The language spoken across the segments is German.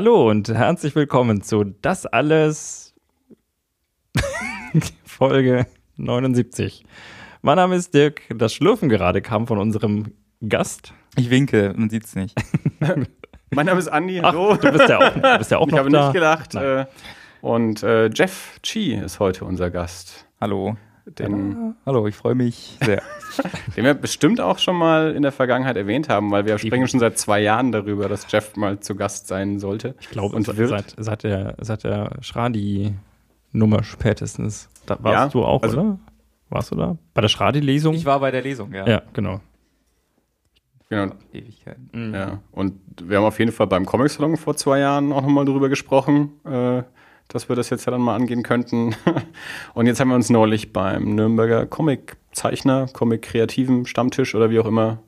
Hallo und herzlich willkommen zu Das alles Folge 79. Mein Name ist Dirk. Das Schlürfen gerade kam von unserem Gast. Ich winke, man sieht's nicht. mein Name ist Andi, hallo. Ach, du bist ja auch, du bist ja auch ich noch habe da. nicht gelacht. Äh, und äh, Jeff Chi ist heute unser Gast. Hallo. Den, ja, hallo, ich freue mich sehr. den wir bestimmt auch schon mal in der Vergangenheit erwähnt haben, weil wir sprechen schon seit zwei Jahren darüber, dass Jeff mal zu Gast sein sollte. Ich glaube, und wird. Seit, seit der, seit der Schradi-Nummer spätestens. Da warst ja, du auch, also, oder? Warst du da? Bei der Schradi-Lesung? Ich war bei der Lesung, ja. Ja, genau. Genau. Ewigkeiten. Mhm. Ja. Und wir haben auf jeden Fall beim Comic-Salon vor zwei Jahren auch nochmal drüber gesprochen, äh, dass wir das jetzt ja dann mal angehen könnten. Und jetzt haben wir uns neulich beim Nürnberger Comic-Zeichner, Comic-Kreativen Stammtisch oder wie auch immer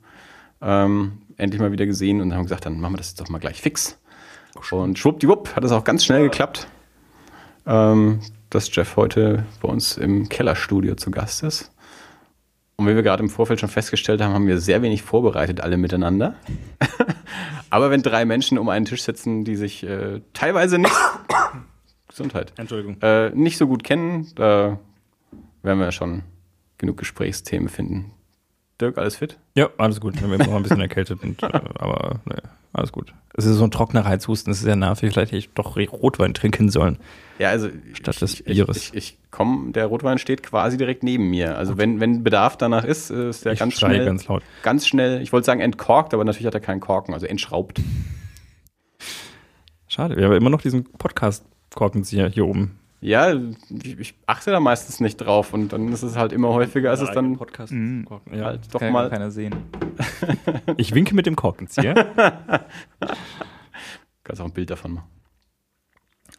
ähm, endlich mal wieder gesehen und haben gesagt, dann machen wir das jetzt doch mal gleich fix. Und schwuppdiwupp hat es auch ganz schnell geklappt, ähm, dass Jeff heute bei uns im Kellerstudio zu Gast ist. Und wie wir gerade im Vorfeld schon festgestellt haben, haben wir sehr wenig vorbereitet, alle miteinander. Aber wenn drei Menschen um einen Tisch sitzen, die sich äh, teilweise nicht Gesundheit. Entschuldigung. Äh, nicht so gut kennen, da werden wir schon genug Gesprächsthemen finden. Dirk, alles fit? Ja, alles gut. Ich bin noch ein bisschen erkältet, und, äh, aber ne, alles gut. Es ist so ein trockener Reizhusten, das ist sehr nervig. Vielleicht hätte ich doch Rotwein trinken sollen. Ja, also statt ich, des Bieres. Ich, ich, ich komme, der Rotwein steht quasi direkt neben mir. Also wenn, wenn Bedarf danach ist, ist der ich ganz schnell. ganz laut. Ganz schnell, ich wollte sagen entkorkt, aber natürlich hat er keinen Korken, also entschraubt. Schade, wir haben immer noch diesen Podcast-Korkenzieher hier oben. Ja, ich, ich, achte da meistens nicht drauf und dann ist es halt immer häufiger, als es dann Podcast mhm. ja, halt doch Kann mal keiner sehen. ich winke mit dem Korkenzieher. Kannst auch ein Bild davon machen.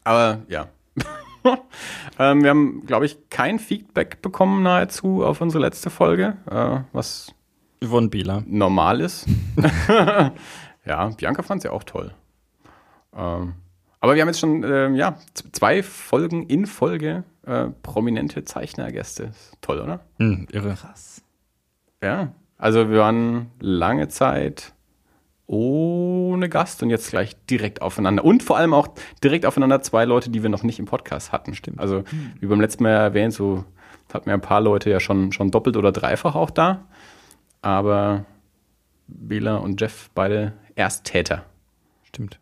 Aber ja. ähm, wir haben, glaube ich, kein Feedback bekommen nahezu auf unsere letzte Folge, äh, was Yvonne Bieler. normal ist. ja, Bianca fand es ja auch toll. Ähm, aber wir haben jetzt schon ähm, ja, zwei Folgen in Folge äh, prominente Zeichnergäste. Toll, oder? Hm, irre. Krass. Ja. Also wir waren lange Zeit ohne Gast und jetzt gleich direkt aufeinander. Und vor allem auch direkt aufeinander zwei Leute, die wir noch nicht im Podcast hatten. Stimmt. Also wie beim letzten Mal erwähnt, so hatten wir ein paar Leute ja schon, schon doppelt oder dreifach auch da. Aber Bela und Jeff beide Ersttäter. Stimmt.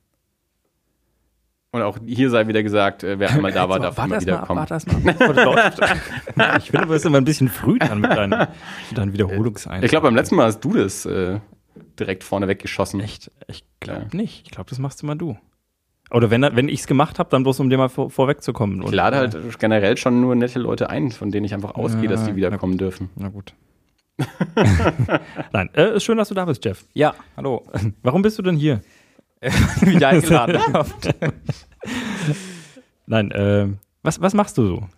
Und auch hier sei wieder gesagt, äh, wer einmal da war, darf war immer wieder mal, kommen. War das mal? ich finde, du bist immer ein bisschen früh dran mit deinen, mit deinen Wiederholungseinheiten. Ich glaube, beim letzten Mal hast du das äh, direkt vorne weggeschossen. Echt? Ich glaube Ja. nicht. Ich glaube, das machst immer du. Oder wenn, wenn ich es gemacht habe, dann bloß um dir mal vor, vorwegzukommen. Ich lade halt generell schon nur nette Leute ein, von denen ich einfach ausgehe, Ja, dass die na wiederkommen dürfen. Na gut. Nein, äh, ist schön, dass du da bist, Jeff. Ja, hallo. Warum bist du denn hier? Wieder eingeladen. habt. Nein, äh, was, was machst du so?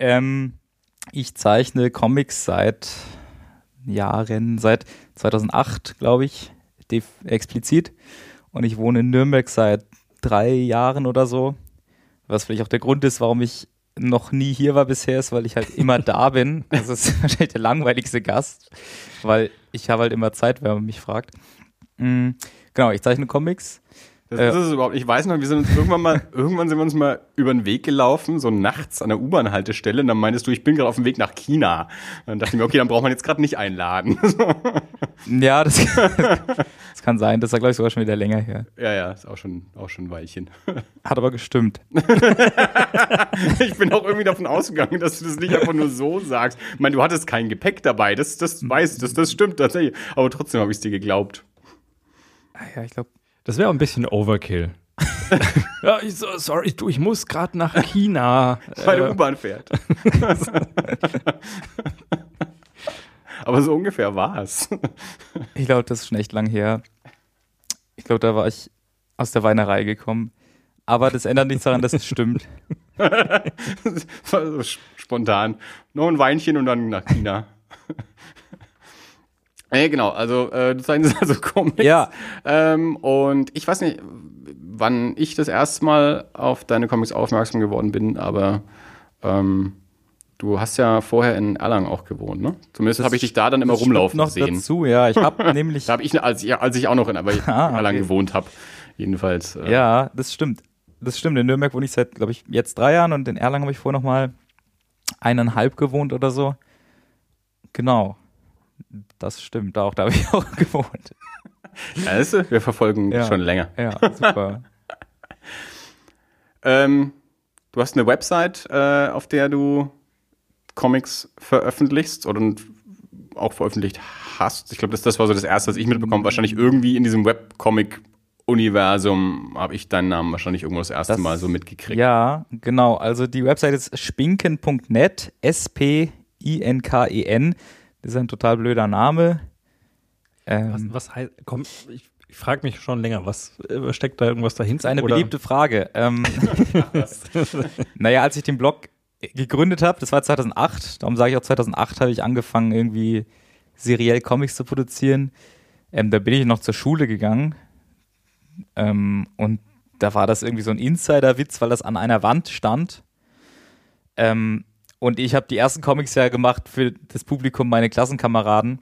ähm, ich zeichne Comics seit Jahren, seit 2008, glaube ich, explizit. Und ich wohne in Nürnberg seit drei Jahren oder so. Was vielleicht auch der Grund ist, warum ich noch nie hier war bisher, ist, weil ich halt immer da bin. Das ist wahrscheinlich der langweiligste Gast, weil ich habe halt immer Zeit, wenn man mich fragt. Genau, ich zeichne Comics. Das Äh. ist es überhaupt. Ich weiß noch, wir sind uns irgendwann mal, irgendwann sind wir uns mal über den Weg gelaufen, so nachts an der U-Bahn-Haltestelle. Und dann meintest du, ich bin gerade auf dem Weg nach China. Und dann dachte ich mir, okay, dann braucht man jetzt gerade nicht einladen. Ja, das, das kann sein. Das war, glaube ich, sogar schon wieder länger her. ja, ja, ist auch schon, auch schon ein Weilchen. Hat aber gestimmt. Ich bin auch irgendwie davon ausgegangen, dass du das nicht einfach nur so sagst. Ich meine, du hattest kein Gepäck dabei. Das, das weiß, das, das stimmt tatsächlich. Aber trotzdem habe ich es dir geglaubt. Ah Ja, ich glaube, Das wäre ein bisschen Overkill. ja, ich, so, sorry, du, ich muss gerade nach China. Weil die Äh, U-Bahn fährt. Aber so ungefähr war es. ich glaube, das ist schon echt lang her. Ich glaube, da war ich aus der Weinerei gekommen. Aber das ändert nichts daran, dass es stimmt. Das war so sp- spontan. Noch ein Weinchen und dann nach China. Äh, genau, also äh, du zeichnest also Comics. Ja. Ähm, und ich weiß nicht, wann ich das erste Mal auf deine Comics aufmerksam geworden bin, aber ähm, du hast ja vorher in Erlangen auch gewohnt, ne? Zumindest habe ich dich da dann immer rumlaufen noch sehen. dazu, ja. Ich habe nämlich Da habe ich, als ich, als ich auch noch in, aber in Ah, okay. Erlangen gewohnt habe. Jedenfalls. Äh ja, das stimmt. Das stimmt. In Nürnberg wohne ich seit, glaube ich, jetzt drei Jahren und in Erlangen habe ich vorher noch mal eineinhalb gewohnt oder so. Genau. Das stimmt. Auch da habe ich auch gewohnt. Ja, weißt du, wir verfolgen ja. schon länger. Ja, super. ähm, du hast eine Website, äh, auf der du Comics veröffentlichst oder auch veröffentlicht hast. Ich glaube, das, das war so das Erste, was ich mitbekomme. Wahrscheinlich irgendwie in diesem Webcomic-Universum habe ich deinen Namen wahrscheinlich irgendwo das erste das, Mal so mitgekriegt. Ja, genau. Also die Website ist spinken.net, S-P-I-N-K-E-N. Das ist ein total blöder Name. Ähm, was, was heißt, komm, ich, ich frage mich schon länger, was äh, steckt da irgendwas dahinter? Das ist eine oder? beliebte Frage. Ähm, naja, als ich den Blog gegründet habe, das war 2008, darum sage ich auch 2008 habe ich angefangen irgendwie seriell Comics zu produzieren. Ähm, da bin ich noch zur Schule gegangen ähm, und da war das irgendwie so ein Insider-Witz, weil das an einer Wand stand. Ähm, und ich habe die ersten Comics ja gemacht für das Publikum, meine Klassenkameraden.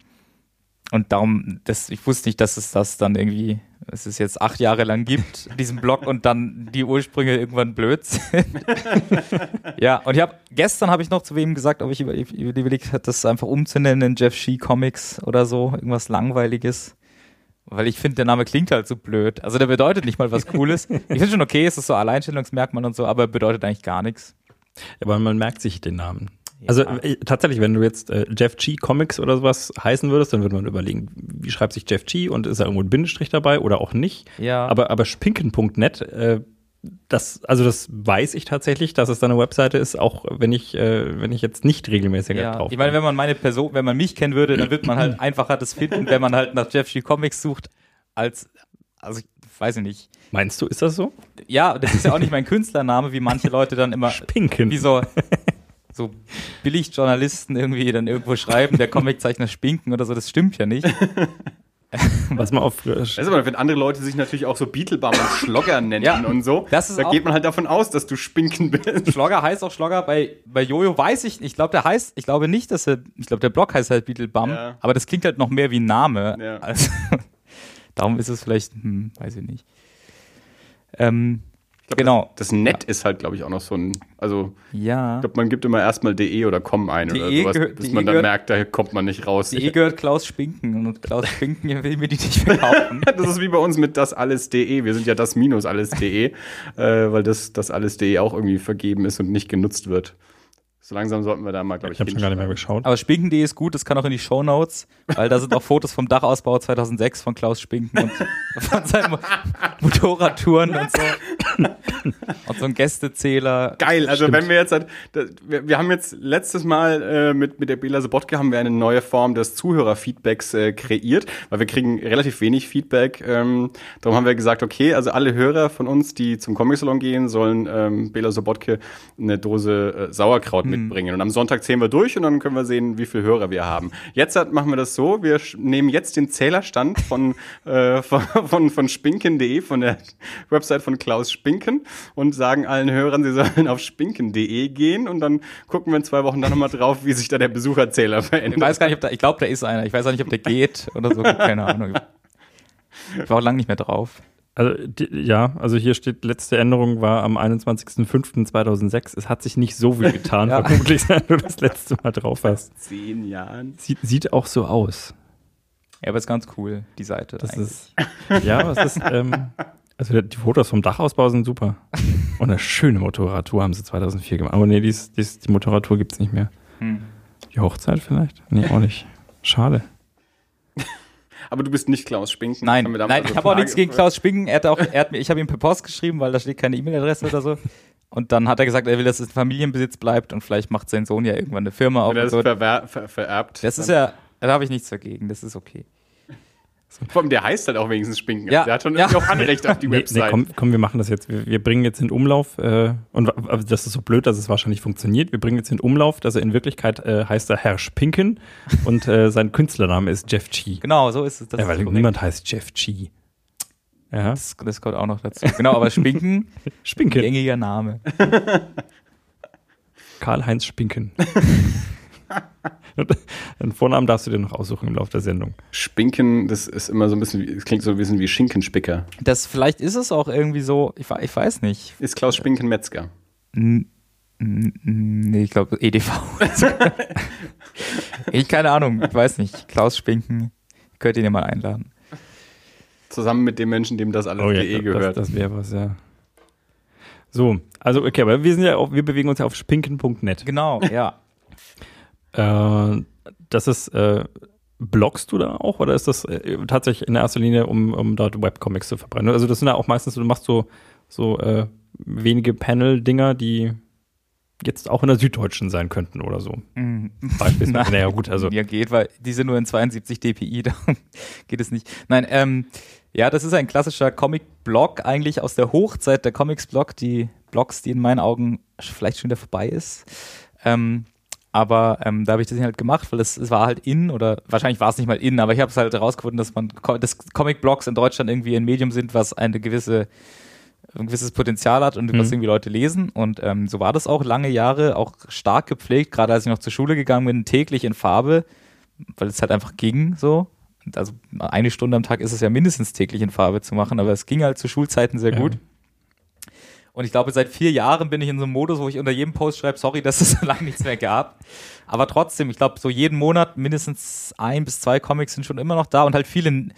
Und darum, das, ich wusste nicht, dass es das dann irgendwie, es ist jetzt acht Jahre lang gibt, diesen Blog und dann die Ursprünge irgendwann blöd sind. ja, und ich habe gestern habe ich noch zu wem gesagt, ob ich überlegt habe, das einfach umzunennen in Jeff Shee Comics oder so, irgendwas Langweiliges. Weil ich finde, der Name klingt halt so blöd. Also der bedeutet nicht mal was Cooles. Ich finde schon okay, es ist so Alleinstellungsmerkmal und so, aber bedeutet eigentlich gar nichts. Ja, aber man merkt sich den Namen. Also äh, tatsächlich, wenn du jetzt äh, Jeff G Comics oder sowas heißen würdest, dann würde man überlegen, wie schreibt sich Jeff G und ist da irgendwo ein Bindestrich dabei oder auch nicht. Ja. Aber, aber spinken.net, äh, das, also das weiß ich tatsächlich, dass es da eine Webseite ist, auch wenn ich, äh, wenn ich jetzt nicht regelmäßig ja. drauf Ich meine, wenn man meine Person, wenn man mich kennen würde, dann wird man halt einfacher das finden, wenn man halt nach Jeff G Comics sucht, als, also ich weiß ich nicht. Meinst du, ist das so? Ja, das ist ja auch nicht mein Künstlername, wie manche Leute dann immer. Spinken. Wie so, so Billigjournalisten irgendwie dann irgendwo schreiben, der Comiczeichner Spinken oder so, das stimmt ja nicht. Was man auf. Weißt du, wenn andere Leute sich natürlich auch so Beetlebum und Schlogger nennen ja, und so, das ist da geht man halt davon aus, dass du Spinken bist. Schlogger heißt auch Schlogger. Bei, bei Jojo weiß ich, ich glaube, der heißt, ich glaube nicht, dass er, ich glaube, der Blog heißt halt Beetlebum, ja. aber das klingt halt noch mehr wie ein Name. Ja. Also, darum ist es vielleicht, hm, weiß ich nicht. Ähm, Glaub, genau. Das, das Net ja. ist halt, glaube ich, auch noch so ein. Also, ja. ich glaube, man gibt immer erstmal de oder com ein oder sowas, gehört, bis man dann gehört, merkt, da kommt man nicht raus. De gehört Klaus Spinken und Klaus Spinken will mir die nicht verkaufen. das ist wie bei uns mit das alles.de. Wir sind ja das minus alles.de, äh, weil das, das alles.de auch irgendwie vergeben ist und nicht genutzt wird. So langsam sollten wir da mal, glaube ich, Ich habe schon gar nicht mehr geschaut. Aber spinken.de ist gut, das kann auch in die Show Notes, weil da sind auch Fotos vom Dachausbau 2006 von Klaus Spinken und von seinen Motorradtouren und so. Und so ein Gästezähler. Geil, also Stimmt. wenn wir jetzt, halt, wir, wir haben jetzt letztes Mal äh, mit, mit der Bela Sobotke haben wir eine neue Form des Zuhörerfeedbacks äh, kreiert, weil wir kriegen relativ wenig Feedback. Ähm, darum haben wir gesagt, okay, also alle Hörer von uns, die zum Comic-Salon gehen, sollen ähm, Bela Sobotke eine Dose äh, Sauerkraut mhm mitbringen. Und am Sonntag zählen wir durch und dann können wir sehen, wie viele Hörer wir haben. Jetzt machen wir das so, wir nehmen jetzt den Zählerstand von, äh, von, von, von spinken.de, von der Website von Klaus Spinken und sagen allen Hörern, sie sollen auf spinken.de gehen und dann gucken wir in zwei Wochen dann nochmal drauf, wie sich da der Besucherzähler verändert. Ich weiß gar nicht, ob da, ich glaube, da ist einer. Ich weiß auch nicht, ob der geht oder so. Keine Ahnung. Ich war auch lange nicht mehr drauf. Also die, ja, also hier steht, letzte Änderung war am 21.05.2006. Es hat sich nicht so viel getan, ja. vermutlich, seit du das letzte Mal drauf hast. Zehn Jahren. Sieht, sieht auch so aus. Ja, aber ist ganz cool, die Seite. Das eigentlich. ist, ja, es ist, ähm, also die Fotos vom Dachausbau sind super. Und eine schöne Motorradtour haben sie 2004 gemacht. Aber nee, dies, dies, die Motorradtour gibt es nicht mehr. Hm. Die Hochzeit vielleicht? Nee, auch nicht. Schade. Aber du bist nicht Klaus Spinken. Nein, nein ich habe auch nichts gegen Klaus Spinken. Er hat auch, er hat mir, ich habe ihm per Post geschrieben, weil da steht keine E-Mail-Adresse oder so. Und dann hat er gesagt, er will, dass es Familienbesitz bleibt und vielleicht macht sein Sohn ja irgendwann eine Firma auf. Und das so. ver ver vererbt. Das ist ja, da habe ich nichts dagegen, das ist okay. Vor allem, der heißt halt auch wenigstens Spinken. Ja, der hat schon ja. auch Anrecht auf die Website. Nee, komm, komm, wir machen das jetzt. Wir, wir bringen jetzt in Umlauf, äh, und das ist so blöd, dass es wahrscheinlich funktioniert. Wir bringen jetzt in Umlauf, dass er in Wirklichkeit äh, heißt er Herr Spinken und äh, sein Künstlername ist Jeff G. Genau, so ist es. ja, weil niemand heißt Jeff G. Ja. Das, das kommt auch noch dazu. Genau, aber Spinken, Spinken. gängiger Name. Karl-Heinz Spinken. Den Vornamen darfst du dir noch aussuchen im Laufe der Sendung. Spinken, das ist immer so ein bisschen, das klingt so ein bisschen wie Schinkenspicker. Das, vielleicht ist es auch irgendwie so, ich, ich weiß nicht. Ist Klaus Spinken Metzger? N nee, ich glaube EDV. ich keine Ahnung, ich weiß nicht. Klaus Spinken, ich könnte ihn ja mal einladen. Zusammen mit dem Menschen, dem das alles oh, ja, eh gehört. Das, das wäre was, ja. So, also okay, aber wir sind ja auch, wir bewegen uns ja auf spinken.net. Genau, ja. Äh, das ist, äh, bloggst du da auch oder ist das äh, tatsächlich in erster Linie, um, um dort Webcomics zu verbrennen? Also das sind ja auch meistens, du machst so, so äh, wenige Panel-Dinger, die jetzt auch in der Süddeutschen sein könnten oder so. Mm. Beispielsweise. naja, gut, also. Ja, geht, weil die sind nur in 72 dpi, da geht es nicht. Nein, ähm, ja, das ist ein klassischer Comic-Blog eigentlich aus der Hochzeit der Comics-Blog, die Blogs, die in meinen Augen vielleicht schon wieder vorbei ist. Ähm, aber ähm, da habe ich das halt gemacht, weil es, es war halt in oder wahrscheinlich war es nicht mal in, aber ich habe es halt herausgefunden, dass man dass Comic-Blogs in Deutschland irgendwie ein Medium sind, was eine gewisse ein gewisses Potenzial hat und mhm. was irgendwie Leute lesen. Und ähm, so war das auch lange Jahre, auch stark gepflegt, gerade als ich noch zur Schule gegangen bin, täglich in Farbe, weil es halt einfach ging so. Also eine Stunde am Tag ist es ja mindestens täglich in Farbe zu machen, aber es ging halt zu Schulzeiten sehr ja. gut. Und ich glaube, seit vier Jahren bin ich in so einem Modus, wo ich unter jedem Post schreibe, sorry, dass es so lange nichts mehr gab. Aber trotzdem, ich glaube, so jeden Monat mindestens ein bis zwei Comics sind schon immer noch da und halt viele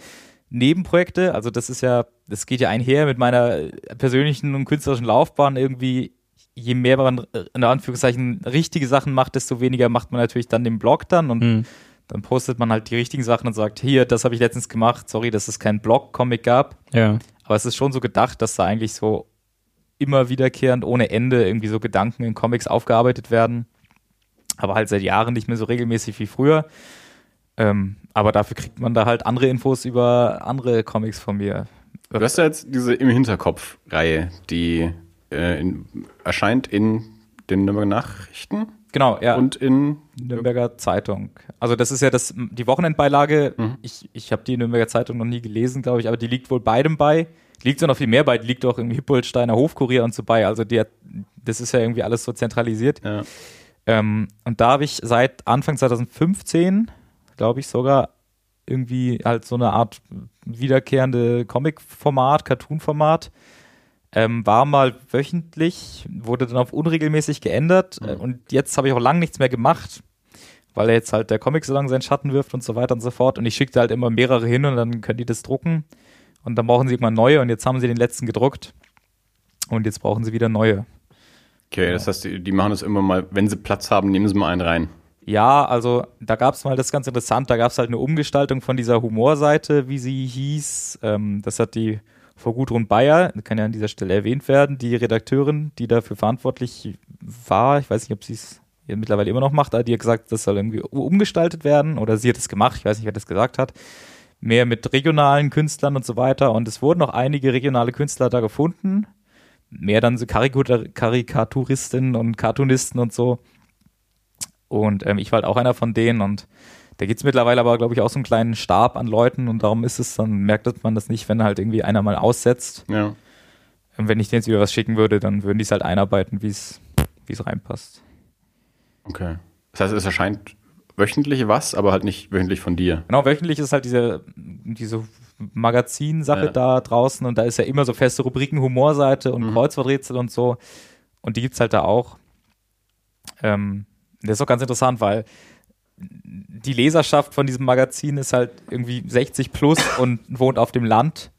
Nebenprojekte. Also das ist ja, das geht ja einher mit meiner persönlichen und künstlerischen Laufbahn irgendwie. Je mehr man äh, in Anführungszeichen richtige Sachen macht, desto weniger macht man natürlich dann den Blog dann und mhm. dann postet man halt die richtigen Sachen und sagt, hier, das habe ich letztens gemacht, sorry, dass es kein Blog-Comic gab. Ja. Aber es ist schon so gedacht, dass da eigentlich so immer wiederkehrend ohne Ende irgendwie so Gedanken in Comics aufgearbeitet werden. Aber halt seit Jahren nicht mehr so regelmäßig wie früher. Ähm, aber dafür kriegt man da halt andere Infos über andere Comics von mir. Du hast ja jetzt diese im Hinterkopf-Reihe, die äh, in, erscheint in den Nürnberger Nachrichten. Genau, ja. Und in Nürnberger Zeitung. Also das ist ja das, die Wochenendbeilage. Mhm. Ich, ich habe die Nürnberger Zeitung noch nie gelesen, glaube ich, aber die liegt wohl beidem bei. Liegt so noch viel mehr bei, liegt auch im Hippolsteiner Hofkurier und so bei. Also die das ist ja irgendwie alles so zentralisiert. Ja. Ähm, und da habe ich seit Anfang 2015 glaube ich, sogar irgendwie halt so eine Art wiederkehrende Comic-Format, Cartoon-Format. Ähm, war mal wöchentlich, wurde dann auf unregelmäßig geändert mhm. und jetzt habe ich auch lang nichts mehr gemacht, weil er jetzt halt der Comic so lange seinen Schatten wirft und so weiter und so fort und ich schickte halt immer mehrere hin und dann können die das drucken und dann brauchen sie irgendwann neue und jetzt haben sie den letzten gedruckt und jetzt brauchen sie wieder neue. Okay, das heißt, die, die machen das immer mal, wenn sie Platz haben, nehmen sie mal einen rein. Ja, also da gab es mal, das ist ganz interessant, da gab es halt eine Umgestaltung von dieser Humorseite, wie sie hieß. Ähm, das hat die Frau Gudrun Bayer, kann ja an dieser Stelle erwähnt werden, die Redakteurin, die dafür verantwortlich war. Ich weiß nicht, ob sie es mittlerweile immer noch macht, aber die hat gesagt, das soll irgendwie umgestaltet werden oder sie hat es gemacht, ich weiß nicht, wer das gesagt hat. Mehr mit regionalen Künstlern und so weiter. Und es wurden noch einige regionale Künstler da gefunden. Mehr dann so Karikaturisten und Cartoonisten und so. Und ähm, ich war halt auch einer von denen und da gibt es mittlerweile aber, glaube ich, auch so einen kleinen Stab an Leuten und darum ist es, dann merkt man das nicht, wenn halt irgendwie einer mal aussetzt. Ja. Und wenn ich denen jetzt wieder was schicken würde, dann würden die es halt einarbeiten, wie es reinpasst. Okay. Das heißt, es erscheint wöchentlich was, aber halt nicht wöchentlich von dir. Genau, wöchentlich ist halt diese, diese Magazinsache ja. da draußen und da ist ja immer so feste Rubriken, Humorseite und mhm. Kreuzworträtsel und so. Und die gibt es halt da auch. Ähm, das ist auch ganz interessant, weil die Leserschaft von diesem Magazin ist halt irgendwie 60 plus und wohnt auf dem Land.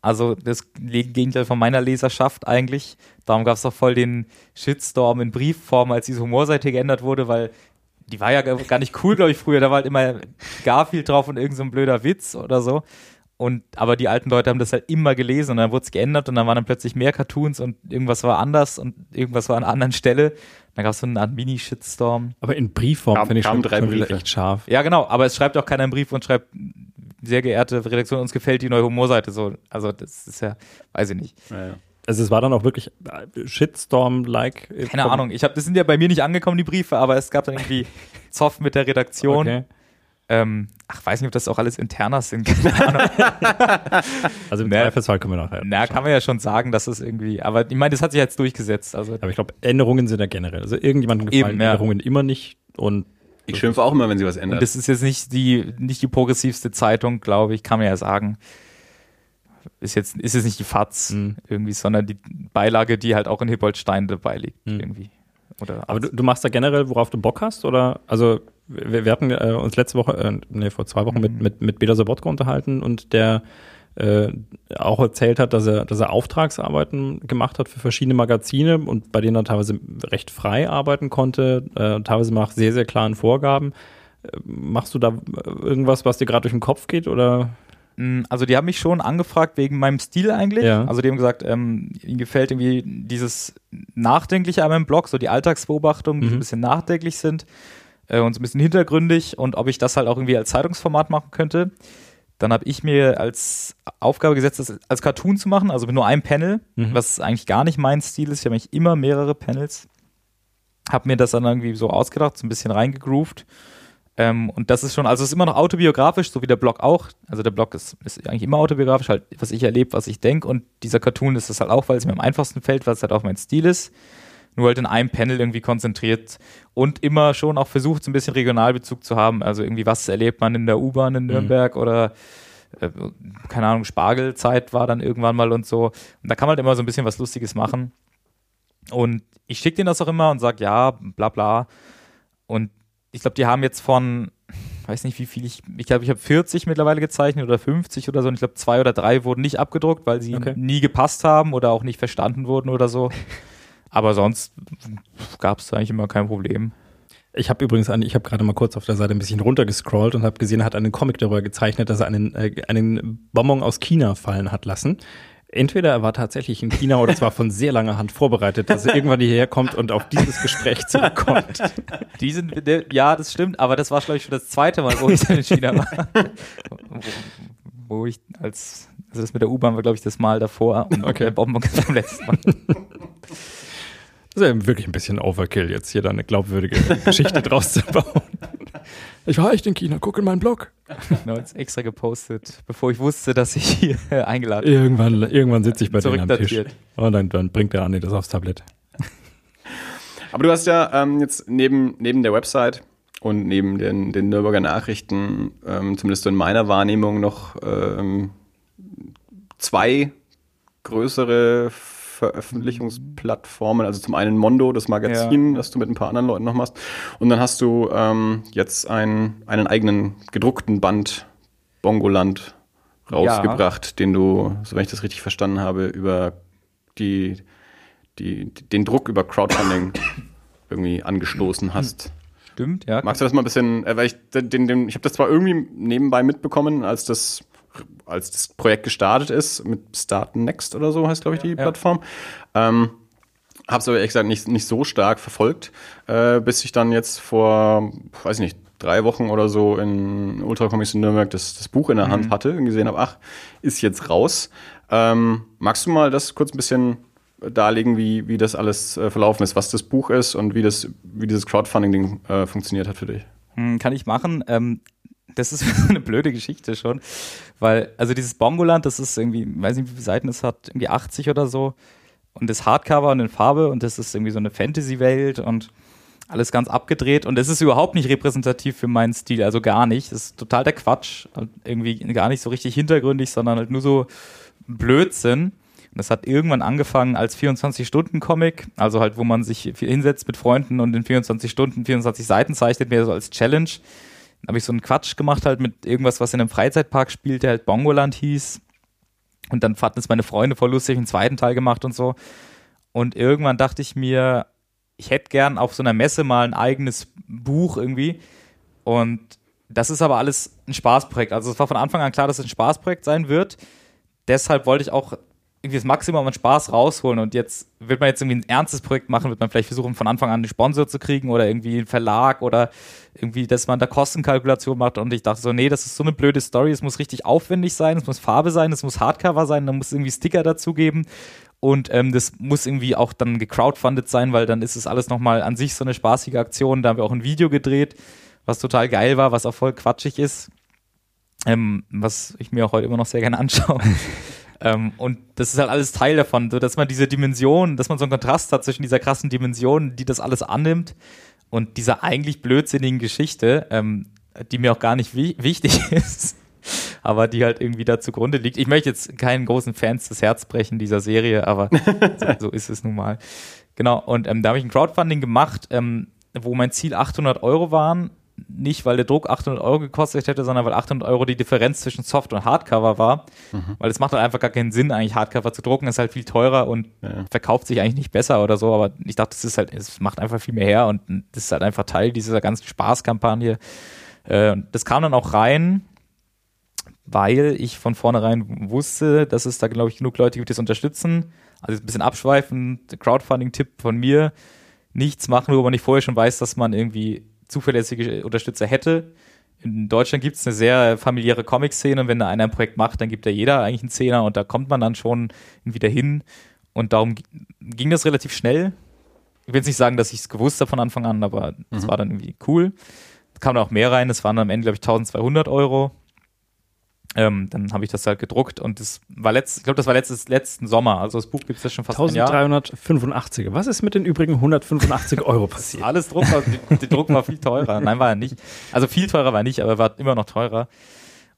Also das Gegenteil von meiner Leserschaft eigentlich. Darum gab es auch voll den Shitstorm in Briefform, als diese Humorseite geändert wurde, weil die war ja gar nicht cool, glaube ich, früher. Da war halt immer Garfield drauf und irgendein so blöder Witz oder so. Und, aber die alten Leute haben das halt immer gelesen und dann wurde es geändert und dann waren dann plötzlich mehr Cartoons und irgendwas war anders und irgendwas war an einer anderen Stelle. Dann gab es so eine Art Mini-Shitstorm. Aber in Briefform finde ich schon, drei schon Briefe. echt scharf. Ja, genau, aber es schreibt auch keiner einen Brief und schreibt, sehr geehrte Redaktion, uns gefällt die neue Humorseite so. Also das ist ja, weiß ich nicht. Ja, ja. Also es war dann auch wirklich äh, Shitstorm-like. Keine Ahnung, ich habe, das sind ja bei mir nicht angekommen, die Briefe, aber es gab dann irgendwie Zoff mit der Redaktion. Okay. Ähm, ach, weiß nicht, ob das auch alles interner sind. Keine Ahnung. also im Zweifelsfall können wir nachher. Na, kann man ja schon sagen, dass es irgendwie, aber ich meine, das hat sich jetzt durchgesetzt. Also aber ich glaube, Änderungen sind ja generell. Also irgendjemandem gefallen Eben, ja. Änderungen immer nicht und Ich schimpfe auch immer, wenn sie was Und ändert. das ist jetzt nicht die, nicht die progressivste Zeitung, glaube ich, kann man ja sagen. Ist jetzt, ist jetzt nicht die FAZ Mhm. irgendwie, sondern die Beilage, die halt auch in Hippolstein dabei liegt, Mhm. irgendwie. Oder Aber du, du machst da generell, worauf du Bock hast? Oder also wir, wir hatten äh, uns letzte Woche, äh, nee, vor zwei Wochen mit, Mhm. mit, mit Peter Sobotka unterhalten und der äh, auch erzählt hat, dass er, dass er Auftragsarbeiten gemacht hat für verschiedene Magazine und bei denen er teilweise recht frei arbeiten konnte, äh, teilweise nach sehr, sehr klaren Vorgaben. Äh, Machst du da äh, irgendwas, was dir gerade durch den Kopf geht? Oder Also die haben mich schon angefragt wegen meinem Stil eigentlich. Ja. Also die haben gesagt, ähm, ihnen gefällt irgendwie dieses Nachdenkliche an meinem Blog, so die Alltagsbeobachtungen, die Mhm. ein bisschen nachdenklich sind äh, und so ein bisschen hintergründig und ob ich das halt auch irgendwie als Zeitungsformat machen könnte. Dann habe ich mir als Aufgabe gesetzt, das als Cartoon zu machen, also mit nur einem Panel, Mhm. was eigentlich gar nicht mein Stil ist. Ich habe eigentlich immer mehrere Panels. Habe mir das dann irgendwie so ausgedacht, so ein bisschen reingegroovt. Ähm, und das ist schon, also es ist immer noch autobiografisch, so wie der Blog auch. Also der Blog ist, ist eigentlich immer autobiografisch, halt, was ich erlebe, was ich denke. Und dieser Cartoon ist das halt auch, weil es mir am einfachsten fällt, weil es halt auch mein Stil ist. Nur halt in einem Panel irgendwie konzentriert und immer schon auch versucht, so ein bisschen Regionalbezug zu haben. Also irgendwie, was erlebt man in der U-Bahn in Nürnberg oder äh, keine Ahnung, Spargelzeit war dann irgendwann mal und so. Und da kann man halt immer so ein bisschen was Lustiges machen. Und ich schicke denen das auch immer und sage, ja, bla bla. Und ich glaube, die haben jetzt von, weiß nicht wie viel ich, ich glaube, ich habe 40 mittlerweile gezeichnet oder 50 oder so. Und ich glaube, zwei oder drei wurden nicht abgedruckt, weil sie Okay. nie gepasst haben oder auch nicht verstanden wurden oder so. Aber sonst gab es eigentlich immer kein Problem. Ich habe übrigens, einen, ich habe gerade mal kurz auf der Seite ein bisschen runtergescrollt und habe gesehen, er hat einen Comic darüber gezeichnet, dass er einen, äh, einen Bonbon aus China fallen hat lassen. Entweder er war tatsächlich in China oder es war von sehr langer Hand vorbereitet, dass er irgendwann hierher kommt und auf dieses Gespräch zurückkommt. Die sind, der- ja, das stimmt, aber das war, glaube ich, schon das zweite Mal, wo ich in China war. wo, wo ich als, also das mit der U-Bahn war, glaube ich, das Mal davor und Okay. der Bonbon beim letzten Mal. Das ist ja wirklich ein bisschen Overkill, jetzt hier da eine glaubwürdige Geschichte draus zu bauen. Ich war echt in China, guck in meinen Blog. Genau, jetzt extra gepostet, bevor ich wusste, dass ich hier eingeladen bin. Irgendwann, irgendwann sitze ich bei denen am Tisch. Und dann, dann bringt der Andi das aufs Tablett. Aber du hast ja ähm, jetzt neben, neben der Website und neben den, den Nürnberger Nachrichten, ähm, zumindest so in meiner Wahrnehmung, noch ähm, zwei größere Veröffentlichungsplattformen. Also zum einen Mondo, das Magazin, das du mit ein paar anderen Leuten noch machst. Und dann hast du ähm, jetzt ein, einen eigenen gedruckten Band Bongoland rausgebracht, den du, so wenn ich das richtig verstanden habe, über die, die, den Druck über Crowdfunding irgendwie angestoßen hast. Stimmt, ja. Magst du das mal ein bisschen, äh, weil ich den, den, ich habe das zwar irgendwie nebenbei mitbekommen, als das als das Projekt gestartet ist, mit Start Next oder so heißt, glaube ich, die Plattform. Ähm, habe es aber ehrlich gesagt nicht, nicht so stark verfolgt, äh, bis ich dann jetzt vor, weiß ich nicht, drei Wochen oder so in Ultra Comics in Nürnberg das, das Buch in der Hand hatte und gesehen habe, ach, ist jetzt raus. Ähm, magst du mal das kurz ein bisschen darlegen, wie, wie das alles äh, verlaufen ist, was das Buch ist und wie, das, wie dieses Crowdfunding-Ding äh, funktioniert hat für dich? Hm, kann ich machen. Ähm, das ist eine blöde Geschichte schon, weil, also dieses Bongoland, das ist irgendwie, weiß nicht, wie viele Seiten es hat, irgendwie 80 oder so. Und das Hardcover und in Farbe und das ist irgendwie so eine Fantasy-Welt und alles ganz abgedreht und es ist überhaupt nicht repräsentativ für meinen Stil, also gar nicht. Das ist total der Quatsch und irgendwie gar nicht so richtig hintergründig, sondern halt nur so Blödsinn. Und das hat irgendwann angefangen als 24-Stunden-Comic, also halt, wo man sich hinsetzt mit Freunden und in 24 Stunden 24 Seiten zeichnet, mehr so als Challenge. Habe ich so einen Quatsch gemacht halt mit irgendwas, was in einem Freizeitpark spielt, der halt Bongoland hieß. Und dann fanden es meine Freunde voll lustig, einen zweiten Teil gemacht und so. Und irgendwann dachte ich mir, ich hätte gern auf so einer Messe mal ein eigenes Buch irgendwie. Und das ist aber alles ein Spaßprojekt. Also es war von Anfang an klar, dass es ein Spaßprojekt sein wird. Deshalb wollte ich auch irgendwie das Maximum an Spaß rausholen. Und jetzt wird man jetzt irgendwie ein ernstes Projekt machen, wird man vielleicht versuchen, von Anfang an einen Sponsor zu kriegen oder irgendwie einen Verlag oder irgendwie, dass man da Kostenkalkulation macht. Und ich dachte so, nee, das ist so eine blöde Story. Es muss richtig aufwendig sein, es muss Farbe sein, es muss Hardcover sein, dann muss irgendwie Sticker dazugeben. Und ähm, das muss irgendwie auch dann gecrowdfundet sein, weil dann ist es alles nochmal an sich so eine spaßige Aktion. Da haben wir auch ein Video gedreht, was total geil war, was auch voll quatschig ist. Ähm, was ich mir auch heute immer noch sehr gerne anschaue. ähm, und das ist halt alles Teil davon, so dass man diese Dimension, dass man so einen Kontrast hat zwischen dieser krassen Dimension, die das alles annimmt und dieser eigentlich blödsinnigen Geschichte, ähm, die mir auch gar nicht wi wichtig ist, aber die halt irgendwie da zugrunde liegt. Ich möchte jetzt keinen großen Fans das Herz brechen dieser Serie, aber so, so, ist es nun mal. Genau, und ähm, da habe ich ein Crowdfunding gemacht, ähm, wo mein Ziel 800 Euro waren. Nicht, weil der Druck 800 Euro gekostet hätte, sondern weil 800 Euro die Differenz zwischen Soft- und Hardcover war. Mhm. Weil es macht halt einfach gar keinen Sinn, eigentlich Hardcover zu drucken. Ist halt viel teurer und ja. verkauft sich eigentlich nicht besser oder so. Aber ich dachte, das ist halt, es macht einfach viel mehr her und das ist halt einfach Teil dieser ganzen Spaßkampagne. Äh, das kam dann auch rein weil ich von vornherein wusste, dass es da, glaube ich, genug Leute gibt, die es unterstützen. Also ein bisschen abschweifend, Crowdfunding-Tipp von mir, nichts machen, wo man nicht vorher schon weiß, dass man irgendwie zuverlässige Unterstützer hätte. In Deutschland gibt es eine sehr familiäre Comic-Szene und wenn da einer ein Projekt macht, dann gibt da jeder eigentlich einen Zehner und da kommt man dann schon wieder hin. Und darum ging das relativ schnell. Ich will jetzt nicht sagen, dass ich es gewusst habe von Anfang an, aber es mhm. war dann irgendwie cool. Es kam auch mehr rein, es waren am Ende, glaube ich, 1200 Euro. Ähm, dann habe ich das halt gedruckt und das war letzt, ich glaube, das war letztes, letzten Sommer. Also das Buch gibt es ja schon fast 1385. Was ist mit den übrigen 185 Euro passiert? Alles Druck, war, der Druck war viel teurer. Nein, war er nicht. Also viel teurer war er nicht, aber er war immer noch teurer.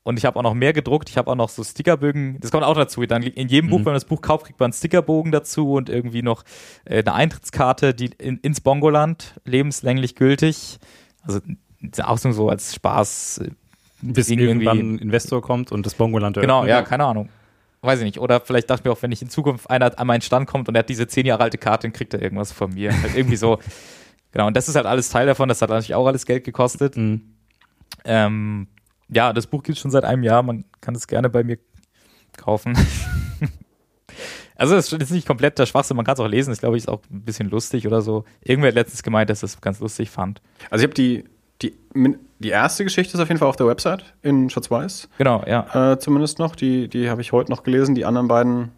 Und ich habe auch noch mehr gedruckt. Ich habe auch noch so Stickerbögen. Das kommt auch dazu. Dann in jedem mhm. Buch, wenn man das Buch kauft, kriegt man einen Stickerbogen dazu und irgendwie noch äh, eine Eintrittskarte, die in, ins Bongoland lebenslänglich gültig. Also auch so als Spaß bis irgendwann ein Investor kommt und das Bongoland Genau, ja, keine Ahnung. Weiß ich nicht. Oder vielleicht dachte ich mir auch, wenn ich in Zukunft einer an meinen Stand kommt und er hat diese zehn Jahre alte Karte, dann kriegt er irgendwas von mir. halt irgendwie so. Genau, und das ist halt alles Teil davon. Das hat natürlich auch alles Geld gekostet. Mhm. Ähm, ja, das Buch gibt es schon seit einem Jahr. Man kann es gerne bei mir kaufen. also, es ist nicht komplett der Schwachsinn. Man kann es auch lesen. Das glaube ich ist auch ein bisschen lustig oder so. Irgendwer hat letztens gemeint, dass das ganz lustig fand. Also, ich habe die die, die erste Geschichte ist auf jeden Fall auf der Website in Schwarz-Weiß. Genau, ja. Äh, zumindest noch. Die, die habe ich heute noch gelesen. Die anderen beiden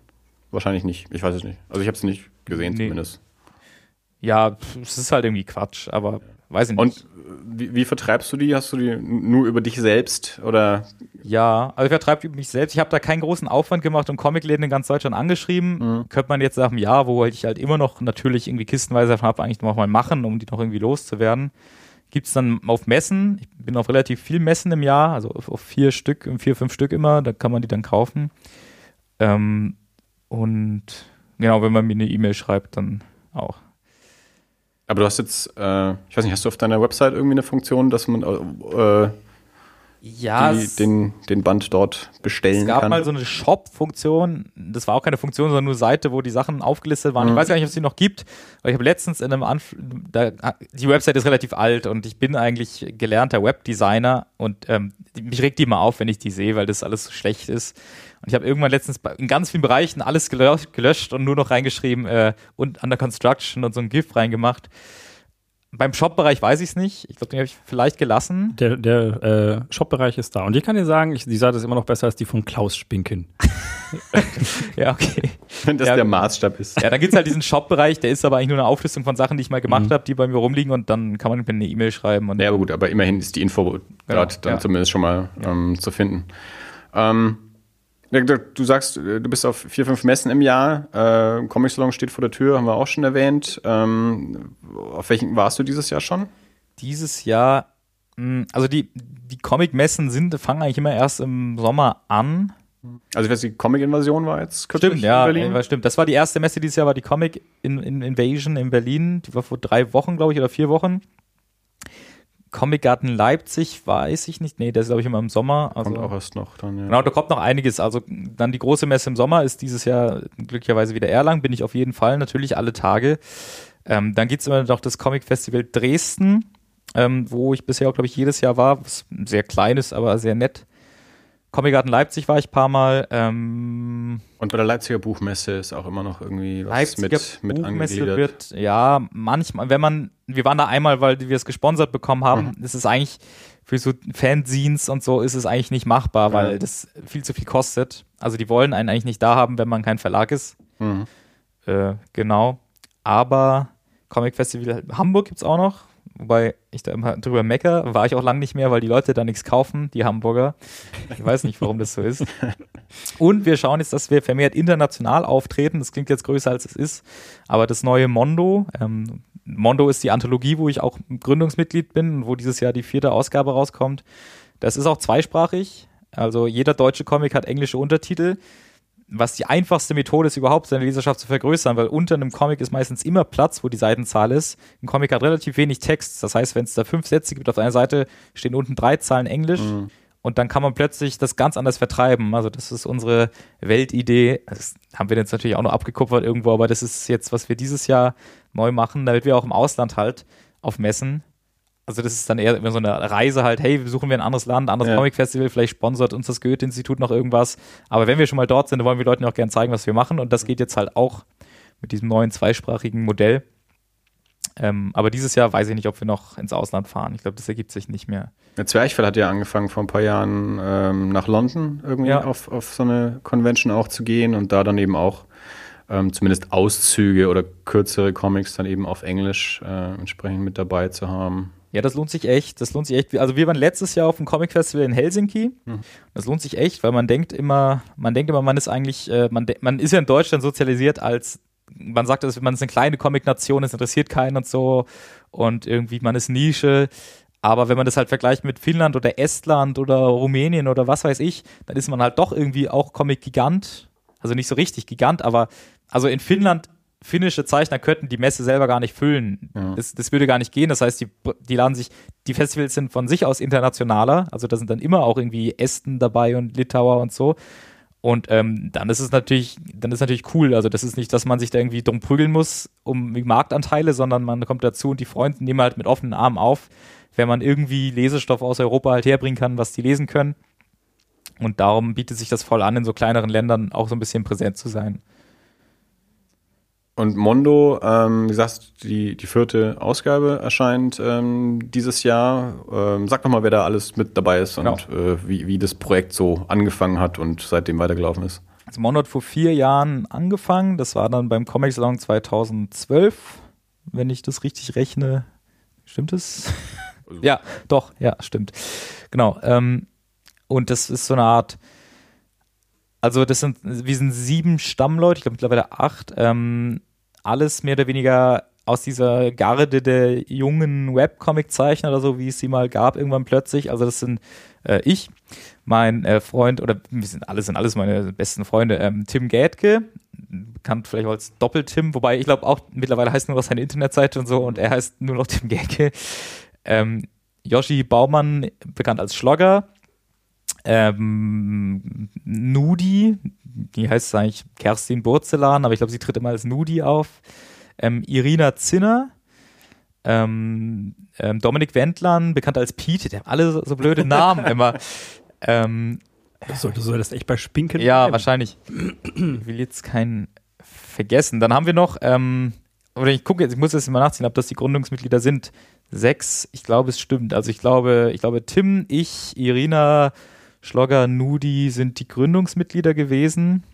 wahrscheinlich nicht. Ich weiß es nicht. Also ich habe es nicht gesehen nee. zumindest. Ja, es ist halt irgendwie Quatsch, aber weiß ich nicht. Und wie, wie, vertreibst du die? Hast du die nur über dich selbst oder? Ja, also ich vertreibe mich selbst. Ich habe da keinen großen Aufwand gemacht und Comicläden in ganz Deutschland angeschrieben. Mhm. Könnte man jetzt einem Jahr, wo ich halt immer noch natürlich irgendwie kistenweise davon habe, eigentlich noch mal machen, um die noch irgendwie loszuwerden gibt es dann auf Messen. Ich bin auf relativ viel Messen im Jahr, also auf, auf vier Stück, vier, fünf Stück immer. Da kann man die dann kaufen. Ähm, und genau, wenn man mir eine E-Mail schreibt, dann auch. Aber du hast jetzt, äh, ich weiß nicht, hast du auf deiner Website irgendwie eine Funktion, dass man äh, ja, die, den, den Band dort bestellen kann. Es gab kann. mal so eine Shop-Funktion, das war auch keine Funktion, sondern nur Seite, wo die Sachen aufgelistet waren. Mhm. Ich weiß gar nicht, ob es die noch gibt, aber ich habe letztens in einem Anf da, die Website ist relativ alt und ich bin eigentlich gelernter Webdesigner und ähm, mich regt die immer auf, wenn ich die sehe, weil das alles so schlecht ist. Und ich habe irgendwann letztens in ganz vielen Bereichen alles gelöscht, gelöscht und nur noch reingeschrieben äh, und under construction und so ein GIF reingemacht. Beim Shop-Bereich weiß ich es nicht. Ich glaube, den habe ich vielleicht gelassen. Der, der äh, Shop-Bereich ist da. Und ich kann dir sagen, ich, die Seite ist immer noch besser als die von Klaus Spinken. ja, okay. Wenn das ja, der Maßstab ist. Ja, dann gibt es halt diesen Shop-Bereich, der ist aber eigentlich nur eine Auflistung von Sachen, die ich mal gemacht mhm. habe, die bei mir rumliegen und dann kann man mir eine E-Mail schreiben. Und ja, aber gut, aber immerhin ist die Info genau, dort dann ja. zumindest schon mal ähm, zu finden. Ähm, Du sagst, äh, du bist auf vier, fünf Messen im Jahr. Äh, Comic Salon steht vor der Tür, haben wir auch schon erwähnt. Ähm, auf welchen warst du dieses Jahr schon? Dieses Jahr, hm, also die, die Comic-Messen sind, fangen eigentlich immer erst im Sommer an. Also ich weiß, die Comic-Invasion war jetzt kürzlich stimmt, ja, in Berlin. Ja, stimmt. Das war die erste Messe dieses Jahr, war die Comic Invasion in Berlin. Die war vor drei Wochen, glaube ich, oder vier Wochen. Comic Garten Leipzig, weiß ich nicht. Nee, der ist, glaube ich, immer im Sommer. Also, kommt auch erst noch dann, ja. Genau, da kommt noch einiges. Also dann die große Messe im Sommer ist dieses Jahr glücklicherweise wieder Erlang. Bin ich auf jeden Fall natürlich alle Tage. Ähm, dann es immer noch das Comic Festival Dresden, ähm, wo ich bisher auch, glaube ich, jedes Jahr war. Was sehr klein ist, aber sehr nett. Comic Garten Leipzig war ich ein paar Mal. Ähm, und bei der Leipziger Buchmesse ist auch immer noch irgendwie was Leipziger mit, mit Buchmesse wird, ja, manchmal, wenn man, wir waren da einmal, weil wir es gesponsert bekommen haben, mhm. ist es eigentlich für so Fanzines und so ist es eigentlich nicht machbar, weil das viel zu viel kostet. Also die wollen einen eigentlich nicht da haben, wenn man kein Verlag ist. Mhm. Äh, genau. Aber Comic Festival Hamburg gibt es auch noch wobei ich da immer drüber mecker, war ich auch lange nicht mehr, weil die Leute da nichts kaufen, die Hamburger. Ich weiß nicht, warum das so ist. Und wir schauen jetzt, dass wir vermehrt international auftreten. Das klingt jetzt größer, als es ist. Aber das neue Mondo, ähm, Mondo ist die Anthologie, wo ich auch Gründungsmitglied bin, wo dieses Jahr die vierte Ausgabe rauskommt. Das ist auch zweisprachig. Also jeder deutsche Comic hat englische Untertitel, was die einfachste Methode ist, überhaupt seine Leserschaft zu vergrößern, weil unter einem Comic ist meistens immer Platz, wo die Seitenzahl ist. Ein Comic hat relativ wenig Text. Das heißt, wenn es da fünf Sätze gibt auf einer Seite, stehen unten drei Zahlen Englisch. Mhm. Und dann kann man plötzlich das ganz anders vertreiben. Also das ist unsere Weltidee. Das haben wir jetzt natürlich auch noch abgekupfert irgendwo, aber das ist jetzt, was wir dieses Jahr neu machen, damit wir auch im Ausland halt auf Messen also das ist dann eher so eine Reise halt, hey, besuchen wir ein anderes Land, ein anderes ja. Comic-Festival, vielleicht sponsert uns das Goethe-Institut noch irgendwas. Aber wenn wir schon mal dort sind, dann wollen wir Leuten auch gerne zeigen, was wir machen. Und das geht jetzt halt auch mit diesem neuen zweisprachigen Modell. Ähm, aber dieses Jahr weiß ich nicht, ob wir noch ins Ausland fahren. Ich glaube, das ergibt sich nicht mehr. Der Zwerchfell hat ja angefangen, vor ein paar Jahren ähm, nach London irgendwie ja. auf, auf so eine Convention auch zu gehen und da dann eben auch ähm, zumindest Auszüge oder kürzere Comics dann eben auf Englisch äh, entsprechend mit dabei zu haben. Ja, das lohnt sich echt. Das lohnt sich echt. Also wir waren letztes Jahr auf dem Comic Festival in Helsinki. Mhm. Das lohnt sich echt, weil man denkt immer, man denkt immer, man ist eigentlich, äh, man, man ist ja in Deutschland sozialisiert als, man sagt, dass man ist eine kleine Comic-Nation, es interessiert keinen und so und irgendwie man ist Nische. Aber wenn man das halt vergleicht mit Finnland oder Estland oder Rumänien oder was weiß ich, dann ist man halt doch irgendwie auch Comic-Gigant. Also nicht so richtig Gigant, aber also in Finnland finnische Zeichner könnten die Messe selber gar nicht füllen. Ja. Das, das, würde gar nicht gehen. Das heißt, die, die laden sich, die Festivals sind von sich aus internationaler. Also da sind dann immer auch irgendwie Esten dabei und Litauer und so. Und ähm, dann ist es natürlich, dann ist natürlich cool. Also das ist nicht, dass man sich da irgendwie drum prügeln muss um Marktanteile, sondern man kommt dazu und die Freunde nehmen halt mit offenen Armen auf, wenn man irgendwie Lesestoff aus Europa halt herbringen kann, was die lesen können. Und darum bietet sich das voll an, in so kleineren Ländern auch so ein bisschen präsent zu sein. Und Mondo, ähm, wie gesagt, die, die vierte Ausgabe erscheint ähm, dieses Jahr. Ähm, sag doch mal, wer da alles mit dabei ist und genau. äh, wie, wie das Projekt so angefangen hat und seitdem weitergelaufen ist. Also Mondo hat vor vier Jahren angefangen. Das war dann beim Comic Salon 2012, wenn ich das richtig rechne. Stimmt es? Also ja, doch, ja, stimmt. Genau. Ähm, und das ist so eine Art also das sind, wir sind sieben Stammleute, ich glaube mittlerweile acht. Ähm, alles mehr oder weniger aus dieser Garde der jungen Webcomic-Zeichner oder so, wie es sie mal gab, irgendwann plötzlich. Also das sind äh, ich, mein äh, Freund, oder wir sind alles sind alles meine besten Freunde, ähm, Tim Gätke, bekannt vielleicht auch als Doppel-Tim, wobei ich glaube auch mittlerweile heißt nur noch seine Internetseite und so und er heißt nur noch Tim Gätke. Ähm, Yoshi Baumann, bekannt als Schlogger, ähm, Nudi, die heißt eigentlich Kerstin Burzelan, aber ich glaube, sie tritt immer als Nudi auf. Ähm, Irina Zinner, ähm, ähm, Dominik Wendland, bekannt als Pete, die haben alle so, so blöde Namen immer. Ähm, soll, soll das echt bei Spinken Ja, bleiben? wahrscheinlich. Ich will jetzt keinen vergessen. Dann haben wir noch, ähm, oder ich gucke jetzt, ich muss jetzt mal nachziehen, ob das die Gründungsmitglieder sind. Sechs, ich glaube, es stimmt. Also ich glaube, ich glaube, Tim, ich, Irina, Schlogger, Nudi sind die Gründungsmitglieder gewesen.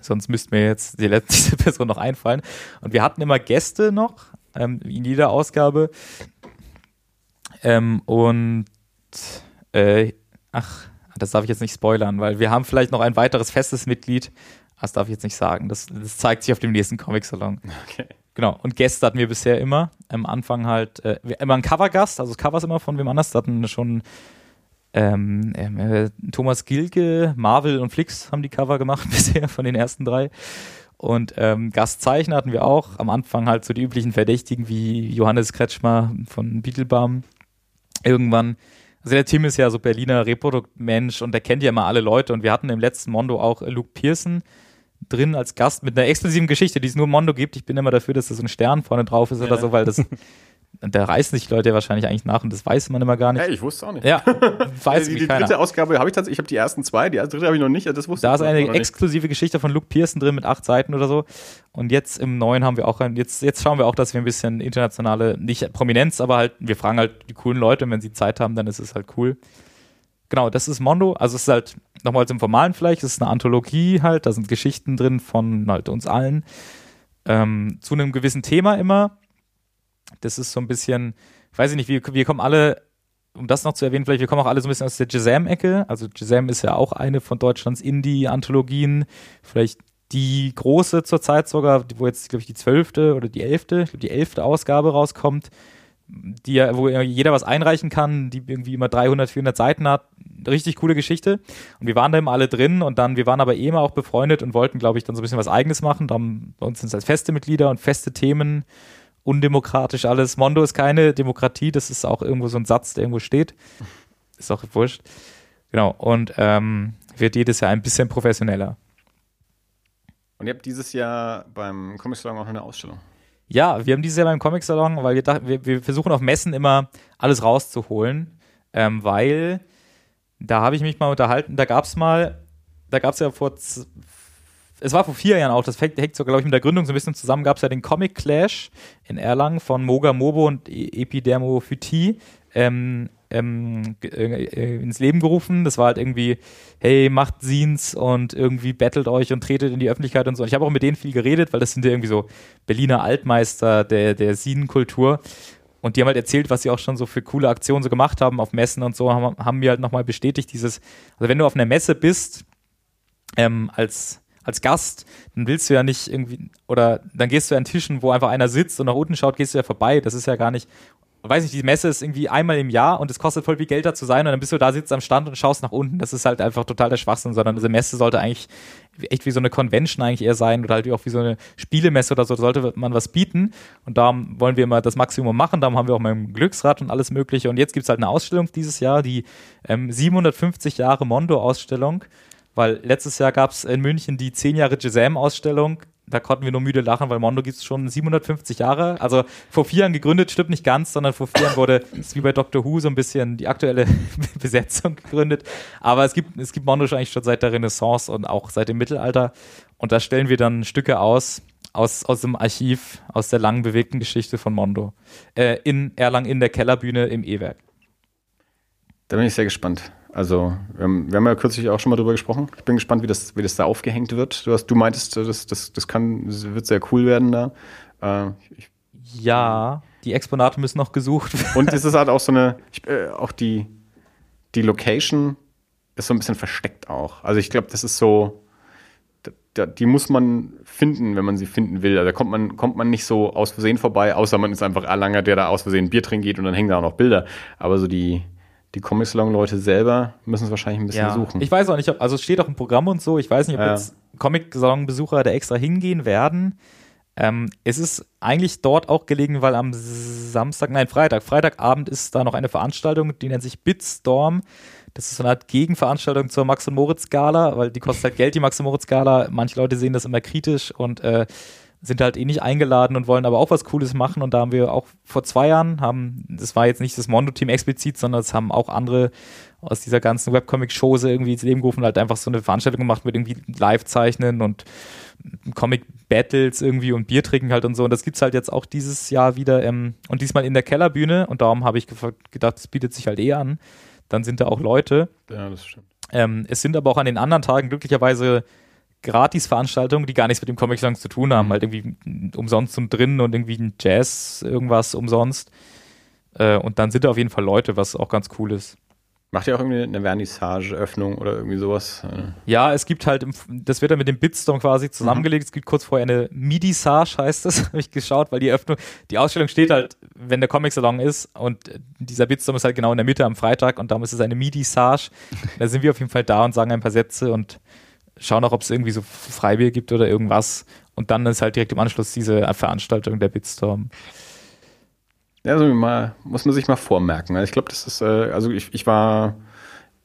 Sonst müsste mir jetzt die letzte Person noch einfallen. Und wir hatten immer Gäste noch ähm, in jeder Ausgabe. Ähm, und äh, ach, das darf ich jetzt nicht spoilern, weil wir haben vielleicht noch ein weiteres festes Mitglied. Das darf ich jetzt nicht sagen. Das, das zeigt sich auf dem nächsten Comic-Salon. Okay. Genau. Und Gäste hatten wir bisher immer. Am Anfang halt äh, immer ein Covergast, also das Cover ist immer von wem anders. Da hatten schon ähm, ähm, äh, Thomas Gilke, Marvel und Flix haben die Cover gemacht bisher von den ersten drei. Und ähm, Gastzeichner hatten wir auch. Am Anfang halt so die üblichen Verdächtigen wie Johannes Kretschmer von Beetlebaum. Irgendwann. Also der Tim ist ja so Berliner Reproduktmensch und der kennt ja immer alle Leute. Und wir hatten im letzten Mondo auch Luke Pearson drin als Gast mit einer exklusiven Geschichte, die es nur Mondo gibt. Ich bin immer dafür, dass da so ein Stern vorne drauf ist ja. oder so, weil das da reißen sich Leute ja wahrscheinlich eigentlich nach und das weiß man immer gar nicht. Hey, ich wusste auch nicht. Ja, weiß die, die keiner. dritte Ausgabe habe ich tatsächlich, ich habe die ersten zwei, die dritte habe ich noch nicht, das wusste Da ist eine exklusive Geschichte von Luke Pearson drin mit acht Seiten oder so. Und jetzt im neuen haben wir auch, jetzt, jetzt schauen wir auch, dass wir ein bisschen internationale, nicht Prominenz, aber halt, wir fragen halt die coolen Leute und wenn sie Zeit haben, dann ist es halt cool. Genau, das ist Mondo. Also es ist halt nochmal zum Formalen vielleicht, es ist eine Anthologie halt, da sind Geschichten drin von halt uns allen. Ähm, zu einem gewissen Thema immer das ist so ein bisschen, weiß ich nicht, wir, wir kommen alle, um das noch zu erwähnen, vielleicht, wir kommen auch alle so ein bisschen aus der Jazam-Ecke. Also Jazam ist ja auch eine von Deutschlands Indie-Anthologien. Vielleicht Die große zurzeit sogar, wo jetzt, glaube ich, die zwölfte oder die elfte, ich glaube, die elfte Ausgabe rauskommt, die wo jeder was einreichen kann, die irgendwie immer 300, 400 Seiten hat. Richtig coole Geschichte. Und wir waren da immer alle drin und dann, wir waren aber eh immer auch befreundet und wollten, glaube ich, dann so ein bisschen was Eigenes machen. Da haben bei uns sind es als feste Mitglieder und feste Themen, undemokratisch alles. Mondo ist keine Demokratie, das ist auch irgendwo so ein Satz, der irgendwo steht. Ist auch wurscht. Genau. Und ähm, wird jedes Jahr ein bisschen professioneller. Und ihr habt dieses Jahr beim Comic Salon auch eine Ausstellung. Ja, wir haben dieses Jahr beim Comic Salon, weil wir, dachten, wir, wir versuchen auf Messen immer alles rauszuholen, ähm, weil da habe ich mich mal unterhalten, da gab es mal, da gab es ja vor, es war vor vier Jahren auch, das hängt sogar, glaube ich, mit der Gründung so ein bisschen zusammen, gab es ja den Comic Clash in Erlangen von Moga Mobo und e-, Epidermophytie. Ähm, ähm, äh, ins Leben gerufen. Das war halt irgendwie, hey, macht Scenes und irgendwie battelt euch und tretet in die Öffentlichkeit und so. Und ich habe auch mit denen viel geredet, weil das sind ja irgendwie so Berliner Altmeister der, der Szenenkultur. Und die haben halt erzählt, was sie auch schon so für coole Aktionen so gemacht haben auf Messen und so, haben, haben mir halt nochmal bestätigt, dieses, also wenn du auf einer Messe bist, ähm, als als Gast, dann willst du ja nicht irgendwie, oder dann gehst du an Tischen, wo einfach einer sitzt und nach unten schaut, gehst du ja vorbei. Das ist ja gar nicht, weiß nicht, die Messe ist irgendwie einmal im Jahr und es kostet voll viel Geld da zu sein und dann bist du da, sitzt am Stand und schaust nach unten. Das ist halt einfach total der Schwachsinn, sondern diese Messe sollte eigentlich echt wie so eine Convention eigentlich eher sein oder halt auch wie so eine Spielemesse oder so, sollte man was bieten. Und da wollen wir immer das Maximum machen. Darum haben wir auch mal ein Glücksrad und alles Mögliche. Und jetzt gibt es halt eine Ausstellung dieses Jahr, die ähm, 750 Jahre Mondo-Ausstellung. Weil letztes Jahr gab es in München die 10 Jahre Gisem-Ausstellung da konnten wir nur müde lachen, weil Mondo gibt es schon 750 Jahre. Also vor vier Jahren gegründet, stimmt nicht ganz, sondern vor vier Jahren wurde, ist wie bei Doctor Who, so ein bisschen die aktuelle Besetzung gegründet. Aber es gibt, es gibt Mondo schon eigentlich schon seit der Renaissance und auch seit dem Mittelalter. Und da stellen wir dann Stücke aus, aus, aus dem Archiv, aus der langen bewegten Geschichte von Mondo. Äh, in Erlangen in der Kellerbühne im E-Werk. Da bin ich sehr gespannt. Also, wir haben, wir haben, ja kürzlich auch schon mal drüber gesprochen. Ich bin gespannt, wie das, wie das da aufgehängt wird. Du, hast, du meintest, das, das, das, kann, das wird sehr cool werden da. Äh, ich, ja, die Exponate müssen noch gesucht werden. Und es ist halt auch so eine, ich, äh, auch die, die Location ist so ein bisschen versteckt auch. Also, ich glaube, das ist so, da, die muss man finden, wenn man sie finden will. Also, da kommt man, kommt man nicht so aus Versehen vorbei, außer man ist einfach Erlanger, der da aus Versehen Bier trinken geht und dann hängen da auch noch Bilder. Aber so die, die Comic-Salon-Leute selber müssen es wahrscheinlich ein bisschen ja. suchen. Ich weiß auch nicht, ob, also es steht auch im Programm und so, ich weiß nicht, ob ja. jetzt Comic-Salon-Besucher da extra hingehen werden. Ähm, es ist eigentlich dort auch gelegen, weil am Samstag, nein, Freitag, Freitagabend ist da noch eine Veranstaltung, die nennt sich Bitstorm. Das ist so eine Art Gegenveranstaltung zur Max- und Moritz-Gala, weil die kostet halt Geld, die Max- und Moritz-Gala. Manche Leute sehen das immer kritisch und äh, sind halt eh nicht eingeladen und wollen aber auch was Cooles machen. Und da haben wir auch vor zwei Jahren, haben, das war jetzt nicht das Mondo-Team explizit, sondern es haben auch andere aus dieser ganzen Webcomic-Chose irgendwie ins Leben gerufen, halt einfach so eine Veranstaltung gemacht mit irgendwie Live-Zeichnen und Comic-Battles irgendwie und Bier trinken halt und so. Und das gibt's halt jetzt auch dieses Jahr wieder ähm, und diesmal in der Kellerbühne. Und darum habe ich gedacht, es bietet sich halt eh an. Dann sind da auch Leute. Ja, das stimmt. Ähm, es sind aber auch an den anderen Tagen glücklicherweise Gratis-Veranstaltungen, die gar nichts mit dem Comic-Song zu tun haben, mhm. halt irgendwie umsonst zum Drinnen und irgendwie ein Jazz, irgendwas umsonst. Äh, und dann sind da auf jeden Fall Leute, was auch ganz cool ist. Macht ihr auch irgendwie eine Vernissage-Öffnung oder irgendwie sowas? Ja, es gibt halt, das wird dann mit dem Bitstorm quasi zusammengelegt. Mhm. Es gibt kurz vorher eine Midisage, heißt das, habe ich geschaut, weil die Öffnung, die Ausstellung steht halt, wenn der Comic-Salon ist und dieser Bitstorm ist halt genau in der Mitte am Freitag und darum ist es eine Midisage. da sind wir auf jeden Fall da und sagen ein paar Sätze und schauen auch, ob es irgendwie so Freibier gibt oder irgendwas. Und dann ist halt direkt im Anschluss diese Veranstaltung der Bitstorm. Ja, also mal, muss man sich mal vormerken. Also ich glaube, das ist, äh, also ich, ich war,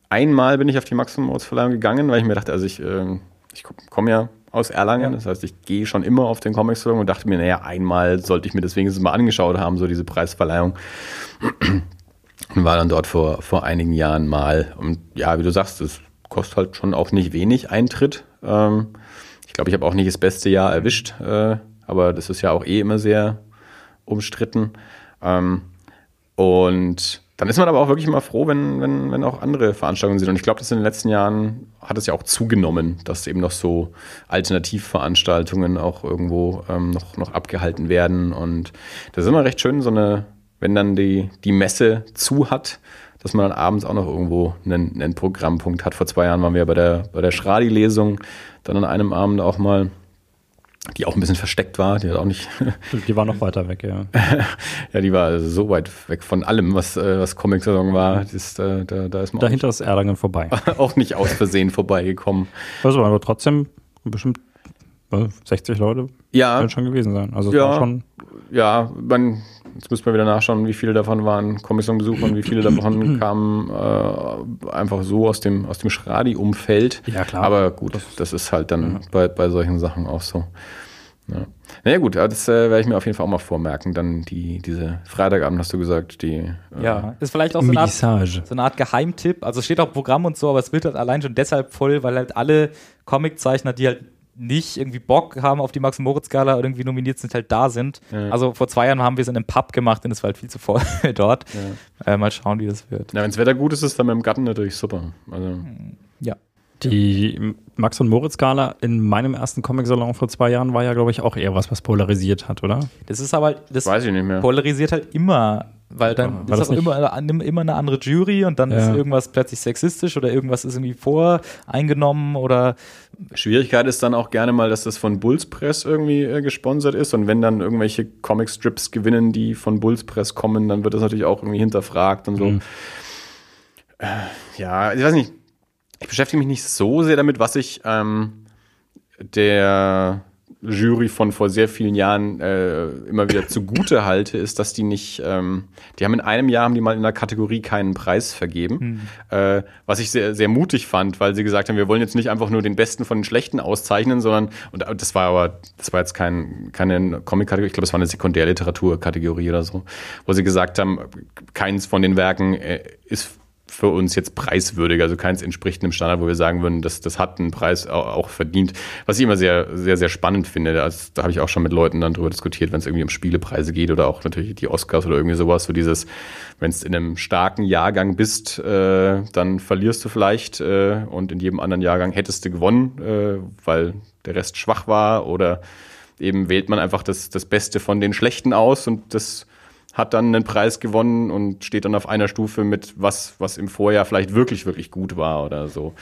einmal bin ich auf die Maximum-Verleihung gegangen, weil ich mir dachte, also ich, äh, ich komme ja aus Erlangen, das heißt, ich gehe schon immer auf den Comic Salon und dachte mir, naja, einmal sollte ich mir das wenigstens mal angeschaut haben, so diese Preisverleihung. Und war dann dort vor, vor einigen Jahren mal. Und ja, wie du sagst, das kostet halt schon auch nicht wenig Eintritt. Ähm, ich glaube, ich habe auch nicht das beste Jahr erwischt, äh, aber das ist ja auch eh immer sehr umstritten. Ähm, und dann ist man aber auch wirklich immer froh, wenn, wenn, wenn auch andere Veranstaltungen sind. Und ich glaube, dass in den letzten Jahren hat es ja auch zugenommen, dass eben noch so Alternativveranstaltungen auch irgendwo ähm, noch, noch abgehalten werden. Und das ist immer recht schön, so eine, wenn dann die, die Messe zu hat, dass man dann abends auch noch irgendwo einen, einen Programmpunkt hat. Vor zwei Jahren waren wir bei der, bei der Schradi-Lesung, dann an einem Abend auch mal die auch ein bisschen versteckt war, die hat auch nicht. die war noch weiter weg, ja. ja, die war also so weit weg von allem, was, äh, was Comic-Saison war. Das, äh, da, da ist man Dahinter ist Erlangen vorbei. auch nicht aus Versehen vorbeigekommen. Also, aber trotzdem bestimmt 60 äh, Leute ja. schon gewesen sein. Also ja, schon ja, man, jetzt müssen wir wieder nachschauen, wie viele davon waren Kommissionbesucher und wie viele davon kamen äh, einfach so aus dem, aus dem Schradi-Umfeld. Ja, klar. Aber gut, das, das ist halt dann ja. bei, bei solchen Sachen auch so. Ja. Naja gut, das äh, werde ich mir auf jeden Fall auch mal vormerken. Dann die, diese Freitagabend hast du gesagt, die. Äh ja, ist vielleicht auch so eine, Art, so eine, Art, Geheimtipp. Also steht auch Programm und so, aber es wird halt allein schon deshalb voll, weil halt alle Comiczeichner, die halt nicht irgendwie Bock haben auf die Max-Moritz-Gala oder irgendwie nominiert sind, halt da sind. Ja. Also vor zwei Jahren haben wir es in einem Pub gemacht und es war halt viel zu voll dort. Ja. Äh, mal schauen, wie das wird. Ja, wenn das Wetter gut ist, ist es dann mit dem Gatten natürlich super. Also. Ja. Die Max- und Moritz-Gala in meinem ersten Comic-Salon vor zwei Jahren war ja, glaube ich, auch eher was, was polarisiert hat, oder? Das ist aber, das Weiß ich nicht mehr. polarisiert halt immer weil dann War ist auch immer, immer eine andere Jury und dann ja. ist irgendwas plötzlich sexistisch oder irgendwas ist irgendwie voreingenommen oder. Schwierigkeit ist dann auch gerne mal, dass das von Bulls Press irgendwie äh, gesponsert ist und wenn dann irgendwelche Comic-Strips gewinnen, die von Bulls Press kommen, dann wird das natürlich auch irgendwie hinterfragt und so. Mhm. Äh, ja, ich weiß nicht. Ich beschäftige mich nicht so sehr damit, was ich ähm, der Jury von vor sehr vielen Jahren äh, immer wieder zugute halte, ist, dass die nicht, ähm, die haben in einem Jahr haben die mal in der Kategorie keinen Preis vergeben, hm. äh, was ich sehr, sehr mutig fand, weil sie gesagt haben, wir wollen jetzt nicht einfach nur den Besten von den Schlechten auszeichnen, sondern, und das war aber, das war jetzt kein, keine Comic-Kategorie, ich glaube, es war eine Sekundärliteratur-Kategorie oder so, wo sie gesagt haben, keins von den Werken äh, ist für uns jetzt preiswürdig, also keins entspricht einem Standard, wo wir sagen würden, das, das hat einen Preis auch, verdient. Was ich immer sehr, sehr, sehr spannend finde, also, da habe ich auch schon mit Leuten dann drüber diskutiert, wenn es irgendwie um Spielepreise geht oder auch natürlich die Oscars oder irgendwie sowas, so dieses, wenn es in einem starken Jahrgang bist, äh, dann verlierst du vielleicht äh, und in jedem anderen Jahrgang hättest du gewonnen, äh, weil der Rest schwach war oder eben wählt man einfach das, das Beste von den Schlechten aus und das hat dann einen Preis gewonnen und steht dann auf einer Stufe mit was, was im Vorjahr vielleicht wirklich, wirklich gut war oder so.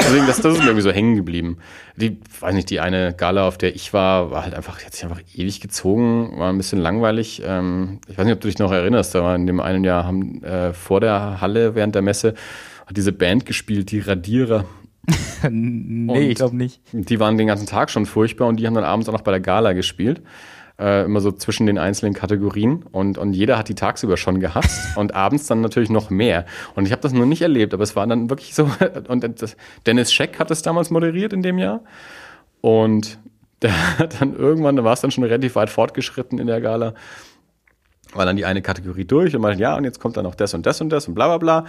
Deswegen, das, das ist mir irgendwie so hängen geblieben. Die, weiß nicht, die eine Gala, auf der ich war, war halt einfach, hat sich einfach ewig gezogen, war ein bisschen langweilig. Ähm, ich weiß nicht, ob du dich noch erinnerst, war in dem einen Jahr haben äh, vor der Halle während der Messe hat diese Band gespielt, die Radierer. nee, und ich glaube nicht. Die waren den ganzen Tag schon furchtbar und die haben dann abends auch noch bei der Gala gespielt äh, immer so zwischen den einzelnen Kategorien und, und jeder hat die tagsüber schon gehasst und abends dann natürlich noch mehr. Und ich habe das noch nicht erlebt, aber es war dann wirklich so, und das, Dennis Scheck hat es damals moderiert in dem Jahr und der hat dann irgendwann, da war es dann schon relativ weit fortgeschritten in der Gala, war dann die eine Kategorie durch und meinte, ja, und jetzt kommt dann noch das und das und das und bla bla bla.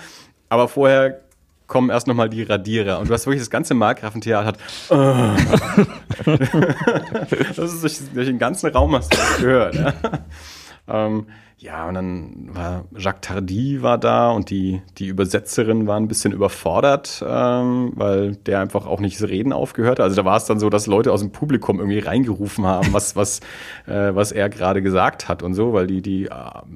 Aber vorher kommen erst nochmal die Radierer. Und du hast wirklich das ganze Markgrafentheater hat. das ist durch, durch, den ganzen Raum hast du das gehört. Ja? Ähm, ja, und dann war Jacques Tardy war da und die, die Übersetzerin war ein bisschen überfordert, ähm, weil der einfach auch nicht das Reden aufgehört hat. Also da war es dann so, dass Leute aus dem Publikum irgendwie reingerufen haben, was, was, äh, was er gerade gesagt hat und so, weil die, die äh,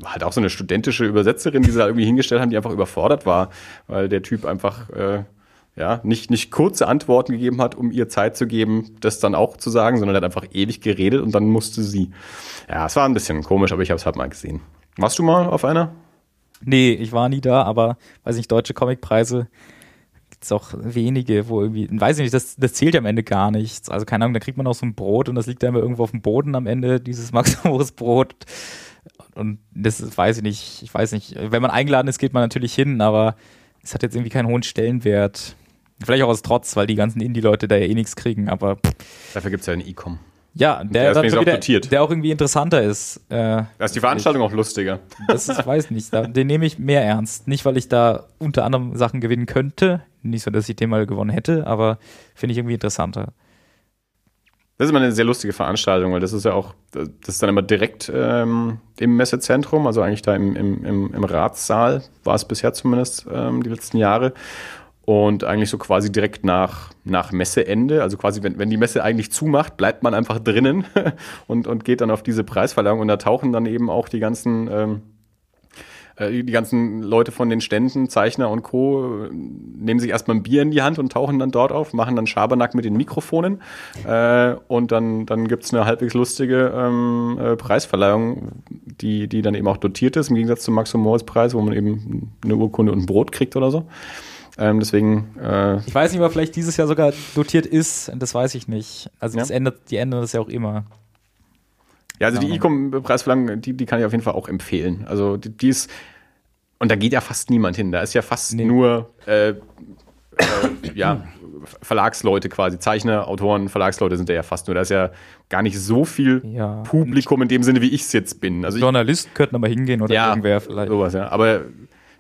halt auch so eine studentische Übersetzerin, die sie da irgendwie hingestellt haben, die einfach überfordert war, weil der Typ einfach äh, ja, nicht, nicht kurze Antworten gegeben hat, um ihr Zeit zu geben, das dann auch zu sagen, sondern er hat einfach ewig geredet und dann musste sie. Ja, es war ein bisschen komisch, aber ich habe es halt mal gesehen. Warst du mal auf einer? Nee, ich war nie da, aber weiß nicht, deutsche Comicpreise gibt es auch wenige, wo irgendwie, weiß ich nicht, das, das zählt ja am Ende gar nichts. Also keine Ahnung, da kriegt man auch so ein Brot und das liegt dann immer irgendwo auf dem Boden am Ende, dieses Max Moritz Brot. Und das weiß ich nicht, ich weiß nicht. Wenn man eingeladen ist, geht man natürlich hin, aber es hat jetzt irgendwie keinen hohen Stellenwert. Vielleicht auch aus Trotz, weil die ganzen Indie-Leute da ja eh nichts kriegen, aber. Dafür gibt es ja einen E-Com. Ja, der, der, auch wieder, der auch irgendwie interessanter ist. Äh, da ist die Veranstaltung auch lustiger. Das ist, weiß nicht, da, den nehme ich mehr ernst. Nicht, weil ich da unter anderem Sachen gewinnen könnte, nicht so, dass ich den mal gewonnen hätte, aber finde ich irgendwie interessanter. Das ist immer eine sehr lustige Veranstaltung, weil das ist ja auch, das ist dann immer direkt ähm, im Messezentrum, also eigentlich da im, im, im, Ratssaal, war es bisher zumindest ähm, die letzten Jahre und eigentlich so quasi direkt nach, nach Messeende, also quasi, wenn, wenn die Messe eigentlich zumacht, bleibt man einfach drinnen und, und geht dann auf diese Preisverleihung und da tauchen dann eben auch die ganzen ähm, Äh, die ganzen Leute von den Ständen, Zeichner und Co. äh, nehmen sich erstmal ein Bier in die Hand und tauchen dann dort auf, machen dann Schabernack mit den Mikrofonen äh, und dann, dann gibt's eine halbwegs lustige ähm, äh, Preisverleihung, die, die dann eben auch dotiert ist, im Gegensatz zum Max- und Moritz-Preis, wo man eben eine Urkunde und ein Brot kriegt oder so. Ähm, deswegen, äh, Ich weiß nicht, ob er vielleicht dieses Jahr sogar dotiert ist, das weiß ich nicht. Also Ja. das ändert, die ändern das ja auch immer. Ja, also die Ja. Ecom-Preisverleihung, die, die kann ich auf jeden Fall auch empfehlen. Also die, die ist, und da geht ja fast niemand hin. Da ist ja fast Nee. nur, äh, äh, ja, Verlagsleute quasi, Zeichner, Autoren, Verlagsleute sind da ja fast nur. Da ist ja gar nicht so viel Ja. Publikum in dem Sinne, wie ich es jetzt bin. Also ich, Journalisten könnten aber hingehen oder ja, irgendwer vielleicht. sowas, ja. Aber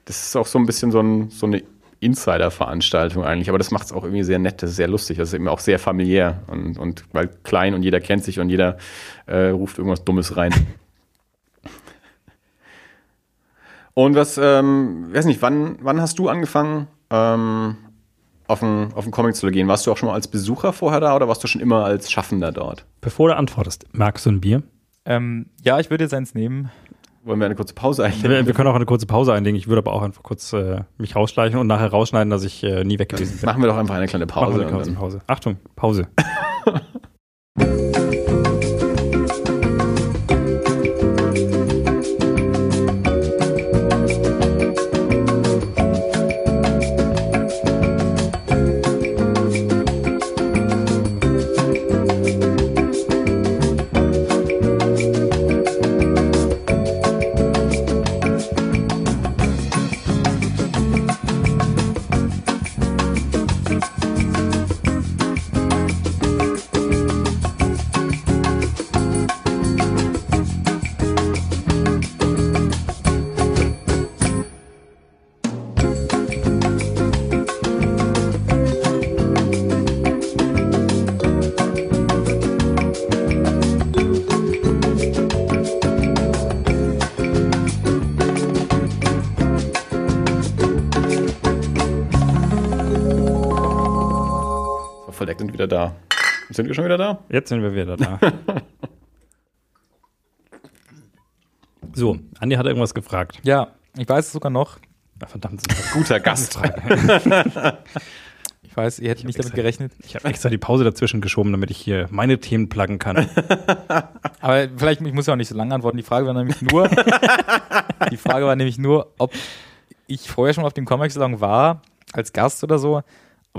das ist auch so ein bisschen so, ein, so eine Insider-Veranstaltung eigentlich. Aber das macht es auch irgendwie sehr nett, das ist sehr lustig, das ist eben auch sehr familiär und, und weil klein und jeder kennt sich und jeder äh, ruft irgendwas Dummes rein. Und was, ähm, weiß nicht, wann, wann hast du angefangen, ähm, auf den, auf den Comic zu gehen? Warst du auch schon mal als Besucher vorher da oder warst du schon immer als Schaffender dort? Bevor du antwortest, magst du ein Bier? Ähm, ja, ich würde jetzt eins nehmen. Wollen wir eine kurze Pause Wir, einlegen? wir können auch eine kurze Pause einlegen. Ich würde aber auch einfach kurz äh, mich rausschleichen und nachher rausschneiden, dass ich äh, nie weg gewesen bin. Machen wir doch einfach eine kleine Machen Pause. wir eine Pause. Achtung, Pause. wieder da? Jetzt sind wir wieder da. so, Andi hat irgendwas gefragt. Ja, ich weiß es sogar noch. Ah, verdammt, das ist eine Guter Gast. Ich weiß, ihr hättet nicht damit extra- gerechnet. Ich habe extra die Pause dazwischen geschoben, damit ich hier meine Themen pluggen kann. Aber vielleicht, ich muss ja auch nicht so lange antworten. Die Frage war nämlich nur, die Frage war nämlich nur, ob ich vorher schon auf dem Comic Salon war, als Gast oder so.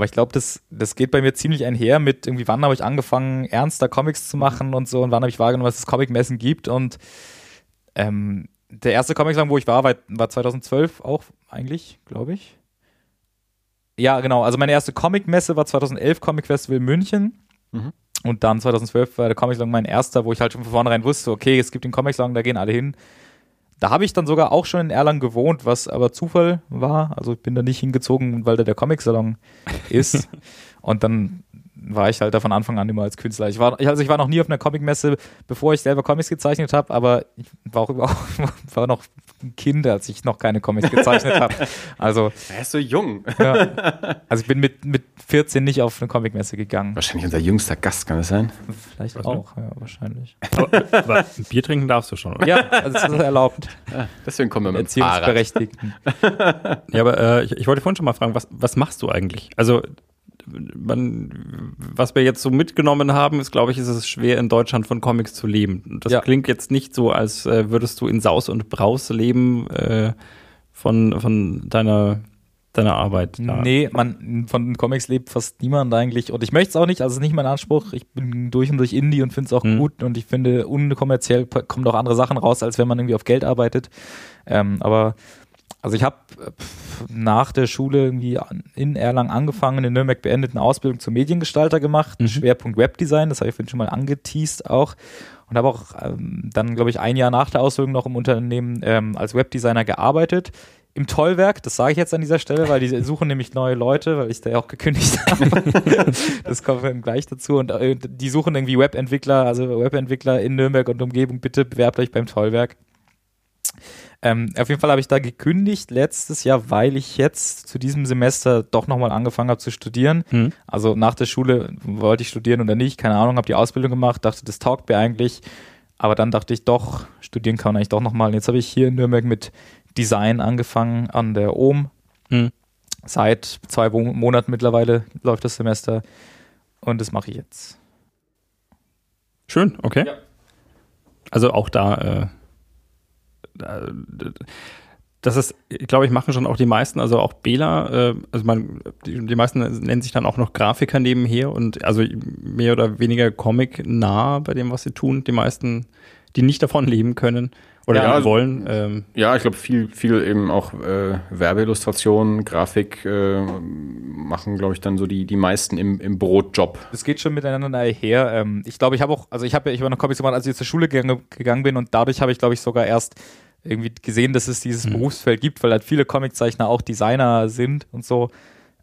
Aber ich glaube, das, das geht bei mir ziemlich einher mit irgendwie, wann habe ich angefangen, ernster Comics zu machen und so und wann habe ich wahrgenommen, was es Comic-Messen gibt. Und ähm, der erste Comic Salon, wo ich war, war, war 2012 auch eigentlich, glaube ich. Ja, genau. Also meine erste Comic-Messe war 2011 Comic Festival München. Mhm. Und dann 2012 war der Comic Salon mein erster, wo ich halt schon von vornherein wusste, okay, es gibt den Comic Salon, da gehen alle hin. Da habe ich dann sogar auch schon in Erlangen gewohnt, was aber Zufall war. Also ich bin da nicht hingezogen, weil da der Comic Salon ist. Und dann war ich halt da von Anfang an immer als Künstler. Ich war, also ich war noch nie auf einer Comicmesse, bevor ich selber Comics gezeichnet habe, aber ich war auch überhaupt, war noch ein Kind, als ich noch keine Comics gezeichnet habe. Also, Er ist so jung. ja. also ich bin mit, mit 14 nicht auf eine Comicmesse gegangen. Wahrscheinlich unser jüngster Gast, kann das sein? Vielleicht Was, auch, ja, wahrscheinlich. Aber, aber ein Bier trinken darfst du schon, oder? Ja, also das ist erlaubt. Deswegen kommen wir mit. Erziehungsberechtigten. Ja, aber äh, ich, ich wollte vorhin schon mal fragen, was, was machst du eigentlich? Also, man, was wir jetzt so mitgenommen haben, ist, glaube ich, ist es schwer, in Deutschland von Comics zu leben. Das Ja. klingt jetzt nicht so, als äh, würdest du in Saus und Braus leben äh, von, von deiner, deiner Arbeit. da. Nee, man, von Comics lebt fast niemand eigentlich. Und ich möchte es auch nicht, also es ist nicht mein Anspruch. Ich bin durch und durch Indie und finde es auch Mhm. gut. Und ich finde, unkommerziell kommen auch andere Sachen raus, als wenn man irgendwie auf Geld arbeitet. Ähm, aber also ich habe nach der Schule irgendwie in Erlangen angefangen, in Nürnberg beendet, eine Ausbildung zum Mediengestalter gemacht, Mhm. Schwerpunkt Webdesign, das habe ich vorhin schon mal angeteased auch. Und habe auch ähm, dann, glaube ich, ein Jahr nach der Ausbildung noch im Unternehmen ähm, als Webdesigner gearbeitet. Im Tollwerk, das sage ich jetzt an dieser Stelle, weil die suchen nämlich neue Leute, weil ich da ja auch gekündigt habe. das kommt dann gleich dazu. Und äh, die suchen irgendwie Webentwickler, also Webentwickler in Nürnberg und Umgebung, bitte bewerbt euch beim Tollwerk. Ähm, auf jeden Fall habe ich da gekündigt letztes Jahr, weil ich jetzt zu diesem Semester doch nochmal angefangen habe zu studieren. Hm. Also nach der Schule wollte ich studieren oder nicht, keine Ahnung, habe die Ausbildung gemacht, dachte, das taugt mir eigentlich. Aber dann dachte ich doch, studieren kann man eigentlich doch nochmal. Und jetzt habe ich hier in Nürnberg mit Design angefangen an der OM. Hm. Seit zwei Monaten mittlerweile läuft das Semester und das mache ich jetzt. Schön, okay. Ja. Also auch da, äh, das ist, glaube ich, machen schon auch die meisten, also auch Bela, äh, also man, die, die, meisten nennen sich dann auch noch Grafiker nebenher und also mehr oder weniger Comic nah bei dem, was sie tun. Die meisten, die nicht davon leben können, oder ja, wollen. Ähm. Ja, ich glaube, viel, viel eben auch äh, Werbeillustrationen, Grafik äh, machen, glaube ich, dann so die, die meisten im, im Brotjob. Es geht schon miteinander her. Ähm, ich glaube, ich habe auch, also ich habe ich habe noch Comics gemacht, als ich zur Schule gegangen, gegangen bin und dadurch habe ich, glaube ich, sogar erst irgendwie gesehen, dass es dieses mhm. Berufsfeld gibt, weil halt viele Comiczeichner auch Designer sind und so.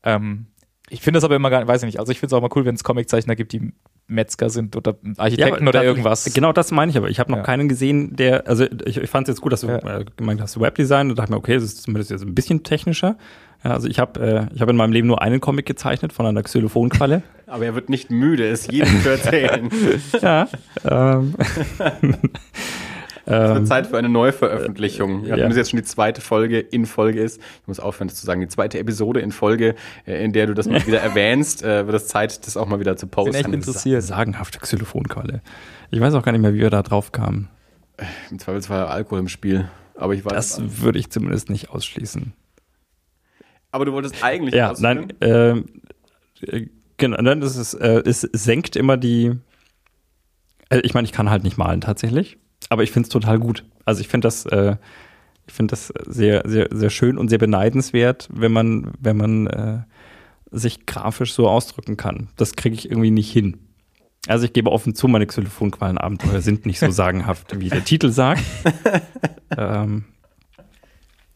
Ähm, ich finde das aber immer gar nicht, weiß ich nicht. Also ich finde es auch mal cool, wenn es Comiczeichner gibt, die Metzger sind oder Architekten ja, oder irgendwas. Genau das meine ich aber. Ich habe noch ja. keinen gesehen, der, also ich, ich fand es jetzt gut, dass du ja. äh, gemeint hast, Webdesign und dachte mir, okay, das ist zumindest jetzt ein bisschen technischer. Ja, also ich habe äh, ich hab in meinem Leben nur einen Comic gezeichnet von einer Xylophonqualle. aber er wird nicht müde, es jedem zu erzählen. ja. Ähm. Es wird ähm, Zeit für eine Neuveröffentlichung. Ja. Wenn es jetzt schon die zweite Folge in Folge ist, ich muss aufhören, das zu sagen, die zweite Episode in Folge, äh, in der du das mal wieder erwähnst, äh, wird es Zeit, das auch mal wieder zu posten. Ich bin echt interessiert. Sagenhafte Xylophonqualle. Ich weiß auch gar nicht mehr, wie wir da drauf kamen. Im Zweifelsfall Alkohol im Spiel. Aber ich weiß. Das würde ich zumindest nicht ausschließen. Aber du wolltest eigentlich. Ja, nein, äh, genau, nein, das ist, äh, es senkt immer die. Äh, ich meine, ich kann halt nicht malen tatsächlich aber ich finde es total gut. Also ich finde das, äh, ich finde das sehr, sehr, sehr schön und sehr beneidenswert, wenn man, wenn man äh, sich grafisch so ausdrücken kann. Das kriege ich irgendwie nicht hin. Also ich gebe offen zu, meine Xylophonquallen-Abenteuer sind nicht so sagenhaft, wie der Titel sagt. ähm,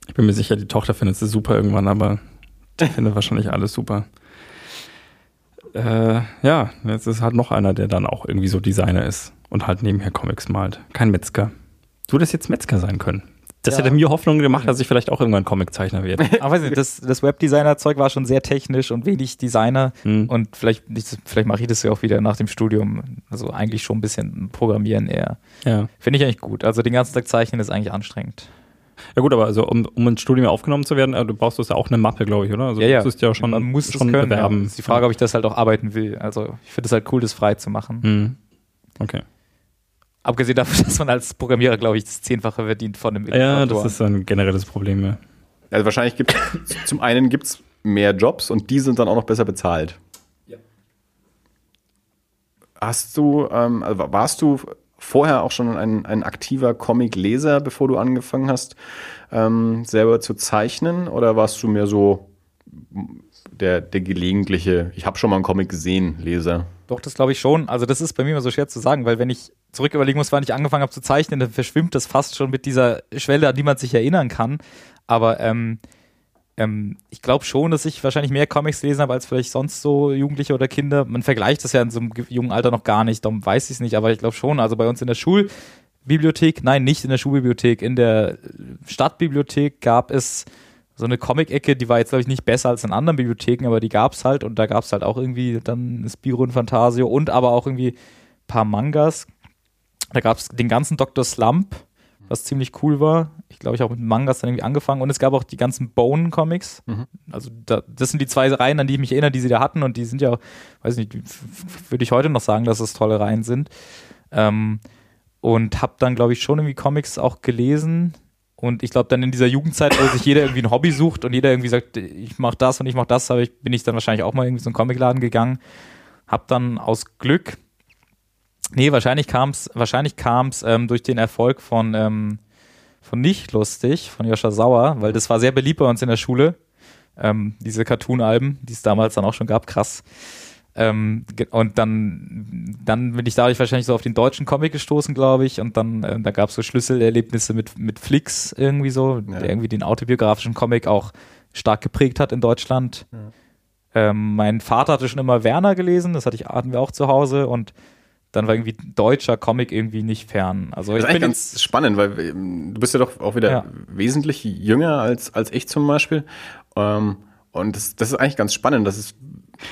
ich bin mir sicher, die Tochter findet es super irgendwann, aber die findet wahrscheinlich alles super. Äh, ja, jetzt ist halt noch einer, der dann auch irgendwie so Designer ist und halt nebenher Comics malt. Kein Metzger. Du das jetzt Metzger sein können. Das ja. hätte mir Hoffnung gemacht, dass ich vielleicht auch irgendwann Comiczeichner werde. Aber weiß nicht, das, das Webdesigner-Zeug war schon sehr technisch und wenig Designer. Hm. Und vielleicht, vielleicht mache ich das ja auch wieder nach dem Studium. Also eigentlich schon ein bisschen Programmieren eher. Ja. Finde ich eigentlich gut. Also den ganzen Tag zeichnen ist eigentlich anstrengend. Ja gut, aber also um, um ins Studium aufgenommen zu werden, äh, du brauchst ja auch eine Mappe, glaube ich, oder? Also ja, ja. Du musst ja schon, Man muss schon können, bewerben. Ja. ist die Frage, ob ich das halt auch arbeiten will. Also ich finde es halt cool, das frei zu machen. Hm. Okay. Abgesehen davon, dass man als Programmierer, glaube ich, das Zehnfache verdient von einem Ja, das ist ein generelles Problem. Ja. Also wahrscheinlich gibt es, zum einen gibt es mehr Jobs und die sind dann auch noch besser bezahlt. Ja. Hast du, ähm, also warst du vorher auch schon ein, ein aktiver Comic-Leser, bevor du angefangen hast, ähm, selber zu zeichnen? Oder warst du mehr so der, der gelegentliche, ich habe schon mal einen Comic gesehen, Leser? Doch, das glaube ich schon. Also das ist bei mir immer so schwer zu sagen, weil wenn ich zurück überlegen muss, wann ich angefangen habe zu zeichnen, dann verschwimmt das fast schon mit dieser Schwelle, an die man sich erinnern kann. Aber ähm, ähm, ich glaube schon, dass ich wahrscheinlich mehr Comics gelesen habe als vielleicht sonst so Jugendliche oder Kinder. Man vergleicht das ja in so einem jungen Alter noch gar nicht, darum weiß ich es nicht, aber ich glaube schon. Also bei uns in der Schulbibliothek, nein, nicht in der Schulbibliothek, in der Stadtbibliothek gab es so eine Comic-Ecke, die war jetzt, glaube ich, nicht besser als in anderen Bibliotheken, aber die gab es halt und da gab es halt auch irgendwie dann Spiro und Fantasio und aber auch irgendwie ein paar Mangas. Da gab es den ganzen Dr. Slump, was ziemlich cool war. Ich glaube, ich habe mit Mangas dann irgendwie angefangen und es gab auch die ganzen Bone-Comics. Mhm. Also da, das sind die zwei Reihen, an die ich mich erinnere, die sie da hatten und die sind ja, weiß nicht, würde ich heute noch sagen, dass es tolle Reihen sind. Ähm, und habe dann, glaube ich, schon irgendwie Comics auch gelesen und ich glaube, dann in dieser Jugendzeit, wo sich jeder irgendwie ein Hobby sucht und jeder irgendwie sagt, ich mache das und ich mache das, ich, bin ich dann wahrscheinlich auch mal irgendwie so einen Comicladen gegangen. Hab dann aus Glück, nee, wahrscheinlich kam es wahrscheinlich kam's, ähm, durch den Erfolg von, ähm, von Nicht Lustig, von Joscha Sauer, weil das war sehr beliebt bei uns in der Schule. Ähm, diese Cartoon-Alben, die es damals dann auch schon gab, krass. Ähm, und dann, dann bin ich dadurch wahrscheinlich so auf den deutschen Comic gestoßen, glaube ich. Und dann, äh, da gab es so Schlüsselerlebnisse mit, mit Flix irgendwie so, ja. der irgendwie den autobiografischen Comic auch stark geprägt hat in Deutschland. Ja. Ähm, mein Vater hatte schon immer Werner gelesen, das hatte ich, hatten wir auch zu Hause und dann war irgendwie deutscher Comic irgendwie nicht fern. Also das ist eigentlich ganz spannend, weil ähm, du bist ja doch auch wieder ja. wesentlich jünger als, als ich zum Beispiel. Ähm, und das, das ist eigentlich ganz spannend, dass es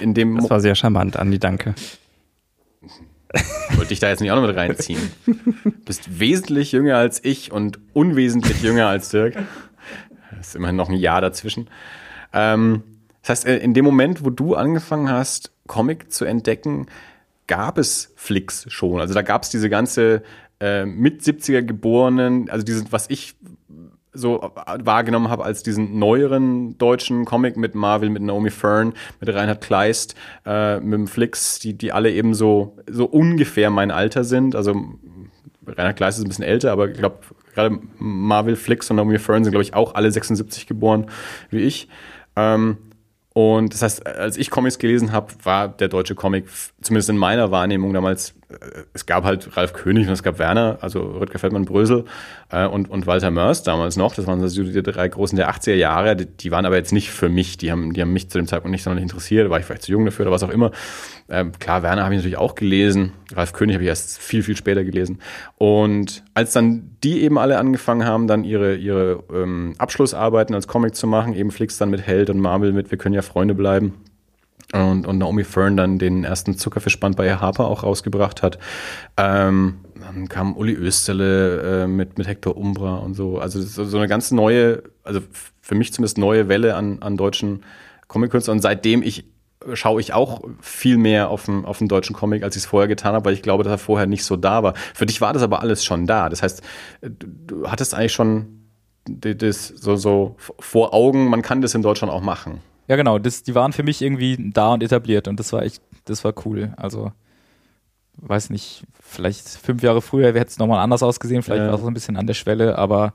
in dem. Das war sehr charmant, Andi, danke. Wollte ich da jetzt nicht auch noch mit reinziehen. Du bist wesentlich jünger als ich und unwesentlich jünger als Dirk. ist immerhin noch ein Jahr dazwischen. Ähm, das heißt, äh, in dem Moment, wo du angefangen hast, Comic zu entdecken, gab es Flix schon. Also da gab es diese ganze äh, mit 70er geborenen, also diesen, was ich so wahrgenommen habe als diesen neueren deutschen Comic mit Marvel, mit Naomi Fern, mit Reinhard Kleist, äh, mit dem Flix, die, die alle eben so, so ungefähr mein Alter sind. Also Reinhard Kleist ist ein bisschen älter, aber ich glaube, gerade Marvel, Flix und Naomi Fern sind, glaube ich, auch alle 76 geboren wie ich. Ähm, und das heißt, als ich Comics gelesen habe, war der deutsche Comic, zumindest in meiner Wahrnehmung damals, es gab halt Ralf König und es gab Werner, also Rüdger Feldmann-Brösel äh, und, und Walter Mörs damals noch. Das waren so die drei Großen der 80er Jahre. Die, die, waren aber jetzt nicht für mich. Die haben, die haben mich zu dem Zeitpunkt nicht sonderlich interessiert. Da war ich vielleicht zu jung dafür oder was auch immer. Ähm, klar, Werner habe ich natürlich auch gelesen. Ralf König habe ich erst viel, viel später gelesen. Und als dann die eben alle angefangen haben, dann ihre, ihre ähm, Abschlussarbeiten als Comic zu machen, eben Flix dann mit Held und Marvel mit Wir können ja Freunde bleiben, und, und Naomi Fern dann den ersten Zuckerfischband bei Harper auch rausgebracht hat. Ähm, dann kam Uli Österle äh, mit, mit Hector Umbra und so. Also so, eine ganz neue, also für mich zumindest neue Welle an, an deutschen Comic-Künstlern. Und seitdem ich schaue ich auch viel mehr auf den, auf den deutschen Comic, als ich es vorher getan habe, weil ich glaube, dass er vorher nicht so da war. Für dich war das aber alles schon da. Das heißt, du hattest eigentlich schon das so, so vor Augen, man kann das in Deutschland auch machen. Ja, genau. Das, die waren für mich irgendwie da und etabliert und das war echt, das war cool. Also, weiß nicht, vielleicht fünf Jahre früher hätte es nochmal anders ausgesehen, vielleicht ja. war es so ein bisschen an der Schwelle, aber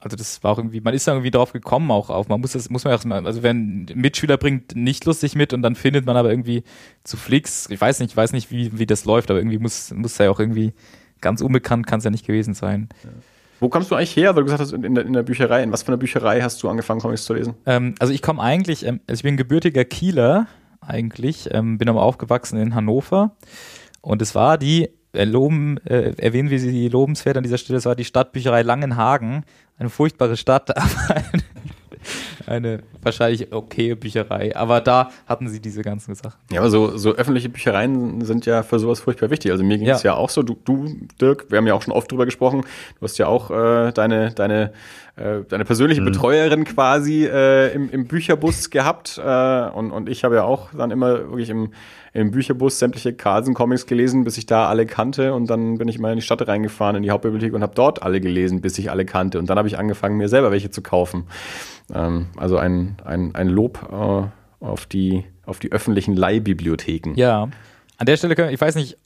also das war auch irgendwie, man ist da irgendwie drauf gekommen auch auf. Man muss das, muss man erstmal, also wenn Mitschüler bringt nicht lustig mit und dann findet man aber irgendwie zu Flix, ich weiß nicht, ich weiß nicht, wie, wie das läuft, aber irgendwie muss, muss ja auch irgendwie ganz unbekannt kann es ja nicht gewesen sein. Ja. Wo kommst du eigentlich her, weil du gesagt hast, in der, in der Bücherei? In was für einer Bücherei hast du angefangen, Comics zu lesen? Ähm, also ich komme eigentlich, ähm, also ich bin gebürtiger Kieler eigentlich, ähm, bin aber aufgewachsen in Hannover und es war die, äh, loben, äh, erwähnen wir sie lobenswert an dieser Stelle, es war die Stadtbücherei Langenhagen, eine furchtbare Stadt, aber eine wahrscheinlich okay Bücherei. Aber da hatten sie diese ganzen Sachen. Ja, aber so, so öffentliche Büchereien sind ja für sowas furchtbar wichtig. Also mir ging es ja. ja. auch so. Du, du, Dirk, wir haben ja auch schon oft drüber gesprochen. Du hast ja auch äh, deine, deine, äh, deine persönliche mhm. Betreuerin quasi äh, im, im Bücherbus gehabt. Äh, und, und ich habe ja auch dann immer wirklich im im Bücherbus sämtliche Carlsen-Comics gelesen, bis ich da alle kannte. Und dann bin ich mal in die Stadt reingefahren, in die Hauptbibliothek und habe dort alle gelesen, bis ich alle kannte. Und dann habe ich angefangen, mir selber welche zu kaufen. Ähm, also ein, ein, ein Lob äh, auf, die, auf die öffentlichen Leihbibliotheken. Ja. An der Stelle, können, ich weiß nicht,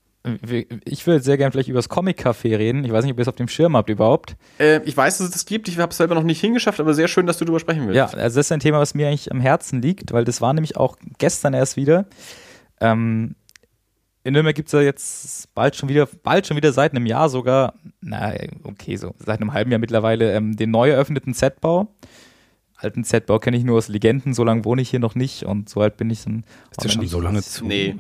ich würde sehr gerne vielleicht über das Comic-Café reden. Ich weiß nicht, ob ihr es auf dem Schirm habt überhaupt. Äh, ich weiß, dass es das gibt. Ich habe es selber noch nicht hingeschafft, aber sehr schön, dass du darüber sprechen willst. Ja, also das ist ein Thema, was mir eigentlich am Herzen liegt, weil das war nämlich auch gestern erst wieder. Ähm, in Nürnberg gibt es ja jetzt bald schon wieder, bald schon wieder seit einem Jahr sogar, na, okay, so seit einem halben Jahr mittlerweile, ähm, den neu eröffneten Z-Bau. Alten Z-Bau kenne ich nur aus Legenden, so lange wohne ich hier noch nicht und so alt bin ich dann. Ist der schon so lange zu? Nee.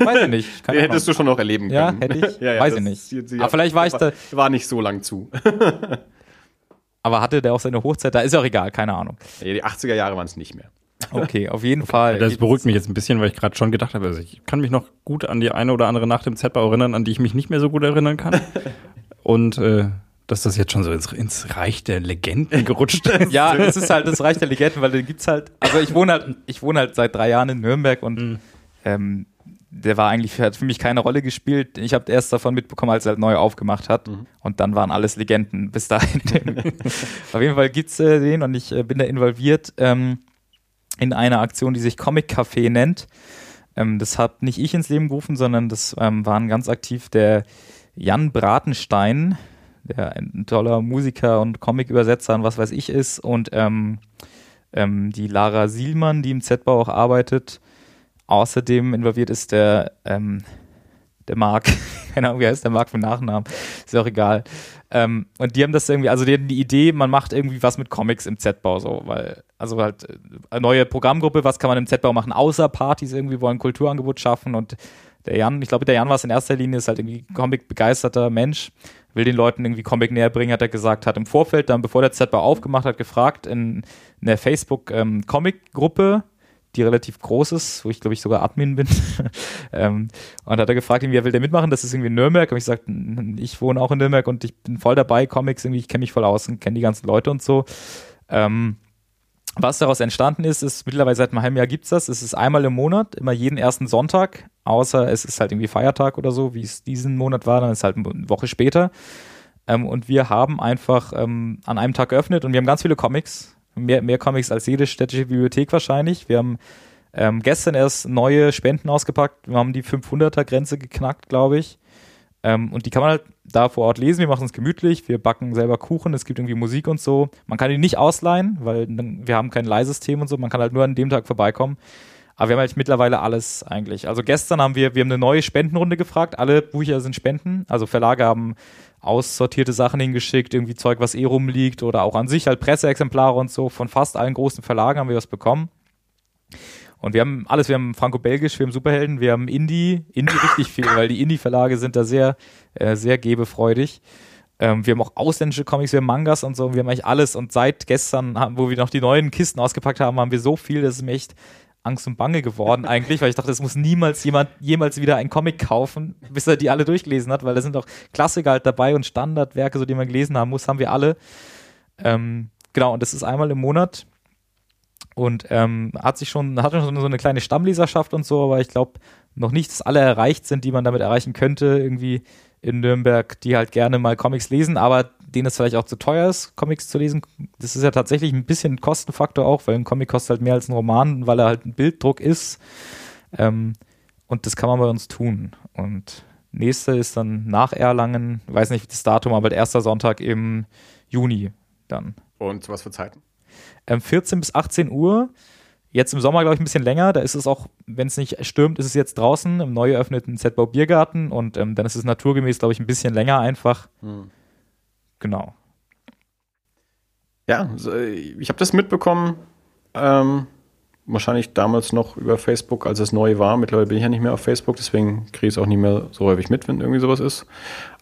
Weiß ich nicht. Den hättest du schon noch erleben können. Ja, hätte ich? ja, ja, Weiß ich nicht. Aber vielleicht war ich da. War nicht so lang zu. Aber hatte der auch seine Hochzeit? Da ist auch egal, keine Ahnung. Ja, die 80er Jahre waren es nicht mehr. Okay, auf jeden Fall. Das beruhigt mich jetzt ein bisschen, weil ich gerade schon gedacht habe, also ich kann mich noch gut an die eine oder andere Nacht im Z-Bau erinnern, an die ich mich nicht mehr so gut erinnern kann. Und äh, dass das jetzt schon so ins, ins Reich der Legenden gerutscht ist. ja, es ist halt das Reich der Legenden, weil da gibt's halt, also ich wohne halt, ich wohne halt seit drei Jahren in Nürnberg und mhm. ähm, der war eigentlich, hat für mich keine Rolle gespielt. Ich habe erst davon mitbekommen, als er halt neu aufgemacht hat. Mhm. Und dann waren alles Legenden bis dahin. Auf jeden Fall gibt's äh, den und ich äh, bin da involviert. Ähm, in einer Aktion, die sich Comic Café nennt. Ähm, das hat nicht ich ins Leben gerufen, sondern das ähm, waren ganz aktiv der Jan Bratenstein, der ein toller Musiker und Comic-Übersetzer und was weiß ich ist, und ähm, ähm die Lara Sielmann, die im Z-Bau auch arbeitet. Außerdem involviert ist der, ähm, der Marc, keine Ahnung, wie heißt der Marc für Nachnamen, ist auch egal. Ähm, und die haben das irgendwie, also die hatten die Idee, man macht irgendwie was mit Comics im Z-Bau so, weil, also halt äh, eine neue Programmgruppe, was kann man im Z-Bau machen, außer Partys irgendwie, wollen Kulturangebot schaffen und der Jan, ich glaube, der Jan war es in erster Linie, ist halt irgendwie Comic-begeisterter Mensch, will den Leuten irgendwie Comic näher bringen, hat er gesagt, hat im Vorfeld dann, bevor der Z-Bau aufgemacht hat, gefragt in, in der Facebook-Comic-Gruppe, ähm, die relativ groß ist, wo ich glaube ich sogar Admin bin. ähm, und hat er gefragt, wie will der mitmachen? Das ist irgendwie in Nürnberg. Und ich sagte, ich wohne auch in Nürnberg und ich bin voll dabei, Comics, irgendwie, ich kenne mich voll aus und kenne die ganzen Leute und so. Ähm, was daraus entstanden ist, ist mittlerweile seit einem halben Jahr gibt es das. Es ist einmal im Monat, immer jeden ersten Sonntag, außer es ist halt irgendwie Feiertag oder so, wie es diesen Monat war, dann ist es halt eine Woche später. Ähm, und wir haben einfach ähm, an einem Tag geöffnet und wir haben ganz viele Comics, mehr, mehr Comics als jede städtische Bibliothek wahrscheinlich. Wir haben ähm, gestern erst neue Spenden ausgepackt, wir haben die 500er-Grenze geknackt, glaube ich. Ähm, und die kann man halt da vor Ort lesen. Wir machen es gemütlich. Wir backen selber Kuchen. Es gibt irgendwie Musik und so. Man kann die nicht ausleihen, weil wir haben kein Leihsystem und so. Man kann halt nur an dem Tag vorbeikommen. Aber wir haben halt mittlerweile alles eigentlich. Also gestern haben wir, wir haben eine neue Spendenrunde gefragt. Alle Bücher sind Spenden. Also Verlage haben aussortierte Sachen hingeschickt, irgendwie Zeug, was eh rumliegt oder auch an sich halt Presseexemplare und so. Von fast allen großen Verlagen haben wir was bekommen. Und wir haben alles, wir haben Franco-Belgisch, wir haben Superhelden, wir haben Indie, Indie richtig viel, weil die Indie-Verlage sind da sehr, äh, sehr gebefreudig. Ähm, wir haben auch ausländische Comics, wir haben Mangas und so, wir haben eigentlich alles. Und seit gestern, wo wir noch die neuen Kisten ausgepackt haben, haben wir so viel, das ist mir echt Angst und Bange geworden eigentlich, weil ich dachte, es muss niemals jemand jemals wieder einen Comic kaufen, bis er die alle durchgelesen hat, weil da sind auch Klassiker halt dabei und Standardwerke, so die man gelesen haben muss, haben wir alle. Ähm, genau, und das ist einmal im Monat und ähm, hat sich schon, hat schon so eine kleine Stammleserschaft und so, aber ich glaube noch nicht, dass alle erreicht sind, die man damit erreichen könnte, irgendwie in Nürnberg, die halt gerne mal Comics lesen, aber denen es vielleicht auch zu teuer ist, Comics zu lesen. Das ist ja tatsächlich ein bisschen ein Kostenfaktor auch, weil ein Comic kostet halt mehr als ein Roman, weil er halt ein Bilddruck ist. Ähm, und das kann man bei uns tun. Und nächste ist dann nach Erlangen, weiß nicht das Datum, aber der erste Sonntag im Juni dann. Und was für Zeiten? ähm, 14 bis 18 Uhr. Jetzt im Sommer, glaube ich, ein bisschen länger. Da ist es auch, wenn es nicht stürmt, ist es jetzt draußen im neu eröffneten Z-Bau Biergarten und ähm, dann ist es naturgemäß, glaube ich, ein bisschen länger einfach. Hm. Genau. Ja, ich habe das mitbekommen. Ähm, wahrscheinlich damals noch über Facebook, als es neu war. Mittlerweile bin ich ja nicht mehr auf Facebook, deswegen kriege ich es auch nicht mehr so häufig mit, wenn irgendwie sowas ist.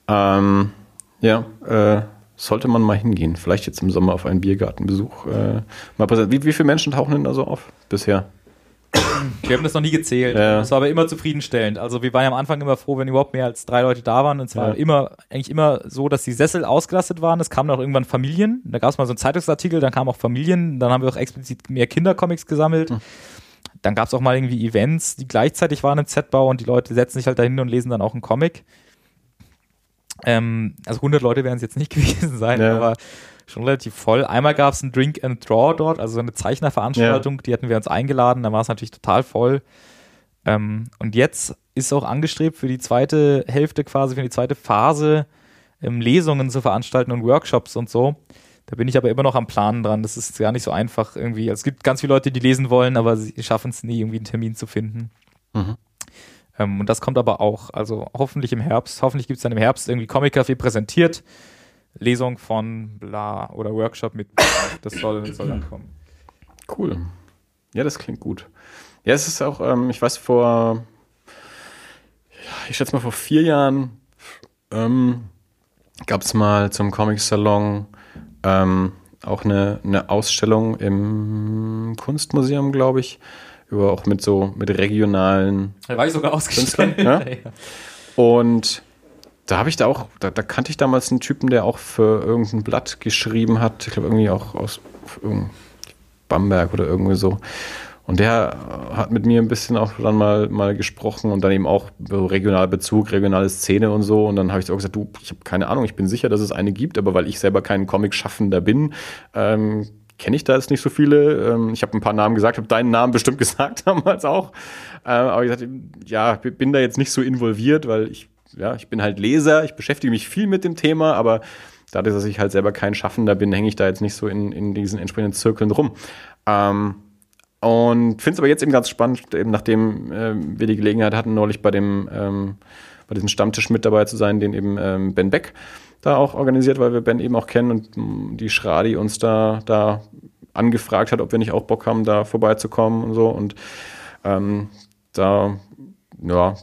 Ähm, ja, äh, sollte man mal hingehen. Vielleicht jetzt im Sommer auf einen Biergartenbesuch. Äh, mal Wie, wie viele Menschen tauchen denn da so auf bisher? Wir haben das noch nie gezählt. Ja. Das war aber immer zufriedenstellend. Also wir waren ja am Anfang immer froh, wenn überhaupt mehr als drei Leute da waren. Und zwar ja. immer, eigentlich immer so, dass die Sessel ausgelastet waren. Es kamen auch irgendwann Familien. Da gab es mal so einen Zeitungsartikel, dann kamen auch Familien. Dann haben wir auch explizit mehr Kindercomics gesammelt. Hm. Dann gab es auch mal irgendwie Events, die gleichzeitig waren im Z-Bau und die Leute setzen sich halt dahin und lesen dann auch einen Comic. Ähm, also 100 Leute werden es jetzt nicht gewesen sein, ja. aber schon relativ voll. Einmal gab es ein Drink and Draw dort, also so eine Zeichnerveranstaltung, ja. die hatten wir uns eingeladen, da war es natürlich total voll. Ähm, und jetzt ist auch angestrebt für die zweite Hälfte quasi, für die zweite Phase ähm, Lesungen zu veranstalten und Workshops und so. Da bin ich aber immer noch am Planen dran. Das ist gar nicht so einfach irgendwie. Also es gibt ganz viele Leute, die lesen wollen, aber sie schaffen es nie, irgendwie einen Termin zu finden. Mhm. Ähm, und das kommt aber auch, also hoffentlich im Herbst, hoffentlich gibt es dann im Herbst irgendwie Comic Café präsentiert, Lesung von bla oder Workshop mit, das soll, soll dann kommen. Cool. Ja, das klingt gut. Ja, es ist auch, ähm, ich weiß, vor, ich schätze mal vor vier Jahren ähm, gab es mal zum Comic-Salon ähm, auch eine, eine Ausstellung im Kunstmuseum, glaube ich, über auch mit so mit regionalen. Da war ich sogar ausgestellt. Ja? Und da habe ich da auch, da, da, kannte ich damals einen Typen, der auch für irgendein Blatt geschrieben hat. Ich glaube irgendwie auch aus Bamberg oder irgendwie so. Und der hat mit mir ein bisschen auch dann mal, mal gesprochen und dann eben auch regionaler Bezug, regionale Szene und so. Und dann habe ich auch gesagt, du, ich habe keine Ahnung, ich bin sicher, dass es eine gibt, aber weil ich selber kein Comic-Schaffender bin, ähm, kenne ich da jetzt nicht so viele. Ähm, ich habe ein paar Namen gesagt, habe deinen Namen bestimmt gesagt damals auch. Ähm, aber ich sagte, ja, bin da jetzt nicht so involviert, weil ich, ja, ich bin halt Leser, ich beschäftige mich viel mit dem Thema, aber dadurch, dass ich halt selber kein Schaffender bin, hänge ich da jetzt nicht so in, in diesen entsprechenden Zirkeln rum. Ähm, und finde es aber jetzt eben ganz spannend, eben nachdem äh, wir die Gelegenheit hatten, neulich bei dem ähm, bei diesem Stammtisch mit dabei zu sein, den eben ähm, Ben Beck da auch organisiert, weil wir Ben eben auch kennen und die Schradi uns da, da angefragt hat, ob wir nicht auch Bock haben, da vorbeizukommen und so. Und ähm, da ja,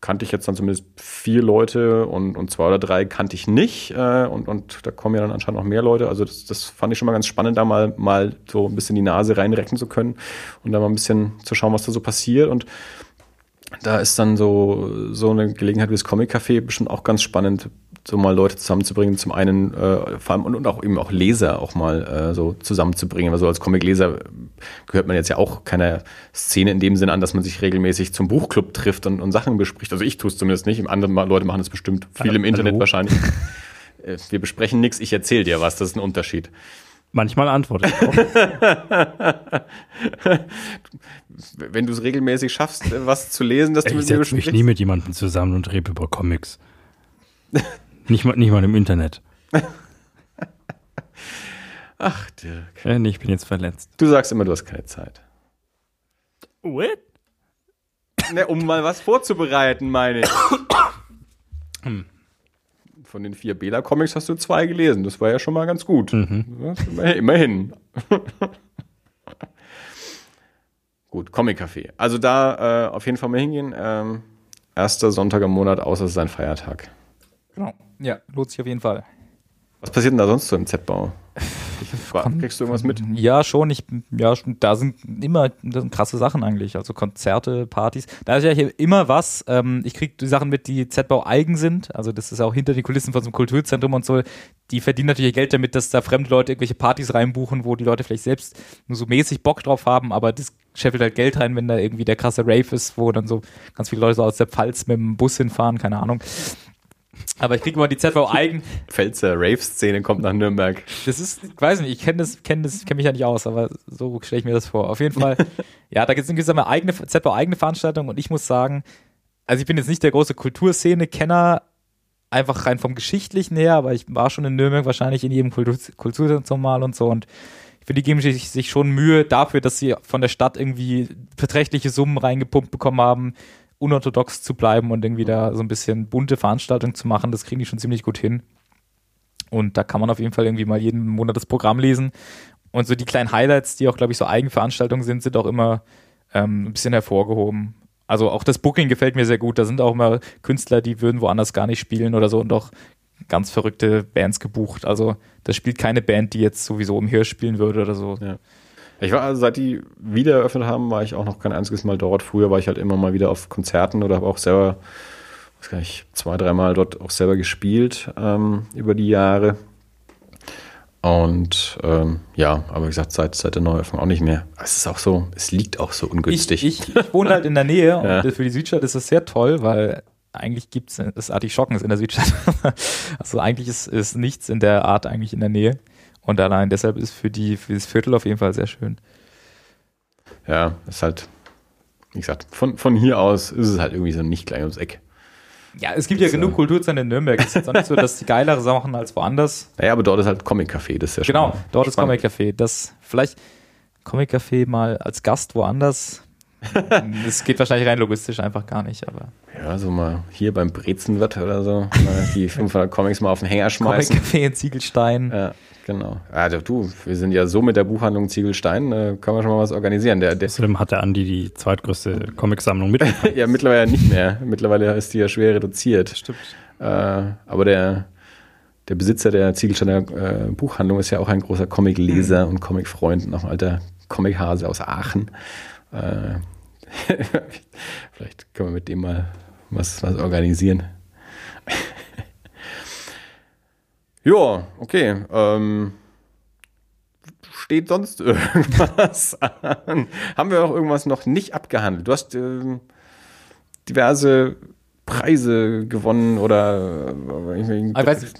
kannte ich jetzt dann zumindest vier Leute und, und zwei oder drei kannte ich nicht. Äh, und, und da kommen ja dann anscheinend noch mehr Leute. Also das, das fand ich schon mal ganz spannend, da mal, mal so ein bisschen die Nase reinrecken zu können und da mal ein bisschen zu schauen, was da so passiert. Und da ist dann so, so eine Gelegenheit wie das Comic Café bestimmt auch ganz spannend so mal Leute zusammenzubringen. Zum einen äh, vor allem und, und, auch eben auch Leser auch mal äh, so zusammenzubringen. Also als Comic-Leser gehört man jetzt ja auch keiner Szene in dem Sinne an, dass man sich regelmäßig zum Buchclub trifft und, und Sachen bespricht. Also ich tue es zumindest nicht. Andere Leute machen es bestimmt viel im Internet Hallo? wahrscheinlich. Äh, wir besprechen nichts, ich erzähle dir was, das ist ein Unterschied. Manchmal antworte ich auch. Wenn du es regelmäßig schaffst, äh, was zu lesen, dass du mit mir besprichst. Ich mich nie mit jemandem zusammen und rede über Comics. nicht, mal, nicht mal im Internet. Ach, Dirk. Äh, nee, ich bin jetzt verletzt. Du sagst immer, du hast keine Zeit. What? Ne, um mal was vorzubereiten, meine ich. Hm von den vier Bela-Comics hast du zwei gelesen. Das war ja schon mal ganz gut. Mhm. Immerhin. gut, Comic-Café. Also da äh, auf jeden Fall mal hingehen. Ähm, erster Sonntag im Monat, außer es ist ein Feiertag. Genau. Ja, lohnt sich auf jeden Fall. Was passiert denn da sonst so im Z-Bau? Kriegst du irgendwas mit? Ja, schon. Ich, ja, da sind immer sind krasse Sachen eigentlich. Also Konzerte, Partys. Da ist ja hier immer was. Ähm, ich kriege die Sachen mit, die Z-Bau eigen sind. Also das ist auch hinter den Kulissen von so einem Kulturzentrum und so. Die verdienen natürlich Geld damit, dass da fremde Leute irgendwelche Partys reinbuchen, wo die Leute vielleicht selbst nur so mäßig Bock drauf haben, aber das scheffelt halt Geld rein, wenn da irgendwie der krasse Rave ist, wo dann so ganz viele Leute so aus der Pfalz mit dem Bus hinfahren, keine Ahnung. Aber ich kriege immer die ZV eigen. Pfälzer Rave-Szene kommt nach Nürnberg. Das ist, ich weiß nicht, ich kenne das, kenne das, kenne mich ja nicht aus, aber so stelle ich mir das vor. Auf jeden Fall, ja, da gibt es eine eigene, ZV eigene Veranstaltung und ich muss sagen, also ich bin jetzt nicht der große Kulturszene-Kenner, einfach rein vom Geschichtlichen her, aber ich war schon in Nürnberg wahrscheinlich in jedem Kultur Kulturzentrum mal und so und ich finde, die geben sich, sich schon Mühe dafür, dass sie von der Stadt irgendwie beträchtliche Summen reingepumpt bekommen haben, unorthodox zu bleiben und irgendwie da so ein bisschen bunte Veranstaltungen zu machen. Das kriegen die schon ziemlich gut hin. Und da kann man auf jeden Fall irgendwie mal jeden Monat das Programm lesen. Und so die kleinen Highlights, die auch, glaube ich, so Eigenveranstaltungen sind, sind auch immer ähm, ein bisschen hervorgehoben. Also auch das Booking gefällt mir sehr gut. Da sind auch immer Künstler, die würden woanders gar nicht spielen oder so und auch ganz verrückte Bands gebucht. Also das spielt keine Band, die jetzt sowieso im Hirsch spielen würde oder so. Ja. Ich war, seit die wieder eröffnet haben, war ich auch noch kein einziges Mal dort. Früher war ich halt immer mal wieder auf Konzerten oder habe auch selber, weiß gar nicht, zwei, dreimal dort auch selber gespielt ähm, über die Jahre. Und ähm, ja, aber wie gesagt, seit, seit der Neueröffnung auch nicht mehr. Es ist auch so, es liegt auch so ungünstig. Ich, ich, ich wohne halt in der Nähe und ja. für die Südstadt ist das sehr toll, weil eigentlich gibt es das Artischocken ist in der Südstadt. also eigentlich ist, ist nichts in der Art eigentlich in der Nähe. Und allein deshalb ist für, die, für das Viertel auf jeden Fall sehr schön. Ja, ist halt, wie gesagt, von, von hier aus ist es halt irgendwie so nicht gleich ums Eck. Ja, es gibt das, ja genug äh, Kulturzentren in Nürnberg. Es ist jetzt auch nicht so, dass die geilere Sachen als woanders. Naja, aber dort ist halt Comic Café, das ist ja schon Genau, dort spannend. ist Comic Café. Das vielleicht Comic Café mal als Gast woanders. das geht wahrscheinlich rein logistisch einfach gar nicht, aber. Ja, so mal hier beim Brezenwirt oder so, die 500 Comics mal auf den Hänger schmeißen. Comic Café in Ziegelstein. Ja. Genau. Also du, wir sind ja so mit der Buchhandlung Ziegelstein, äh, können wir schon mal was organisieren. Der, der Außerdem hat der Andi die zweitgrößte Comicsammlung mit. ja, mittlerweile nicht mehr. Mittlerweile ist die ja schwer reduziert. Stimmt. Äh, aber der, der Besitzer der Ziegelsteiner äh, Buchhandlung ist ja auch ein großer Comicleser mhm. und Comicfreund und auch ein alter Comichase aus Aachen. Äh, vielleicht können wir mit dem mal was, was organisieren. Ja, okay. Ähm, steht sonst irgendwas an? Haben wir auch irgendwas noch nicht abgehandelt? Du hast ähm, diverse Preise gewonnen oder äh, ich weiß,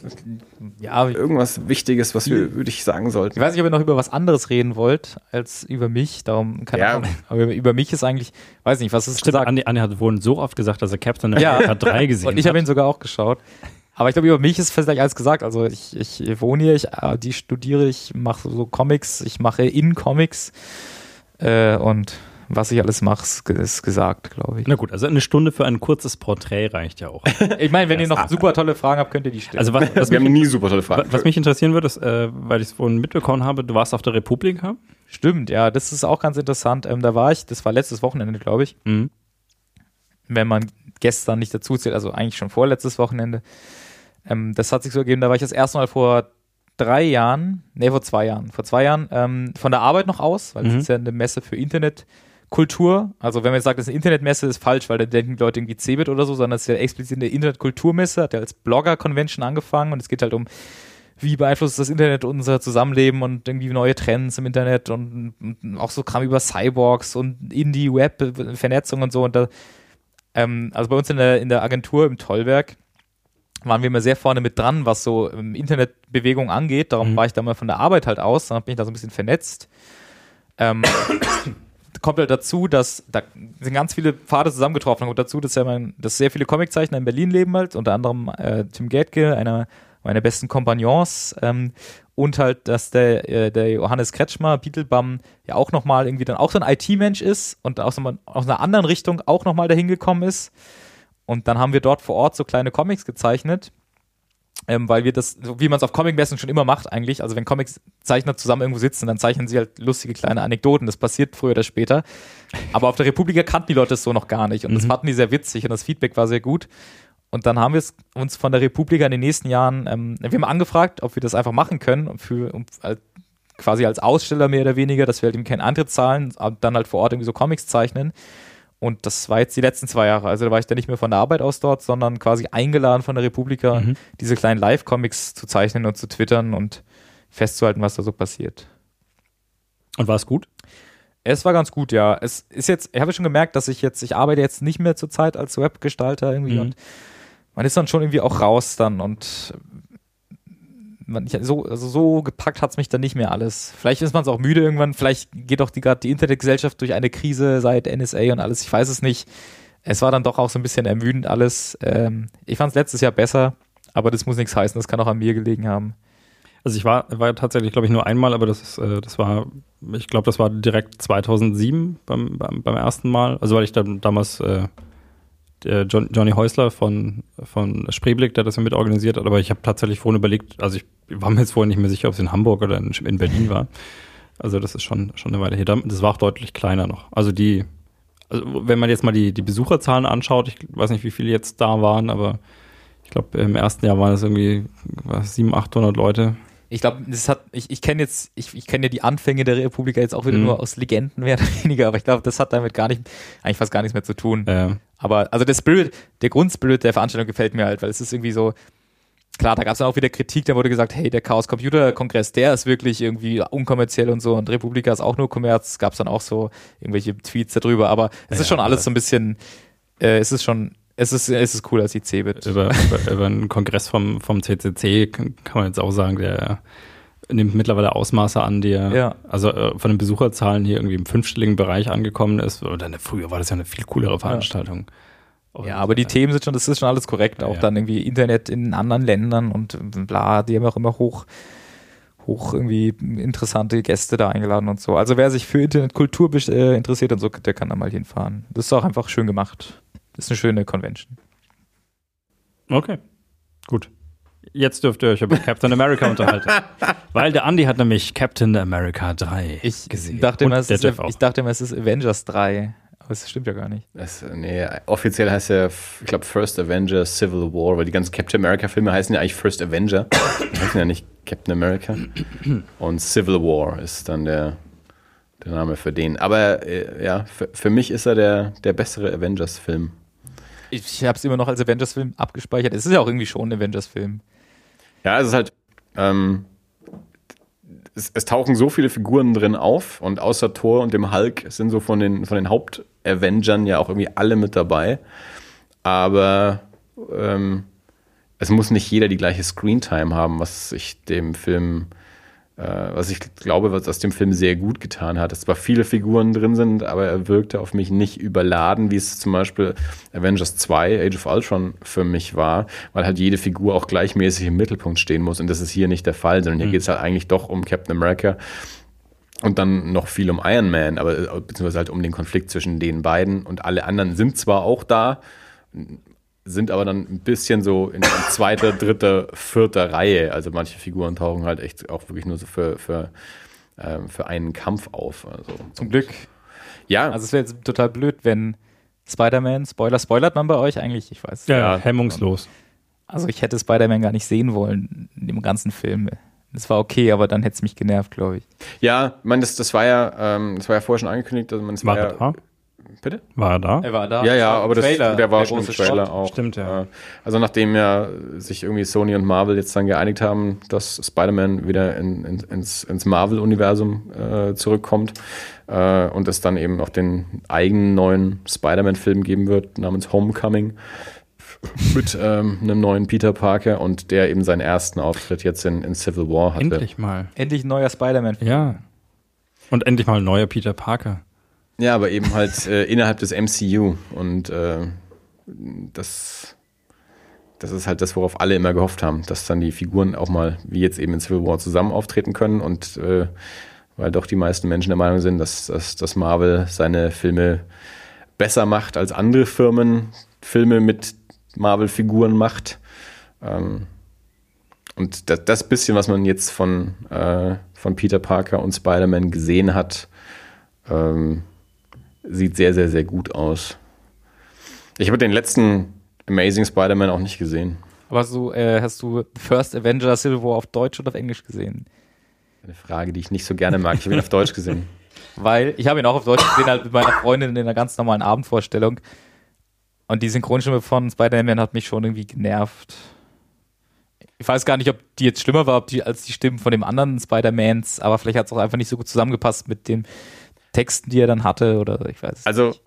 ja, irgendwas Wichtiges, was wir, würde ich sagen sollten. Ich weiß nicht, ob ihr noch über was anderes reden wollt als über mich. Darum keine ja. Ahnung. Aber über mich ist eigentlich, weiß nicht, was ist Stimmt, gesagt? Andi, Andi hat wohl so oft gesagt, dass er Captain America ja. 3 gesehen hat. Und ich habe ihn sogar auch geschaut. Aber ich glaube, über mich ist vielleicht alles gesagt. Also ich, ich wohne hier, ich äh, die studiere, ich mache so Comics, ich mache in Comics äh, und was ich alles mache, ist gesagt, glaube ich. Na gut, also eine Stunde für ein kurzes Porträt reicht ja auch. ich meine, wenn ihr noch super tolle Fragen habt, könnt ihr die stellen. Also was, was Wir haben nie super tolle Fragen. Was mich interessieren würde, ist, äh, weil ich es vorhin mitbekommen habe, du warst auf der Republika. Stimmt, ja, das ist auch ganz interessant. Ähm, da war ich, das war letztes Wochenende, glaube ich. Mhm. Wenn man gestern nicht dazu zählt, also eigentlich schon vorletztes Wochenende. Ähm, das hat sich so ergeben, da war ich das erste Mal vor drei Jahren, nee, vor zwei Jahren, vor zwei Jahren ähm, von der Arbeit noch aus, weil mhm. das ist ja eine Messe für Internet. Internetkultur. Also wenn man jetzt sagt, das ist eine Internetmesse, ist falsch, weil da denken die Leute irgendwie Cebit oder so, sondern es ist ja explizit eine Internetkulturmesse, hat ja als Blogger-Convention angefangen und es geht halt um wie beeinflusst das Internet unser Zusammenleben und irgendwie neue Trends im Internet und, und auch so Kram über Cyborgs und Indie-Web, Vernetzung und so. Und da, ähm, also bei uns in der, in der Agentur im Tollwerk waren wir immer sehr vorne mit dran, was so ähm, Internetbewegung angeht. Darum mhm. war ich da mal von der Arbeit halt aus, dann bin ich da so ein bisschen vernetzt. Ähm, kommt halt dazu, dass da sind ganz viele Pfade zusammengetroffen. Und dazu, dass, ja mein, dass sehr viele Comiczeichner in Berlin leben halt, unter anderem äh, Tim Gätke, einer meiner besten Kompagnons ähm, und halt, dass der, äh, der Johannes Kretschmer, Beetlebum, ja auch nochmal irgendwie dann auch so ein IT-Mensch ist und aus, aus einer anderen Richtung auch nochmal dahin gekommen ist. Und dann haben wir dort vor Ort so kleine Comics gezeichnet, ähm, weil wir das, so wie man es auf Comic-Messen schon immer macht eigentlich, also wenn Comiczeichner zusammen irgendwo sitzen, dann zeichnen sie halt lustige kleine Anekdoten, das passiert früher oder später. Aber auf der Republika kannten die Leute es so noch gar nicht und mhm. das fanden die sehr witzig und das Feedback war sehr gut. Und dann haben wir es uns von der Republika in den nächsten Jahren, ähm, wir haben angefragt, ob wir das einfach machen können, für, um, äh, quasi als Aussteller mehr oder weniger, dass wir halt eben keinen Antritt zahlen, dann halt vor Ort irgendwie so Comics zeichnen. Und das war jetzt die letzten zwei Jahre. Also da war ich dann nicht mehr von der Arbeit aus dort, sondern quasi eingeladen von der Republika, mhm. diese kleinen Live-Comics zu zeichnen und zu twittern und festzuhalten, was da so passiert. Und war es gut? Es war ganz gut, ja. Es ist jetzt, ich habe schon gemerkt, dass ich jetzt, ich arbeite jetzt nicht mehr zur Zeit als Webgestalter irgendwie mhm. und man ist dann schon irgendwie auch raus dann und man, ich, so, also so gepackt hat es mich dann nicht mehr alles. Vielleicht ist man es auch müde irgendwann, vielleicht geht auch die, gerade die Internetgesellschaft durch eine Krise seit NSA und alles, ich weiß es nicht. Es war dann doch auch so ein bisschen ermüdend alles. Ähm, ich fand es letztes Jahr besser, aber das muss nichts heißen, das kann auch an mir gelegen haben. Also ich war, war tatsächlich, glaube ich, nur einmal, aber das, ist, äh, das war, ich glaube, das war direkt 2007 beim, beim, beim ersten Mal. Also weil ich dann damals äh, John, Johnny Häusler von, von Spreeblick, der das ja mit organisiert hat, aber ich habe tatsächlich vorhin überlegt, also ich war mir jetzt vorher nicht mehr sicher, ob es in Hamburg oder in, in Berlin war. Also das ist schon, schon eine Weile her. Das war auch deutlich kleiner noch. Also die, also wenn man jetzt mal die, die Besucherzahlen anschaut, ich weiß nicht, wie viele jetzt da waren, aber ich glaube, im ersten Jahr waren es irgendwie 700, 800 Leute ich glaube, das hat, ich, ich kenne jetzt, ich, ich kenne ja die Anfänge der Republika jetzt auch wieder mhm. nur aus Legenden mehr oder weniger, aber ich glaube, das hat damit gar nicht, eigentlich fast gar nichts mehr zu tun. Ja. Aber also der Spirit, der Grundspirit der Veranstaltung gefällt mir halt, weil es ist irgendwie so, klar, da gab es dann auch wieder Kritik, da wurde gesagt, hey, der Chaos Computer Kongress, der ist wirklich irgendwie unkommerziell und so und Republika ist auch nur Kommerz, gab es dann auch so irgendwelche Tweets darüber, aber es ja, ist schon alles so ein bisschen, äh, es ist schon es ist, es ist cooler als die Cebit. Über, über, über einen Kongress vom, vom CCC kann man jetzt auch sagen, der nimmt mittlerweile Ausmaße an, die ja. also äh, von den Besucherzahlen hier irgendwie im fünfstelligen Bereich angekommen ist. Oder ne, früher war das ja eine viel coolere Veranstaltung. Ja, ja aber die äh, Themen sind schon, das ist schon alles korrekt. Auch ja. dann irgendwie Internet in anderen Ländern und bla, die haben auch immer hoch, hoch irgendwie interessante Gäste da eingeladen und so. Also wer sich für Internetkultur äh, interessiert und so, der kann da mal hinfahren. Das ist auch einfach schön gemacht. Das ist eine schöne Convention. Okay, gut. Jetzt dürft ihr euch über Captain America unterhalten. Weil der Andy hat nämlich Captain America 3 ich gesehen. Dachte immer, ist, ich dachte immer, es ist Avengers 3. Aber das stimmt ja gar nicht. Das, nee, offiziell heißt er, ich glaube, First Avenger Civil War, weil die ganzen Captain America-Filme heißen ja eigentlich First Avenger. Die heißen ja nicht Captain America. Und Civil War ist dann der, der Name für den. Aber äh, ja, für, für mich ist er der, der bessere Avengers-Film. Ich habe es immer noch als Avengers-Film abgespeichert. Es ist ja auch irgendwie schon ein Avengers-Film. Ja, es ist halt. Ähm, es, es, tauchen so viele Figuren drin auf und außer Thor und dem Hulk sind so von den, von den Haupt-Avengern ja auch irgendwie alle mit dabei. Aber ähm, es muss nicht jeder die gleiche Screentime haben, was ich dem Film was ich glaube, was aus dem Film sehr gut getan hat. Dass zwar viele Figuren drin sind, aber er wirkte auf mich nicht überladen, wie es zum Beispiel Avengers 2, Age of Ultron für mich war, weil halt jede Figur auch gleichmäßig im Mittelpunkt stehen muss und das ist hier nicht der Fall, sondern hier mhm. geht es halt eigentlich doch um Captain America und dann noch viel um Iron Man, aber äh, beziehungsweise halt um den Konflikt zwischen den beiden und alle anderen sind zwar auch da, sind aber dann ein bisschen so in, zweiter, dritter, vierter Reihe. Also manche Figuren tauchen halt echt auch wirklich nur so für, für, ähm, für einen Kampf auf. Also, Zum Glück. Ja. Also es wäre jetzt total blöd, wenn Spider-Man, Spoiler, spoilert man bei euch eigentlich? Ich weiß. Ja, ja hemmungslos. Also ich hätte Spider-Man gar nicht sehen wollen in dem ganzen Film. Das war okay, aber dann hätte es mich genervt, glaube ich. Ja, ich meine, das, das war ja, ähm, das war ja vorher schon angekündigt, also man es war ja, Bitte? War er da? Er war da. Ja, ja, aber das, Trailer, der war der schon im Trailer Shot. auch. Stimmt, ja. Äh, Also nachdem ja sich irgendwie Sony und Marvel jetzt dann geeinigt haben, dass Spider-Man wieder in, in, ins, ins Marvel-Universum äh, zurückkommt äh, und es dann eben auch den eigenen neuen Spider-Man-Film geben wird, namens Homecoming, mit ähm, einem neuen Peter Parker und der eben seinen ersten Auftritt jetzt in, in Civil War hatte. Endlich mal. Endlich ein neuer Spider-Man. Ja. Und endlich mal ein neuer Peter Parker. Ja, aber eben halt äh, innerhalb des MCU. Und äh, das, das ist halt das, worauf alle immer gehofft haben, dass dann die Figuren auch mal, wie jetzt eben in Civil War, zusammen auftreten können. Und äh, weil doch die meisten Menschen der Meinung sind, dass, dass, dass Marvel seine Filme besser macht als andere Firmen Filme mit Marvel-Figuren macht. Ähm, und das, das bisschen, was man jetzt von, äh, von Peter Parker und Spider-Man gesehen hat, ähm, sieht sehr, sehr, sehr gut aus. Ich habe den letzten Amazing Spider-Man auch nicht gesehen. Aber so, äh, hast du First Avenger Civil War auf Deutsch oder auf Englisch gesehen? Eine Frage, die ich nicht so gerne mag. Ich habe ihn auf Deutsch gesehen. Weil ich habe ihn auch auf Deutsch gesehen, halt mit meiner Freundin in einer ganz normalen Abendvorstellung. Und die Synchronstimme von Spider-Man hat mich schon irgendwie genervt. Ich weiß gar nicht, ob die jetzt schlimmer war ob die, als die Stimmen von dem anderen Spider-Mans, aber vielleicht hat es auch einfach nicht so gut zusammengepasst mit den Texten, die er dann hatte, oder ich weiß. Also, nicht.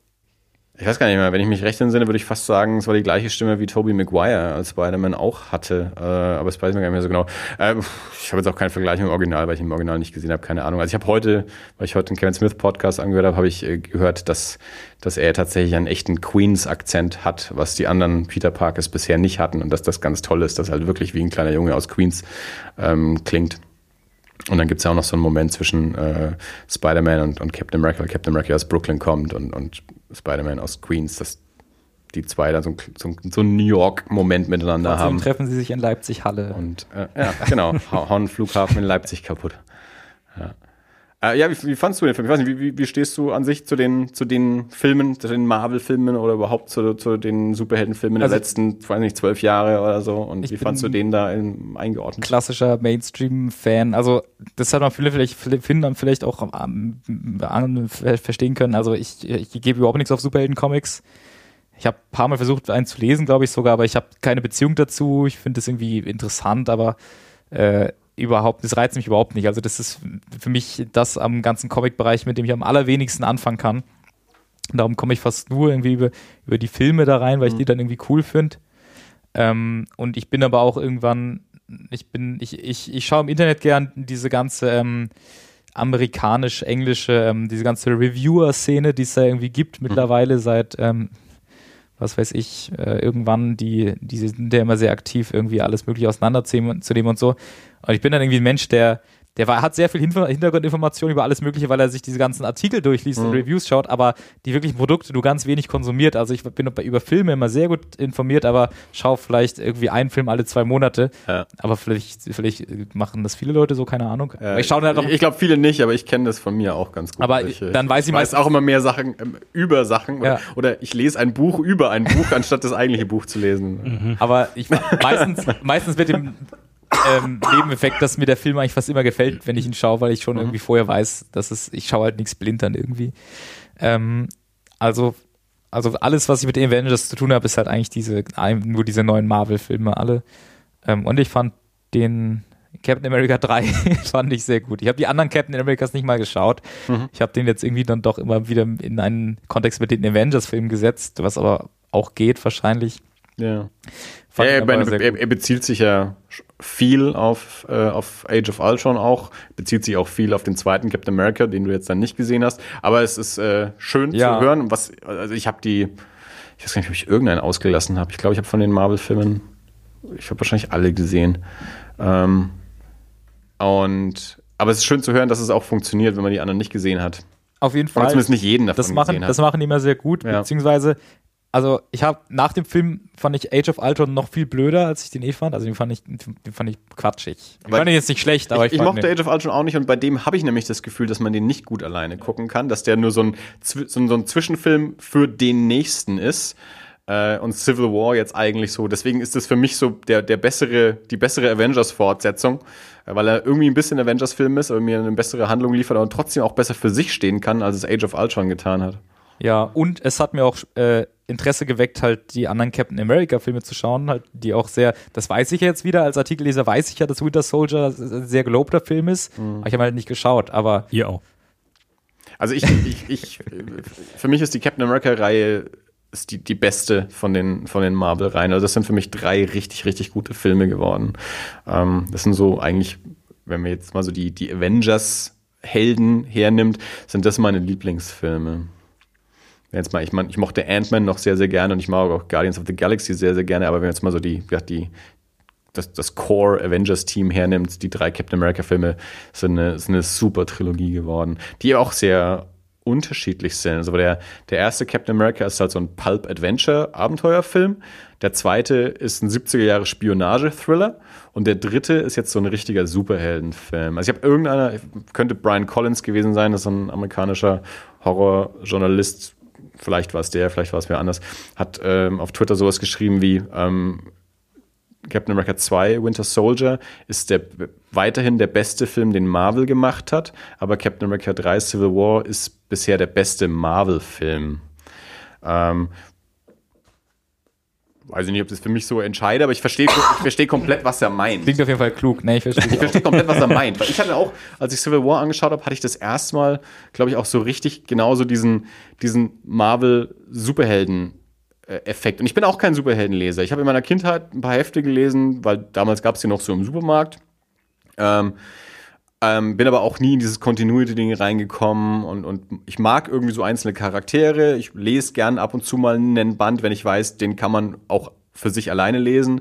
ich weiß gar nicht mehr, wenn ich mich recht entsinne, würde ich fast sagen, es war die gleiche Stimme wie Tobey Maguire als Spider-Man auch hatte. Äh, aber das weiß ich mir gar nicht mehr so genau. Äh, ich habe jetzt auch keinen Vergleich mit dem Original, weil ich ihn im Original nicht gesehen habe, keine Ahnung. Also ich habe heute, weil ich heute den Kevin Smith Podcast angehört habe, habe ich äh, gehört, dass, dass er tatsächlich einen echten Queens-Akzent hat, was die anderen Peter Parkers bisher nicht hatten und dass das ganz toll ist, dass er halt wirklich wie ein kleiner Junge aus Queens ähm, klingt. Und dann gibt es ja auch noch so einen Moment zwischen äh, Spider-Man und, und Captain America, weil Captain America aus Brooklyn kommt und, und Spider-Man aus Queens, dass die zwei dann so, ein- so, ein- so einen New York-Moment miteinander Trotzdem haben. treffen sie sich in Leipzig-Halle. Und äh, ja, genau, hau- hauen Flughafen in Leipzig kaputt. Ja, äh, ja wie, wie fandst du den Film? Ich weiß nicht, wie, wie, wie stehst du an sich zu den, zu den Filmen, zu den Marvel-Filmen oder überhaupt zu, zu den Superheldenfilmen Also- der letzten, weiß nicht, zwölf Jahre oder so? Und wie fandst du den da in, eingeordnet? klassischer Mainstream-Fan. Also, das hat man viele vielleicht, finden dann vielleicht auch am, verstehen können. Also, ich, ich gebe überhaupt nichts auf Superhelden-Comics. Ich habe ein paar Mal versucht, einen zu lesen, glaube ich sogar, aber ich habe keine Beziehung dazu. Ich finde das irgendwie interessant, aber äh, überhaupt, das reizt mich überhaupt nicht. Also, das ist für mich das am ganzen Comic-Bereich, mit dem ich am allerwenigsten anfangen kann. Darum komme ich fast nur irgendwie über, über die Filme da rein, weil ich die dann irgendwie cool finde. Ähm, und ich bin aber auch irgendwann, ich bin, ich, ich, ich schaue im Internet gern diese ganze ähm, amerikanisch-englische, ähm, diese ganze Reviewer-Szene, die es da irgendwie gibt mittlerweile seit, ähm, was weiß ich, äh, irgendwann, die, die sind ja immer sehr aktiv, irgendwie alles mögliche auseinanderzunehmen zu nehmen und so. Und ich bin dann irgendwie ein Mensch, der, der war, hat sehr viel Hinter- Hintergrundinformation über alles Mögliche, weil er sich diese ganzen Artikel durchliest und Reviews schaut, aber die wirklichen Produkte du ganz wenig konsumiert. Also ich bin über Filme immer sehr gut informiert, aber schaue vielleicht irgendwie einen Film alle zwei Monate. Ja. Aber vielleicht, vielleicht machen das viele Leute so, keine Ahnung. Aber ich halt ich glaube viele nicht, aber ich kenne das von mir auch ganz gut. Aber ich, äh, dann weiß ich weiß meistens- auch immer mehr Sachen ähm, über Sachen oder, Ja. oder ich lese ein Buch über ein Buch, anstatt das eigentliche Buch zu lesen. Aber ich meistens, meistens mit dem ähm, Nebeneffekt, dass mir der Film eigentlich fast immer gefällt, wenn ich ihn schaue, weil ich schon irgendwie vorher weiß, dass es, ich schaue halt nichts blind dann irgendwie. Ähm, also, also alles, was ich mit den Avengers zu tun habe, ist halt eigentlich diese, nur diese neuen Marvel-Filme alle. Ähm, und ich fand den Captain America 3 fand ich sehr gut. Ich habe die anderen Captain Americas nicht mal geschaut. Ich habe den jetzt irgendwie dann doch immer wieder in einen Kontext mit den Avengers-Filmen gesetzt, was aber auch geht wahrscheinlich. Ja. Ja, er, er, er, bezieht sich ja viel auf, äh, auf Age of Ultron auch, bezieht sich auch viel auf den zweiten Captain America, den du jetzt dann nicht gesehen hast. Aber es ist äh, schön Ja. zu hören. Was, also ich habe die, ich weiß gar nicht, ob ich irgendeinen ausgelassen habe. Ich glaube, ich habe von den Marvel-Filmen, ich habe wahrscheinlich alle gesehen. Ähm, und aber es ist schön zu hören, dass es auch funktioniert, wenn man die anderen nicht gesehen hat. Auf jeden Oder Fall. zumindest nicht jeden davon das machen, gesehen hat. das machen die immer sehr gut, Ja. beziehungsweise, also ich habe nach dem Film fand ich Age of Ultron noch viel blöder, als ich den eh fand. Also den fand ich, den fand ich quatschig. Ich fand ihn jetzt nicht schlecht, aber ich, ich, ich mochte Age of Ultron auch nicht und bei dem habe ich nämlich das Gefühl, dass man den nicht gut alleine gucken kann, dass der nur so ein, so ein, so ein Zwischenfilm für den nächsten ist. Äh, und Civil War jetzt eigentlich so. Deswegen ist das für mich so der, der bessere, die bessere Avengers-Fortsetzung, äh, weil er irgendwie ein bisschen Avengers-Film ist, aber mir eine bessere Handlung liefert und trotzdem auch besser für sich stehen kann, als es Age of Ultron getan hat. Ja, und es hat mir auch äh, Interesse geweckt, halt die anderen Captain America-Filme zu schauen, halt, die auch sehr, das weiß ich jetzt wieder, als Artikelleser weiß ich ja, dass Winter Soldier ein sehr gelobter Film ist, mhm. aber ich habe halt nicht geschaut, aber. Ihr auch. Also ich, ich, ich, für mich ist die Captain America-Reihe ist die, die beste von den, von den Marvel-Reihen. Also das sind für mich drei richtig, richtig gute Filme geworden. Ähm, das sind so eigentlich, wenn man jetzt mal so die, die Avengers-Helden hernimmt, sind das meine Lieblingsfilme. Jetzt mal, ich, mein, ich mochte Ant-Man noch sehr, sehr gerne und ich mag auch Guardians of the Galaxy sehr, sehr gerne, aber wenn man jetzt mal so die, die, das, das Core Avengers-Team hernimmt, die drei Captain America-Filme sind eine, sind eine super Trilogie geworden, die auch sehr unterschiedlich sind. Also der, der erste Captain America ist halt so ein Pulp-Adventure-Abenteuerfilm. Der zweite ist ein 70er Jahre Spionage-Thriller. Und der dritte ist jetzt so ein richtiger Superheldenfilm. Also ich habe irgendeiner, könnte Brian Collins gewesen sein, das ist ein amerikanischer Horrorjournalist. Vielleicht war es der, vielleicht war es wer anders. Hat ähm, auf Twitter sowas geschrieben wie, ähm, Captain America 2, Winter Soldier, ist der, weiterhin der beste Film, den Marvel gemacht hat, aber Captain America 3 Civil War ist bisher der beste Marvel-Film. Ähm, weiß ich nicht, ob das für mich so entscheide, aber ich verstehe ich versteh komplett, was er meint. Klingt auf jeden Fall klug. Nee, ich verstehe ich versteh komplett, was er meint. Weil ich hatte auch, als ich Civil War angeschaut habe, hatte ich das erste Mal, glaube ich, auch so richtig genauso diesen, diesen Marvel-Superhelden- Effekt. Und ich bin auch kein Superheldenleser. Ich habe in meiner Kindheit ein paar Hefte gelesen, weil damals gab es die noch so im Supermarkt. Ähm, ähm, bin aber auch nie in dieses Continuity-Ding reingekommen und, und ich mag irgendwie so einzelne Charaktere. Ich lese gern ab und zu mal einen Band, wenn ich weiß, den kann man auch für sich alleine lesen.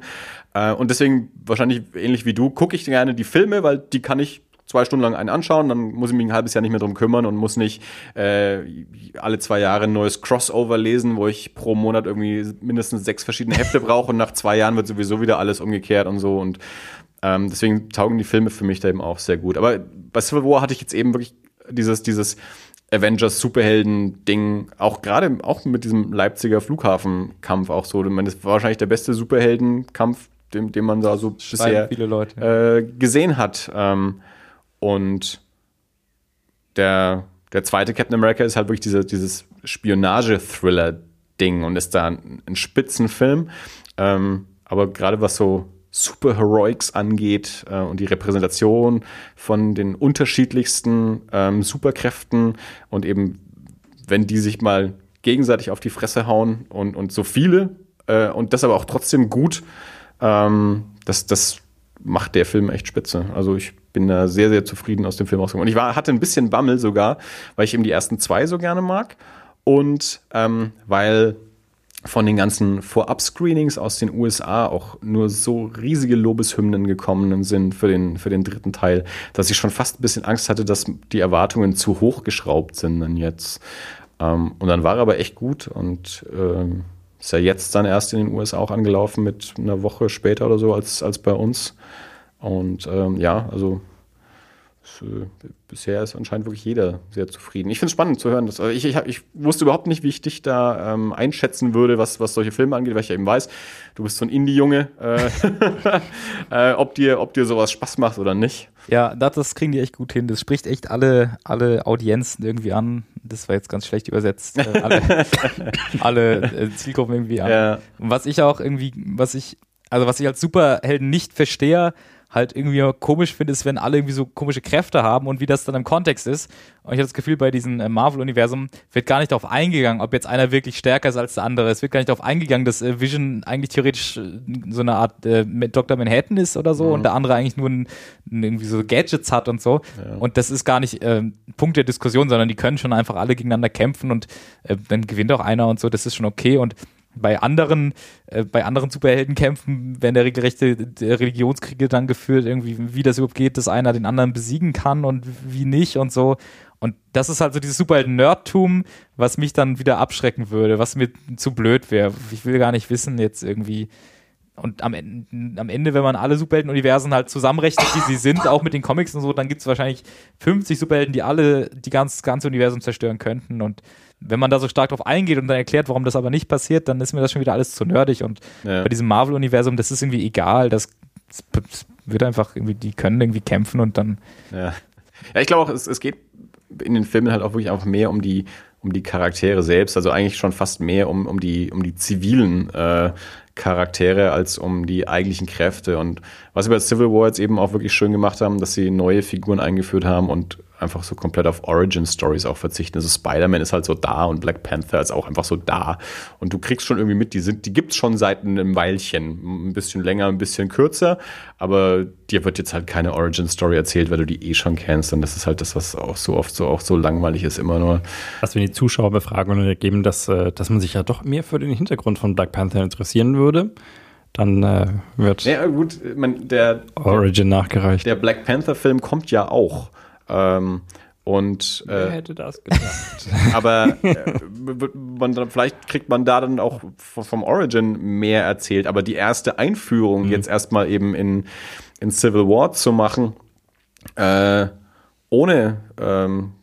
Äh, und deswegen, wahrscheinlich ähnlich wie du, gucke ich gerne die Filme, weil die kann ich zwei Stunden lang einen anschauen, dann muss ich mich ein halbes Jahr nicht mehr drum kümmern und muss nicht äh, alle zwei Jahre ein neues Crossover lesen, wo ich pro Monat irgendwie mindestens sechs verschiedene Hefte brauche und nach zwei Jahren wird sowieso wieder alles umgekehrt und so. Und ähm, deswegen taugen die Filme für mich da eben auch sehr gut. Aber bei Civil War hatte ich jetzt eben wirklich dieses, dieses Avengers Superhelden Ding, auch gerade auch mit diesem Leipziger Flughafenkampf auch so. Ich meine, das war wahrscheinlich der beste Superheldenkampf, den, den man da so bisher äh, gesehen hat. Ähm, und der, der zweite Captain America ist halt wirklich diese, dieses Spionage-Thriller-Ding und ist da ein, ein Spitzenfilm. Ähm, aber gerade was so Superheroics angeht äh, und die Repräsentation von den unterschiedlichsten ähm, Superkräften und eben, wenn die sich mal gegenseitig auf die Fresse hauen und, und so viele äh, und das aber auch trotzdem gut, ähm, das, das macht der Film echt spitze. Also ich bin da sehr, sehr zufrieden aus dem Film rausgekommen. Und ich war, hatte ein bisschen Bammel sogar, weil ich eben die ersten zwei so gerne mag und ähm, weil von den ganzen Vorab-Screenings aus den USA auch nur so riesige Lobeshymnen gekommen sind für den, für den dritten Teil, dass ich schon fast ein bisschen Angst hatte, dass die Erwartungen zu hoch geschraubt sind dann jetzt. Ähm, und dann war er aber echt gut und ähm, ist ja jetzt dann erst in den USA auch angelaufen mit einer Woche später oder so als, als bei uns. Und ähm, ja, also äh, bisher ist anscheinend wirklich jeder sehr zufrieden. Ich finde es spannend zu hören. Dass, also ich, ich, ich, wusste überhaupt nicht, wie ich dich da ähm, einschätzen würde, was, was solche Filme angeht, weil ich ja eben weiß, du bist so ein Indie-Junge, äh, äh, ob, dir, ob dir sowas Spaß macht oder nicht. Ja, das, das kriegen die echt gut hin. Das spricht echt alle, alle Audienzen irgendwie an. Das war jetzt ganz schlecht übersetzt. Äh, alle alle äh, Zielgruppen irgendwie an. Ja. Und was ich auch irgendwie, was ich, also was ich als Superhelden nicht verstehe, halt irgendwie komisch finde, ist, wenn alle irgendwie so komische Kräfte haben und wie das dann im Kontext ist. Und ich habe das Gefühl, bei diesem äh, Marvel-Universum wird gar nicht darauf eingegangen, ob jetzt einer wirklich stärker ist als der andere. Es wird gar nicht darauf eingegangen, dass äh, Vision eigentlich theoretisch äh, so eine Art äh, Dr. Manhattan ist oder so mhm. und der andere eigentlich nur ein, ein, irgendwie so Gadgets hat und so. Ja. Und das ist gar nicht äh, Punkt der Diskussion, sondern die können schon einfach alle gegeneinander kämpfen und äh, dann gewinnt auch einer und so. Das ist schon okay. Und bei anderen, äh, bei anderen Superheldenkämpfen werden der regelrechte der Religionskriege dann geführt, irgendwie, wie das überhaupt geht, dass einer den anderen besiegen kann und wie nicht und so. Und das ist halt so dieses Superhelden-Nerdtum, was mich dann wieder abschrecken würde, was mir zu blöd wäre. Ich will gar nicht wissen jetzt irgendwie. Und am Ende, am Ende, wenn man alle Superhelden-Universen halt zusammenrechnet, wie sie sind, auch mit den Comics und so, dann gibt es wahrscheinlich 50 Superhelden, die alle die ganz, ganze Universum zerstören könnten. Und wenn man da so stark drauf eingeht und dann erklärt, warum das aber nicht passiert, dann ist mir das schon wieder alles zu nerdig. Und ja. bei diesem Marvel-Universum, das ist irgendwie egal. Das, das, wird einfach irgendwie, die können irgendwie kämpfen und dann. Ja, ja ich glaube auch, es, es geht in den Filmen halt auch wirklich einfach mehr um die, um die Charaktere selbst, also eigentlich schon fast mehr um, um, die, um die zivilen äh, Charaktere als um die eigentlichen Kräfte. Und was sie bei Civil War jetzt eben auch wirklich schön gemacht haben, dass sie neue Figuren eingeführt haben und einfach so komplett auf Origin Stories auch verzichten. Also Spider-Man ist halt so da und Black Panther ist auch einfach so da. Und du kriegst schon irgendwie mit, die sind, die gibt's schon seit einem Weilchen. Ein bisschen länger, ein bisschen kürzer. Aber dir wird jetzt halt keine Origin Story erzählt, weil du die eh schon kennst. Und das ist halt das, was auch so oft so auch so langweilig ist, immer nur. Was wir die Zuschauer befragen und ergeben, dass, äh, dass man sich ja doch mehr für den Hintergrund von Black Panther interessieren würde dann äh, wird ja, gut, man, der, Origin nachgereicht. Der Black Panther-Film kommt ja auch. Ähm, und, äh, Wer hätte das gedacht? aber äh, man, vielleicht kriegt man da dann auch vom Origin mehr erzählt. Aber die erste Einführung mhm. jetzt erstmal eben in, in Civil War zu machen, äh, ohne ähm,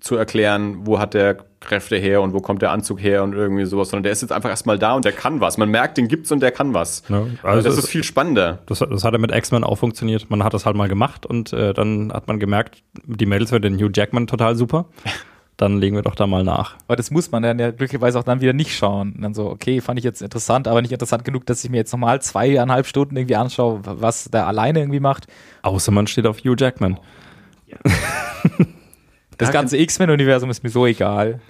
zu erklären, wo hat der Kräfte her und wo kommt der Anzug her und irgendwie sowas, sondern der ist jetzt einfach erstmal da und der kann was. Man merkt, den gibt's und der kann was. Ja, also das ist viel spannender. Das, das hat ja mit X-Men auch funktioniert. Man hat das halt mal gemacht und äh, dann hat man gemerkt, die Mädels für den Hugh Jackman total super. Dann legen wir doch da mal nach. Aber das muss man dann ja glücklicherweise auch dann wieder nicht schauen. Und dann so, okay, fand ich jetzt interessant, aber nicht interessant genug, dass ich mir jetzt nochmal zweieinhalb Stunden irgendwie anschaue, was der alleine irgendwie macht. Außer man steht auf Hugh Jackman. Ja. Das ganze X-Men-Universum ist mir so egal.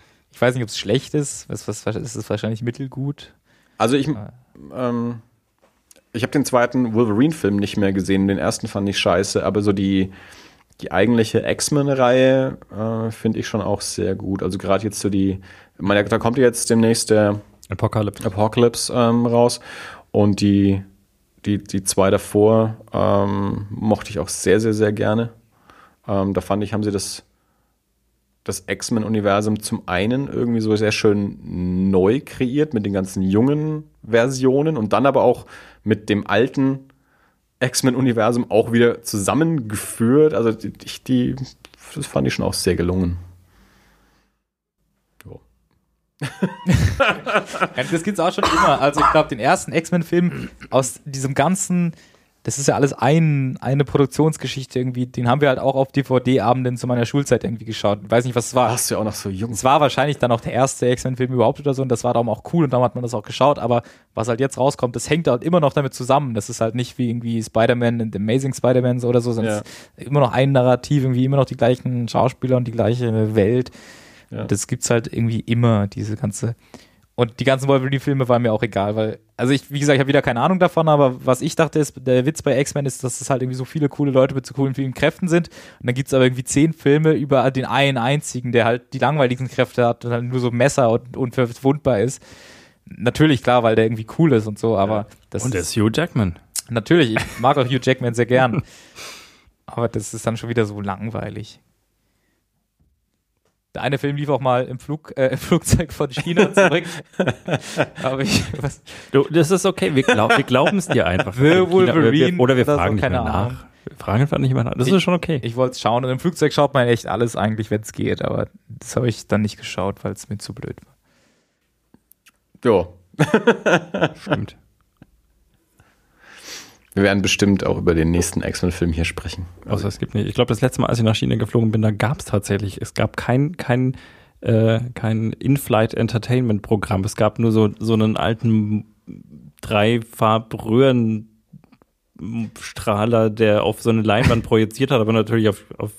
Ich weiß nicht, ob es schlecht ist. Was, was, ist es wahrscheinlich mittelgut? Also ich, ähm, ich habe den zweiten Wolverine-Film nicht mehr gesehen. Den ersten fand ich scheiße, aber so die, die eigentliche X-Men-Reihe äh, finde ich schon auch sehr gut. Also gerade jetzt so die, meine, da kommt jetzt demnächst der Apocalypse, Apocalypse ähm, raus und die, die, die zwei davor ähm, mochte ich auch sehr, sehr, sehr gerne. Ähm, da fand ich, haben sie das das X-Men-Universum zum einen irgendwie so sehr schön neu kreiert mit den ganzen jungen Versionen und dann aber auch mit dem alten X-Men-Universum auch wieder zusammengeführt. Also die, die, das fand ich schon auch sehr gelungen. das gibt es auch schon immer. Also ich glaube, den ersten X-Men-Film aus diesem ganzen das ist ja alles ein, eine Produktionsgeschichte irgendwie. Den haben wir halt auch auf DVD-Abenden zu meiner Schulzeit irgendwie geschaut. Ich weiß nicht, was es war. Warst du ja auch noch so jung. Es war wahrscheinlich dann auch der erste X-Men-Film überhaupt oder so und das war darum auch cool und darum hat man das auch geschaut. Aber was halt jetzt rauskommt, das hängt halt immer noch damit zusammen. Das ist halt nicht wie irgendwie Spider-Man und Amazing Spider-Man oder so, sondern ja. immer noch ein Narrativ, irgendwie immer noch die gleichen Schauspieler und die gleiche Welt. Ja. Das gibt's halt irgendwie immer, diese ganze und die ganzen Wolverine-Filme waren mir auch egal, weil, also ich, wie gesagt, ich habe wieder keine Ahnung davon, aber was ich dachte, ist, der Witz bei X-Men ist, dass es halt irgendwie so viele coole Leute mit so coolen vielen Kräften sind. Und dann gibt es aber irgendwie zehn Filme über den einen einzigen, der halt die langweiligsten Kräfte hat und halt nur so Messer und unverwundbar ist. Natürlich, klar, weil der irgendwie cool ist und so, aber ja. das. Und der ist Hugh Jackman. Natürlich, ich mag auch Hugh Jackman sehr gern. aber das ist dann schon wieder so langweilig. Der eine Film lief auch mal im, Flug, äh, im Flugzeug von China zurück. Aber ich, was? Du, das ist okay, wir, glaub, wir glauben es dir einfach. The Wolverine oder wir fragen nicht mehr nach. Wir fragen einfach nicht mehr nach. Das ich, ist schon okay. Ich wollte es schauen und im Flugzeug schaut man echt alles eigentlich, wenn es geht, aber das habe ich dann nicht geschaut, weil es mir zu blöd war. Ja. Stimmt. Wir werden bestimmt auch über den nächsten X-Men-Film hier sprechen. Also es gibt nicht. Ich glaube, das letzte Mal, als ich nach China geflogen bin, da gab es tatsächlich, es gab kein, kein, äh, kein In-Flight-Entertainment-Programm. Es gab nur so, so einen alten Dreifarbröhrenstrahler, der auf so eine Leinwand projiziert hat, aber natürlich auf, auf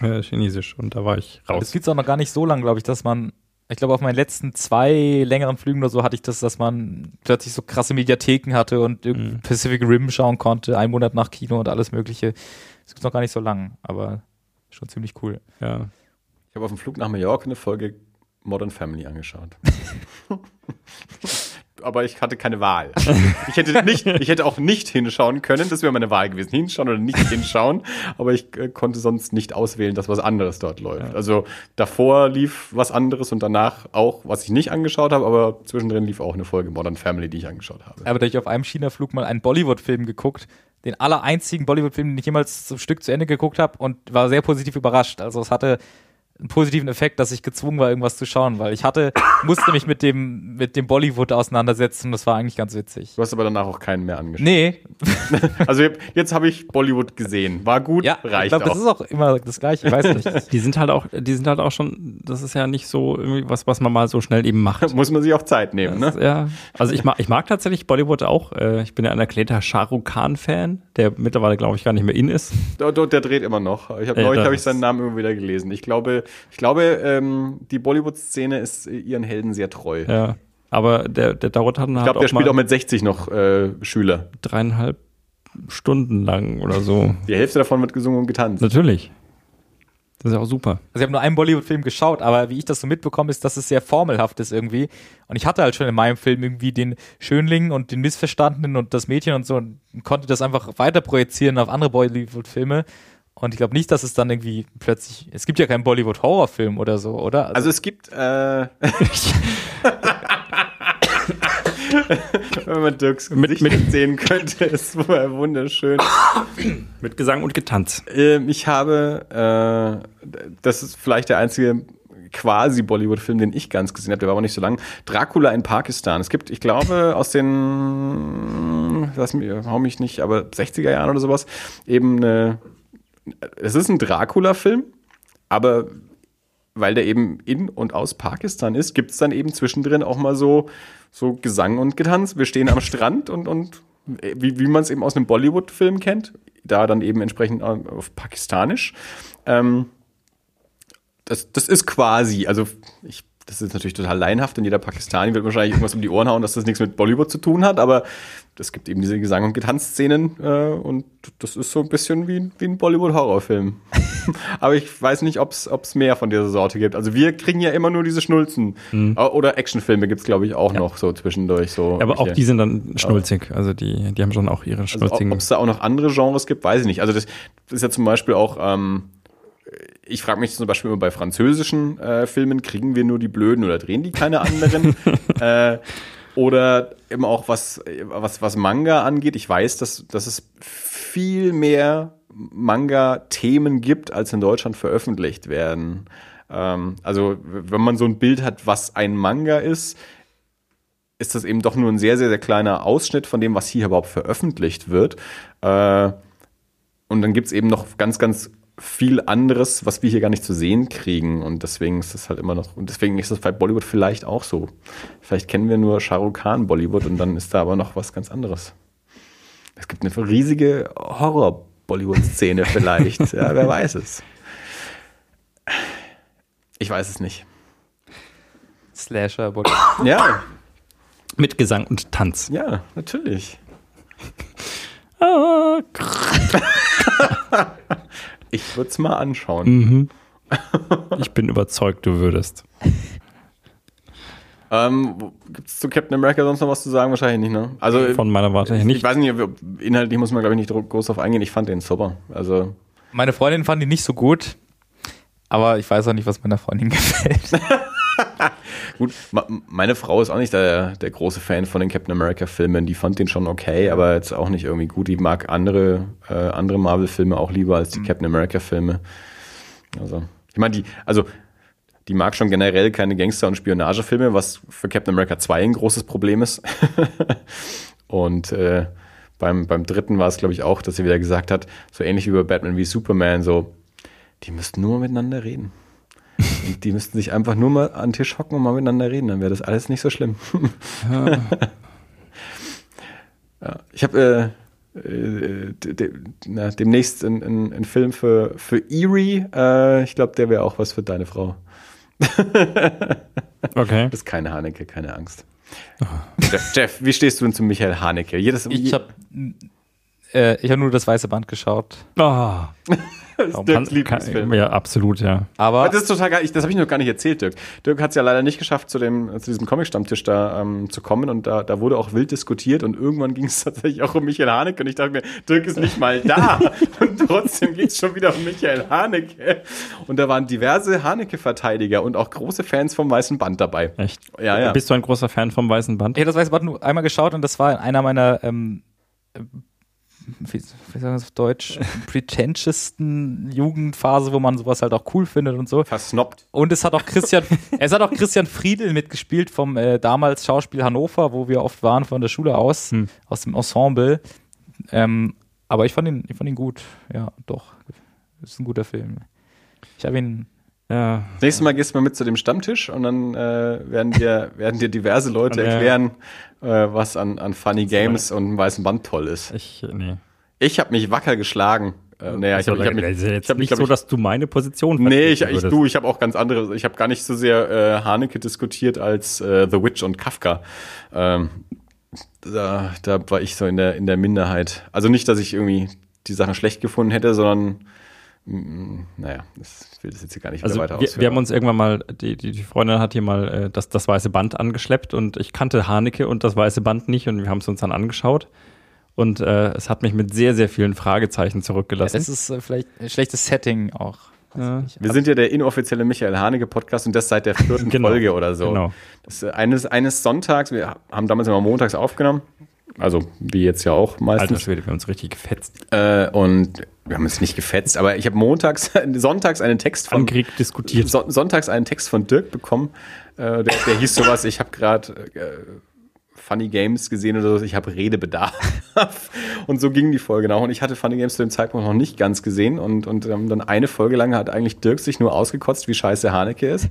äh, Chinesisch. Und da war ich raus. Das gibt es auch noch gar nicht so lange, glaube ich, dass man ich glaube, auf meinen letzten zwei längeren Flügen oder so hatte ich das, dass man plötzlich so krasse Mediatheken hatte und mhm. Pacific Rim schauen konnte, einen Monat nach Kino und alles Mögliche. Das gibt noch gar nicht so lang, aber schon ziemlich cool. Ja. Ich habe auf dem Flug nach Mallorca eine Folge Modern Family angeschaut. aber ich hatte keine Wahl. Ich hätte, nicht, ich hätte auch nicht hinschauen können, das wäre meine Wahl gewesen. Hinschauen oder nicht hinschauen, aber ich äh, konnte sonst nicht auswählen, dass was anderes dort läuft. Ja. Also davor lief was anderes und danach auch, was ich nicht angeschaut habe, aber zwischendrin lief auch eine Folge Modern Family, die ich angeschaut habe. Aber da ich auf einem China-Flug mal einen Bollywood-Film geguckt, den aller einzigen Bollywood-Film, den ich jemals zum Stück zu Ende geguckt habe und war sehr positiv überrascht. Also es hatte einen positiven Effekt, dass ich gezwungen war, irgendwas zu schauen, weil ich hatte, musste mich mit dem, mit dem Bollywood auseinandersetzen und das war eigentlich ganz witzig. Du hast aber danach auch keinen mehr angeschaut. Nee. also jetzt habe ich Bollywood gesehen. War gut, ja, reicht ich glaub, auch. Das ist auch immer das Gleiche, ich weiß nicht. Die sind halt auch, die sind halt auch schon, das ist ja nicht so irgendwie was, was man mal so schnell eben macht. Muss man sich auch Zeit nehmen, Das, ne? ja, also ich mag, ich mag tatsächlich Bollywood auch. Äh, Ich bin ja ein erklärter Shah Rukh Khan Fan, der mittlerweile, glaube ich, gar nicht mehr in ist. Dort, dort, der dreht immer noch. Ich habe neulich habe ich seinen Namen immer wieder gelesen. Ich glaube, ich glaube, ähm, die Bollywood-Szene ist ihren Helden sehr treu. Ja. Aber der, der dauert dann ich halt glaube, auch der spielt auch mit 60 noch äh, Schüler. dreieinhalb Stunden lang oder so. Die Hälfte davon wird gesungen und getanzt. Natürlich. Das ist ja auch super. Also ich habe nur einen Bollywood-Film geschaut, aber wie ich das so mitbekomme, ist, dass es sehr formelhaft ist irgendwie. Und ich hatte halt schon in meinem Film irgendwie den Schönling und den Missverstandenen und das Mädchen und so und konnte das einfach weiter projizieren auf andere Bollywood-Filme. Und ich glaube nicht, dass es dann irgendwie plötzlich, es gibt ja keinen Bollywood-Horrorfilm oder so, oder? Also es gibt, äh, wenn man Dirks Mit- Gesicht sehen könnte, ist wohl wunderschön. Mit Gesang und Getanz. Ähm, ich habe, äh, das ist vielleicht der einzige quasi Bollywood-Film, den ich ganz gesehen habe, der war aber nicht so lang. Dracula in Pakistan. Es gibt, ich glaube, aus den, lass mich, hau mich nicht, aber 60er Jahren oder sowas, eben eine, es ist ein Dracula-Film, aber weil der eben in und aus Pakistan ist, gibt es dann eben zwischendrin auch mal so, so Gesang und Getanz. Wir stehen am Strand und, und äh, wie, wie man es eben aus einem Bollywood-Film kennt, da dann eben entsprechend auf Pakistanisch. Ähm, das, das ist quasi, also ich, das ist natürlich total laienhaft, denn jeder Pakistani wird wahrscheinlich irgendwas um die Ohren hauen, dass das nichts mit Bollywood zu tun hat, aber es gibt eben diese Gesang- und Getanzszenen äh, und das ist so ein bisschen wie, wie ein Bollywood-Horrorfilm. aber ich weiß nicht, ob es mehr von dieser Sorte gibt. Also wir kriegen ja immer nur diese Schnulzen. Äh, Oder Actionfilme gibt es, glaube ich, auch noch so zwischendurch. So Ja, aber auch die sind dann schnulzig. Also die, die haben schon auch ihre Also, schnulzigen. ob es da auch noch andere Genres gibt, weiß ich nicht. Also das, das ist ja zum Beispiel auch, ähm, ich frage mich zum Beispiel immer bei französischen äh, Filmen, kriegen wir nur die Blöden oder drehen die keine anderen? äh, oder eben auch was, was, was Manga angeht. Ich weiß, dass, dass es viel mehr Manga-Themen gibt, als in Deutschland veröffentlicht werden. Ähm, also wenn man so ein Bild hat, was ein Manga ist, ist das eben doch nur ein sehr, sehr, sehr kleiner Ausschnitt von dem, was hier überhaupt veröffentlicht wird. Äh, und dann gibt es eben noch ganz, ganz viel anderes, was wir hier gar nicht zu sehen kriegen. Und deswegen ist das halt immer noch, und deswegen ist das bei Bollywood vielleicht auch so. Vielleicht kennen wir nur Shah Rukh Khan Bollywood und dann ist da aber noch was ganz anderes. Es gibt eine riesige Horror-Bollywood-Szene vielleicht. ja, wer weiß es. Ich weiß es nicht. Slasher, Bollywood. Ja, Mit Gesang und Tanz. ja, natürlich. Ah, Ich würde es mal anschauen. mhm. Ich bin überzeugt, du würdest. Ähm, Gibt es zu Captain America sonst noch was zu sagen? Wahrscheinlich nicht, ne? Also Von meiner Warte her Ich nicht. weiß nicht, ob- inhaltlich muss man, glaube ich, nicht groß drauf eingehen. Ich fand den super. Also, Meine Freundin fand die nicht so gut, aber ich weiß auch nicht, was meiner Freundin gefällt. gut, meine Frau ist auch nicht der, der große Fan von den Captain America-Filmen. Die fand den schon okay, aber jetzt auch nicht irgendwie gut. Die mag andere, äh, andere Marvel-Filme auch lieber als die Captain America-Filme. Also, ich meine, die, also, die mag schon generell keine Gangster- und Spionagefilme, was für Captain America 2 ein großes Problem ist. und äh, beim, beim dritten war es, glaube ich, auch, dass sie wieder gesagt hat, so ähnlich wie bei Batman wie Superman, so, die müssten nur miteinander reden. Und die müssten sich einfach nur mal an den Tisch hocken und mal miteinander reden, dann wäre das alles nicht so schlimm. ja, ich habe äh, äh, de, de, na, demnächst einen ein Film für, für Erie. Äh, ich glaube, der wäre auch was für deine Frau. Okay. Das ist keine Haneke, keine Angst. Jeff, Jeff, wie stehst du denn zu Michael Haneke? Jedes, Ich habe äh, ich hab nur das weiße Band geschaut. Ah, das ist Dirks Lieblingsfilm. ja, absolut, ja. Aber Das ist total geil. Ich, das habe ich noch gar nicht erzählt, Dirk. Dirk hat es ja leider nicht geschafft, zu, dem, zu diesem Comic-Stammtisch da ähm, zu kommen. Und da, da wurde auch wild diskutiert. Und irgendwann ging es tatsächlich auch um Michael Haneke. Und ich dachte mir, Dirk ist nicht mal da. und trotzdem geht es schon wieder um Michael Haneke. Und da waren diverse Haneke-Verteidiger und auch große Fans vom Weißen Band dabei. Echt? Ja, ja. Bist du ein großer Fan vom Weißen Band? ich habe das weiße Band nur einmal geschaut und das war einer meiner ähm, wie, wie sagen wir das auf Deutsch, pretentioussten Jugendphase, wo man sowas halt auch cool findet und so. Versnoppt. Und es hat auch Christian, es hat auch Christian Friedel mitgespielt vom äh, damals Schauspiel Hannover, wo wir oft waren von der Schule aus, Hm. aus dem Ensemble. Ähm, aber ich fand ihn, ich fand ihn gut. Ja, doch. Ist ein guter Film. Ich habe ihn. Ja, Nächstes Mal gehst du mal mit zu dem Stammtisch und dann äh, werden, dir, werden dir diverse Leute Ja. erklären, äh, was an, an Funny Games und einem weißen Band toll ist. ich, nee. Ich habe mich wacker geschlagen. Äh, naja, ich habe hab mich, jetzt hab mich, nicht glaub so, dass du meine Position Nee, ich, ich, du, ich habe auch ganz andere. Ich habe gar nicht so sehr äh, Haneke diskutiert als äh, The Witch und Kafka. Ähm, da, da war ich so in der, in der Minderheit. Also nicht, dass ich irgendwie die Sachen schlecht gefunden hätte, sondern naja, das ich will das jetzt hier gar nicht Also weiter wir, ausführen. wir haben uns irgendwann mal, die, die, die Freundin hat hier mal äh, das, das weiße Band angeschleppt und ich kannte Haneke und das weiße Band nicht und wir haben es uns dann angeschaut. Und äh, es hat mich mit sehr, sehr vielen Fragezeichen Das zurückgelassen. ist äh, vielleicht ein schlechtes Setting auch. Ja. wir sind ja der inoffizielle Michael Haneke Podcast und das seit der vierten Genau. Folge oder so. Genau. Das, äh, eines, eines Sonntags, wir haben damals immer montags aufgenommen, also wie jetzt ja auch meistens. Alter Schwede, wir haben uns richtig gefetzt. Äh, und wir haben uns nicht gefetzt, aber ich habe montags, sonntags einen Text von Krieg diskutiert. Son sonntags einen Text von Dirk bekommen. Äh, der, der hieß sowas, ich habe gerade äh, Funny Games gesehen oder so, ich habe Redebedarf. und so ging die Folge auch. Und ich hatte Funny Games zu dem Zeitpunkt noch nicht ganz gesehen. Und, und ähm, dann eine Folge lang hat eigentlich Dirk sich nur ausgekotzt, wie scheiße Haneke ist.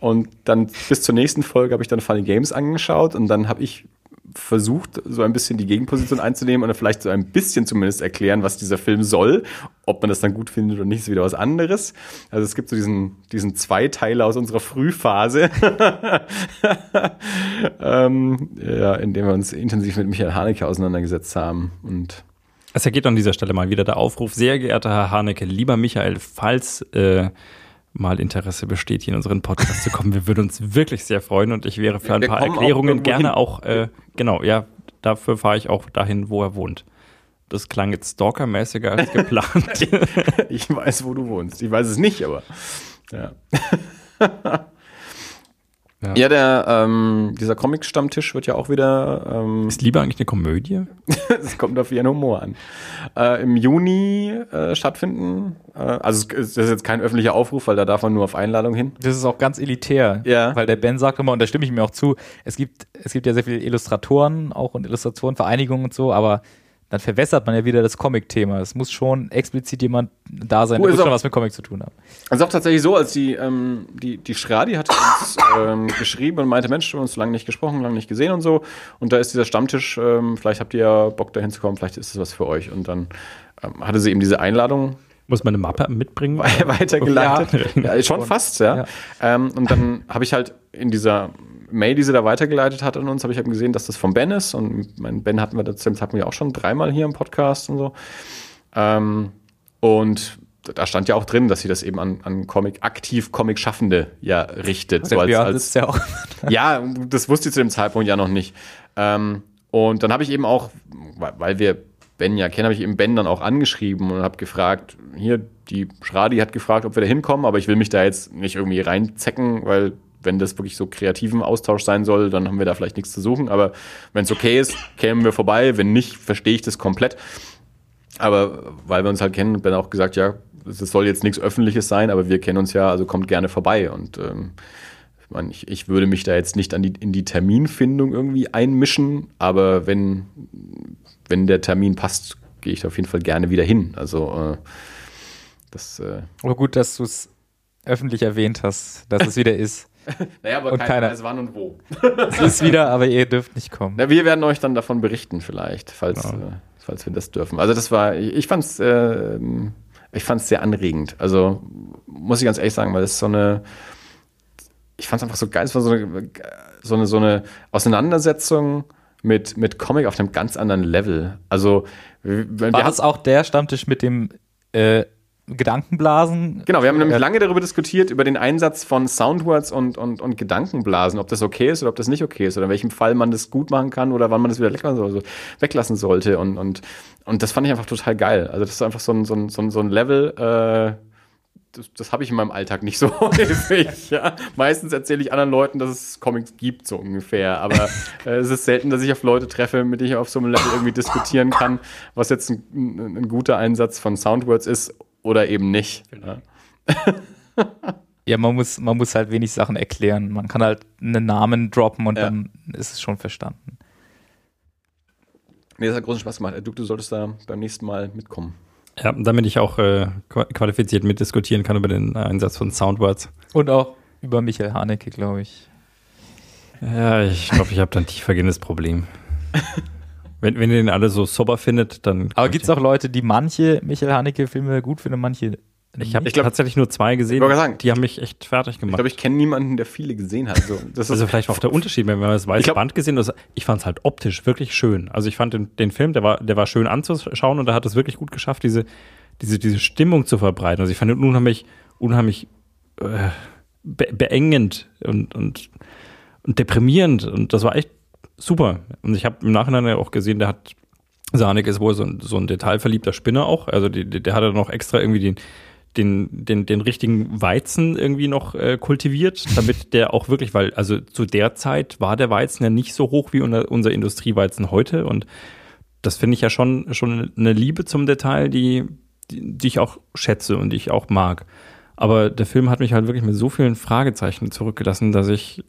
Und dann bis zur nächsten Folge habe ich dann Funny Games angeschaut und dann habe ich versucht, so ein bisschen die Gegenposition einzunehmen und vielleicht so ein bisschen zumindest erklären, was dieser Film soll. Ob man das dann gut findet oder nicht, ist wieder was anderes. Also es gibt so diesen, diesen Zweiteiler aus unserer Frühphase, ähm, ja, in dem wir uns intensiv mit Michael Haneke auseinandergesetzt haben. Und Es ergeht an dieser Stelle mal wieder der Aufruf, sehr geehrter Herr Haneke, lieber Michael, falls äh, mal Interesse besteht, hier in unseren Podcast zu kommen, wir würden uns wirklich sehr freuen und ich wäre für ein Wir paar auch Erklärungen irgendwo gerne hin. auch, äh, genau, ja, dafür fahre ich auch dahin, wo er wohnt. Das klang jetzt stalkermäßiger als geplant. ich weiß, wo du wohnst. Ich weiß es nicht, aber ja. Ja. Ja, der, ähm, dieser Comic-Stammtisch wird ja auch wieder ähm, Ist Liebe eigentlich eine Komödie? Es kommt auf ihren Humor an. Äh, Im Juni äh, stattfinden. Äh, also es das ist jetzt kein öffentlicher Aufruf, weil da darf man nur auf Einladung hin. Das ist auch ganz elitär. Ja. Weil der Ben sagt immer, und da stimme ich mir auch zu, es gibt, es gibt ja sehr viele Illustratoren auch und Illustratorenvereinigungen und so, aber dann verwässert man ja wieder das Comic-Thema. Es muss schon explizit jemand da sein, der muss schon was mit Comic zu tun haben. Also auch tatsächlich so, als die, ähm, die, die Schradi hat uns ähm, geschrieben und meinte, Mensch, wir haben uns lange nicht gesprochen, lange nicht gesehen und so. Und da ist dieser Stammtisch, ähm, vielleicht habt ihr ja Bock dahin zu kommen, vielleicht ist es was für euch. Und dann ähm, hatte sie eben diese Einladung Muss man eine Mappe mitbringen? weitergeleitet. Ja. Ja, schon fast, ja. Ja. Ähm, und dann habe ich halt in dieser Mail, die sie da weitergeleitet hat an uns, habe ich eben gesehen, dass das von Ben ist. Und mein Ben hatten wir das hatten wir auch schon dreimal hier im Podcast und so. Ähm, und da stand ja auch drin, dass sie das eben an, an Comic, aktiv Comic-Schaffende ja richtet. So als, als, ja auch. ja, das wusste ich zu dem Zeitpunkt ja noch nicht. Ähm, und dann habe ich eben auch, weil weil wir Ben ja kennen, habe ich eben Ben dann auch angeschrieben und habe gefragt, hier, die Schradi hat gefragt, ob wir da hinkommen, aber ich will mich da jetzt nicht irgendwie reinzecken, weil wenn das wirklich so kreativen Austausch sein soll, dann haben wir da vielleicht nichts zu suchen. Aber wenn es okay ist, kämen wir vorbei. Wenn nicht, verstehe ich das komplett. Aber weil wir uns halt kennen, Ben auch gesagt, ja, es soll jetzt nichts Öffentliches sein, aber wir kennen uns ja, also kommt gerne vorbei. Und ähm, ich, ich, würde mich da jetzt nicht an die, in die Terminfindung irgendwie einmischen, aber wenn, wenn der Termin passt, gehe ich da auf jeden Fall gerne wieder hin. Also äh, das. Äh, Aber gut, dass du es öffentlich erwähnt hast, dass es wieder ist. naja, aber Und keiner- weiß wann und wo. Es ist wieder, aber ihr dürft nicht kommen. Na, wir werden euch dann davon berichten, vielleicht, falls, Ja. äh, falls wir das dürfen. Also das war, ich, ich fand es äh, ich fand's sehr anregend. Also muss ich ganz ehrlich sagen, weil das so eine, ich fand es einfach so geil, es war so eine, so eine, so eine Auseinandersetzung mit, mit Comic auf einem ganz anderen Level. Also War das auch der Stammtisch mit dem äh, Gedankenblasen? Genau, wir haben nämlich lange darüber diskutiert, über den Einsatz von Soundwords und, und, und Gedankenblasen, ob das okay ist oder ob das nicht okay ist oder in welchem Fall man das gut machen kann oder wann man das wieder weglassen sollte. Und, und, und das fand ich einfach total geil. Also das ist einfach so ein, so ein, so ein, so ein Level, äh, das, das habe ich in meinem Alltag nicht so häufig. Ja. Meistens erzähle ich anderen Leuten, dass es Comics gibt, so ungefähr. Aber äh, es ist selten, dass ich auf Leute treffe, mit denen ich auf so einem Level irgendwie diskutieren kann, was jetzt ein, ein, ein guter Einsatz von Soundwords ist oder eben nicht. Ja. ja, man muss, man muss halt wenig Sachen erklären. Man kann halt einen Namen droppen und ja. dann ist es schon verstanden. Nee, das hat großen Spaß gemacht. Du, du solltest da beim nächsten Mal mitkommen. Ja, damit ich auch äh, qualifiziert mitdiskutieren kann über den Einsatz von Soundwords. Und auch über Michael Haneke, glaube ich. Ja, ich glaube, ich habe da ein tiefergehendes Problem. wenn, wenn ihr den alle so sober findet, dann. Aber gibt es auch Leute, die manche Michael Haneke-Filme gut finden, manche ich habe tatsächlich nur zwei gesehen. Sagen, die haben mich echt fertig gemacht. Ich glaube, ich kenne niemanden, der viele gesehen hat. So, also vielleicht auch der Unterschied, wenn man das weiße glaub, Band gesehen hat. Ich fand es halt optisch wirklich schön. Also ich fand den, den, Film, der war, der war schön anzuschauen und da hat es wirklich gut geschafft, diese, diese, diese Stimmung zu verbreiten. Also ich fand ihn unheimlich, unheimlich äh, be beengend und, und, und deprimierend. Und das war echt super. Und ich habe im Nachhinein ja auch gesehen, der hat Sanik ist wohl so ein, so ein detailverliebter Spinner auch. Also die, der hat dann noch extra irgendwie den den, den, den richtigen Weizen irgendwie noch äh, kultiviert, damit der auch wirklich, weil also zu der Zeit war der Weizen ja nicht so hoch wie unser, unser Industrieweizen heute und das finde ich ja schon, schon eine Liebe zum Detail, die, die, die ich auch schätze und die ich auch mag. Aber der Film hat mich halt wirklich mit so vielen Fragezeichen zurückgelassen, dass ich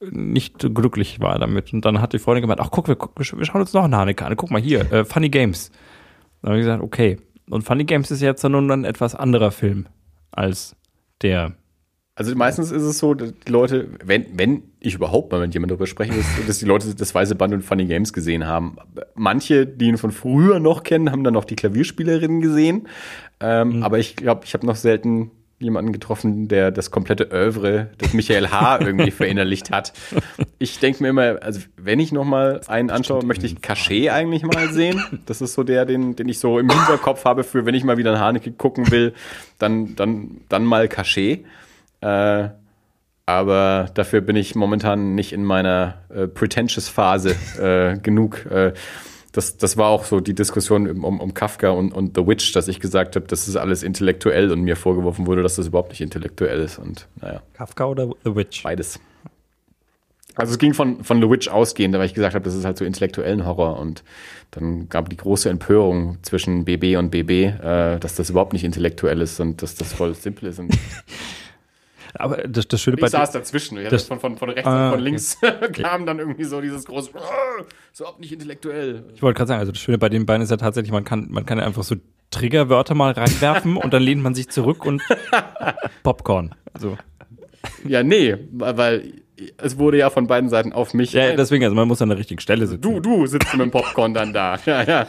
nicht glücklich war damit. Und dann hat die Freundin gemeint, ach guck, wir, wir schauen uns noch eine Haneke an. Guck mal hier, äh, Funny Games. Dann habe ich gesagt, okay, und Funny Games ist jetzt dann nun ein etwas anderer Film als der. Also meistens ist es so, dass die Leute, wenn, wenn ich überhaupt mal mit jemandem darüber spreche, dass, dass die Leute das Weiße Band und Funny Games gesehen haben. Manche, die ihn von früher noch kennen, haben dann noch die Klavierspielerinnen gesehen. Ähm, mhm. Aber ich glaube, ich habe noch selten jemanden getroffen, der das komplette Oeuvre des Michael H. irgendwie verinnerlicht hat. Ich denke mir immer, also wenn ich noch mal einen anschaue, möchte ich Cachet eigentlich mal sehen. Das ist so der, den, den ich so im Hinterkopf habe für, wenn ich mal wieder einen Haneke gucken will, dann, dann, dann mal Cachet. Äh, aber dafür bin ich momentan nicht in meiner äh, pretentious Phase äh, genug. Äh, das, das war auch so die Diskussion um, um Kafka und, und The Witch, dass ich gesagt habe, das ist alles intellektuell und mir vorgeworfen wurde, dass das überhaupt nicht intellektuell ist. Und naja. Kafka oder The Witch? Beides. Also es ging von, von The Witch ausgehend, weil ich gesagt habe, das ist halt so intellektuellen Horror und dann gab die große Empörung zwischen BB und BB, äh, dass das überhaupt nicht intellektuell ist und dass das voll simpel ist. Aber das, das Schöne ich bei saß dazwischen. Ich das, von, von, von rechts ah, und von links okay. kam dann irgendwie so dieses große, so ob nicht intellektuell. Ich wollte gerade sagen, also das Schöne bei den beiden ist ja tatsächlich, man kann, man kann ja einfach so Triggerwörter mal reinwerfen und dann lehnt man sich zurück und Popcorn. So. Ja, nee, weil es wurde ja von beiden Seiten auf mich. Ja, deswegen, also man muss an der richtigen Stelle sitzen. Du, du sitzt mit dem Popcorn dann da. Ja, ja.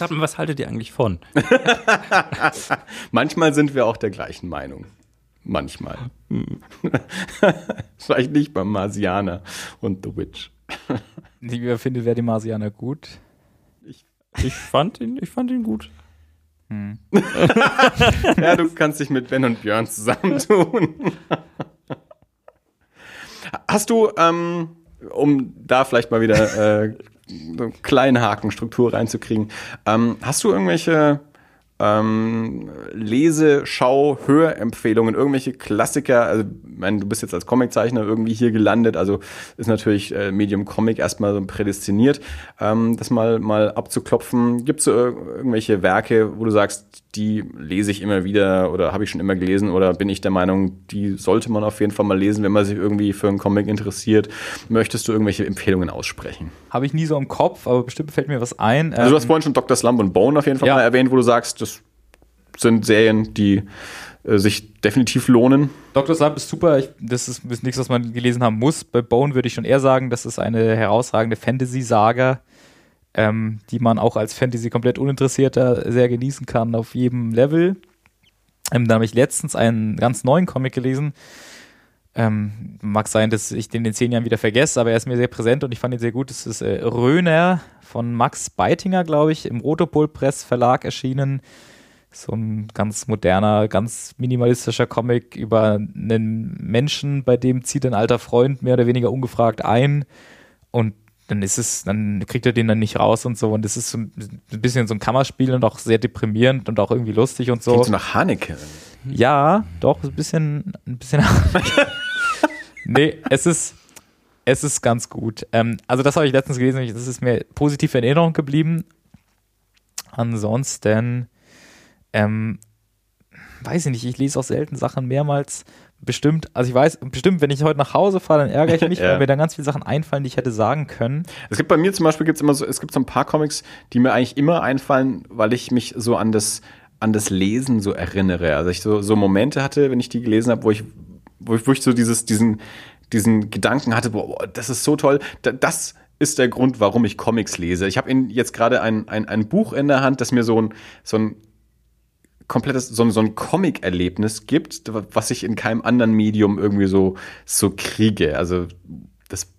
Mal, was haltet ihr eigentlich von? Manchmal sind wir auch der gleichen Meinung. Manchmal. Vielleicht nicht beim Marsianer und The Witch. Wie findet wer die Marsianer gut? Ich, ich, fand ihn, ich fand ihn gut. Hm. ja, du kannst dich mit Ben und Björn zusammentun. Hast du, ähm, um da vielleicht mal wieder äh, so einen kleinen Haken reinzukriegen, ähm, hast du irgendwelche ähm, Lese-, Schau-, Hörempfehlungen, irgendwelche Klassiker. Also, ich meine, du bist jetzt als Comiczeichner irgendwie hier gelandet, also ist natürlich äh, Medium Comic erstmal so prädestiniert, ähm, das mal, mal abzuklopfen. Gibt es irgendwelche Werke, wo du sagst, die lese ich immer wieder oder habe ich schon immer gelesen oder bin ich der Meinung, die sollte man auf jeden Fall mal lesen, wenn man sich irgendwie für einen Comic interessiert? Möchtest du irgendwelche Empfehlungen aussprechen? Habe ich nie so im Kopf, aber bestimmt fällt mir was ein. Also, du hast ähm, vorhin schon Dr. Slump und Bone auf jeden Fall ja. mal erwähnt, wo du sagst, sind Serien, die äh, sich definitiv lohnen. Dr. Slump ist super. Ich, das ist, ist nichts, was man gelesen haben muss. Bei Bone würde ich schon eher sagen, das ist eine herausragende Fantasy-Saga, ähm, die man auch als Fantasy komplett uninteressierter sehr genießen kann auf jedem Level. Ähm, da habe ich letztens einen ganz neuen Comic gelesen. Ähm, mag sein, dass ich den in zehn Jahren wieder vergesse, aber er ist mir sehr präsent und ich fand ihn sehr gut. Das ist äh, Röner von Max Beitinger, glaube ich, im Rotopol Press Verlag erschienen. So ein ganz moderner, ganz minimalistischer Comic über einen Menschen, bei dem zieht ein alter Freund mehr oder weniger ungefragt ein und dann ist es, dann kriegt er den dann nicht raus und so. Und das ist so ein bisschen so ein Kammerspiel und auch sehr deprimierend und auch irgendwie lustig und so. Klingt so nach Haneke. Ja, doch, ein bisschen, ein bisschen. nee, es ist, es ist ganz gut. Ähm, also das habe ich letztens gelesen, das ist mir positiv in Erinnerung geblieben. Ansonsten, ähm, weiß ich nicht, ich lese auch selten Sachen mehrmals. Bestimmt, also ich weiß, bestimmt, wenn ich heute nach Hause fahre, dann ärgere ich mich, ja. weil mir dann ganz viele Sachen einfallen, die ich hätte sagen können. Es gibt bei mir zum Beispiel gibt's immer so, es gibt so ein paar Comics, die mir eigentlich immer einfallen, weil ich mich so an das, an das Lesen so erinnere. Also ich so, so Momente hatte, wenn ich die gelesen habe, wo ich, wo ich, wo ich so dieses, diesen, diesen Gedanken hatte, boah, das ist so toll. Das ist der Grund, warum ich Comics lese. Ich habe jetzt gerade ein, ein, ein Buch in der Hand, das mir so ein, so ein komplettes, so, so ein Comic-Erlebnis gibt, was ich in keinem anderen Medium irgendwie so, so kriege. Also das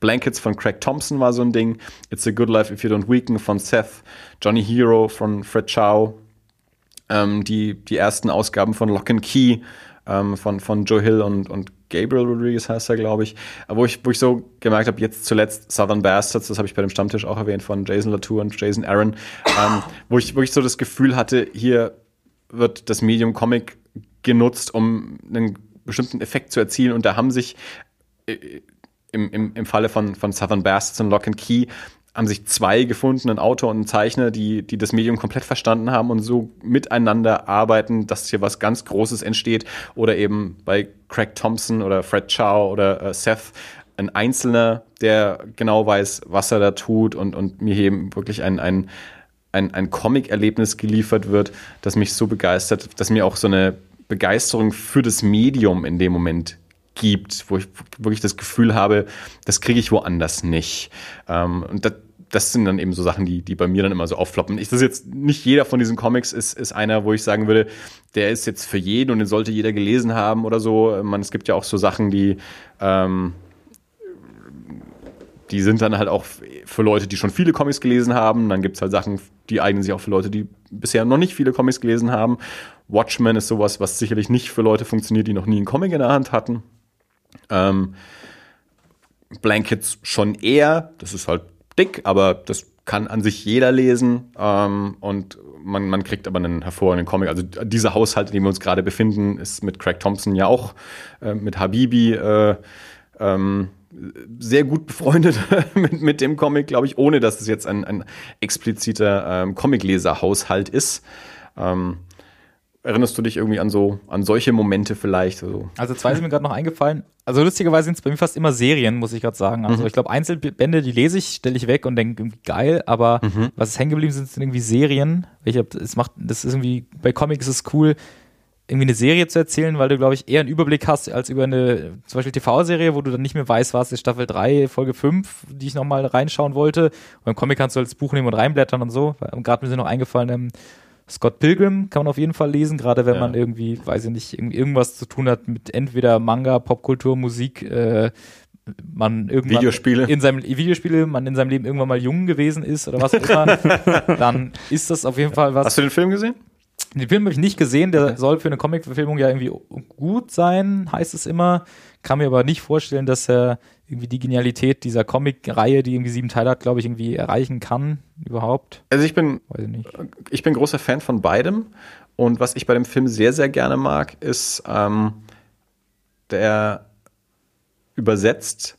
Blankets von Craig Thompson war so ein Ding, It's a Good Life If You Don't Weaken von Seth, Johnny Hero von Fred Chow, ähm, die, die ersten Ausgaben von Lock and Key ähm, von, von Joe Hill und, und Gabriel Rodriguez heißt er, glaube ich, wo ich, wo ich so gemerkt habe, jetzt zuletzt Southern Bastards, das habe ich bei dem Stammtisch auch erwähnt, von Jason Latour und Jason Aaron, ähm, wo, ich, wo ich so das Gefühl hatte, hier wird das Medium Comic genutzt, um einen bestimmten Effekt zu erzielen. Und da haben sich äh, im, im, im Falle von, von Southern Bastards und Lock and Key haben sich zwei gefunden, ein Autor und ein Zeichner, die, die das Medium komplett verstanden haben und so miteinander arbeiten, dass hier was ganz Großes entsteht. Oder eben bei Craig Thompson oder Fred Chow oder äh, Seth ein Einzelner, der genau weiß, was er da tut und, und mir eben wirklich ein, ein, ein, ein Comic-Erlebnis geliefert wird, das mich so begeistert, dass mir auch so eine Begeisterung für das Medium in dem Moment gibt, wo ich wirklich das Gefühl habe, das kriege ich woanders nicht. Ähm, und das, das sind dann eben so Sachen, die, die bei mir dann immer so auffloppen. Ich, das jetzt nicht jeder von diesen Comics ist, ist einer, wo ich sagen würde, der ist jetzt für jeden und den sollte jeder gelesen haben oder so. Man, es gibt ja auch so Sachen, die, ähm, die sind dann halt auch für Leute, die schon viele Comics gelesen haben. Dann gibt es halt Sachen, die eignen sich auch für Leute, die bisher noch nicht viele Comics gelesen haben. Watchmen ist sowas, was sicherlich nicht für Leute funktioniert, die noch nie einen Comic in der Hand hatten. Ähm, Blankets schon eher, das ist halt dick, aber das kann an sich jeder lesen ähm, und man, man kriegt aber einen hervorragenden Comic. Also dieser Haushalt, in dem wir uns gerade befinden, ist mit Craig Thompson ja auch, äh, mit Habibi, äh, ähm, sehr gut befreundet mit, mit dem Comic, glaube ich, ohne dass es jetzt ein, ein expliziter ähm, Comicleser-Haushalt ist. Ähm, Erinnerst du dich irgendwie an so, an solche Momente vielleicht? Also, also zwei sind mir gerade noch eingefallen. Also lustigerweise sind es bei mir fast immer Serien, muss ich gerade sagen. Also mhm. ich glaube, Einzelbände, die lese ich, stelle ich weg und denke, geil, aber mhm. was ist hängen geblieben sind, sind irgendwie Serien. Ich hab, es macht, das ist irgendwie, bei Comics ist es cool, irgendwie eine Serie zu erzählen, weil du, glaube ich, eher einen Überblick hast als über eine, zum Beispiel TV-Serie, wo du dann nicht mehr weißt, was ist Staffel 3, Folge 5, die ich nochmal reinschauen wollte. Und beim Comic kannst du halt das Buch nehmen und reinblättern und so. Gerade mir sind noch eingefallen, ähm, Scott Pilgrim kann man auf jeden Fall lesen, gerade wenn ja. man irgendwie, weiß ich nicht, irgendwas zu tun hat mit entweder Manga, Popkultur, Musik, äh, man irgendwann Videospiele. in seinem Videospiele, man in seinem Leben irgendwann mal jung gewesen ist oder was auch immer, dann ist das auf jeden Fall was. Hast du den Film gesehen? Den Film habe ich nicht gesehen, der okay. soll für eine Comic-Verfilmung ja irgendwie gut sein, heißt es immer. Kann mir aber nicht vorstellen, dass er irgendwie die Genialität dieser Comic-Reihe, die irgendwie sieben Teile hat, glaube ich, irgendwie erreichen kann überhaupt. Also ich bin, ich, ich, bin großer Fan von beidem und was ich bei dem Film sehr, sehr gerne mag, ist, ähm, der übersetzt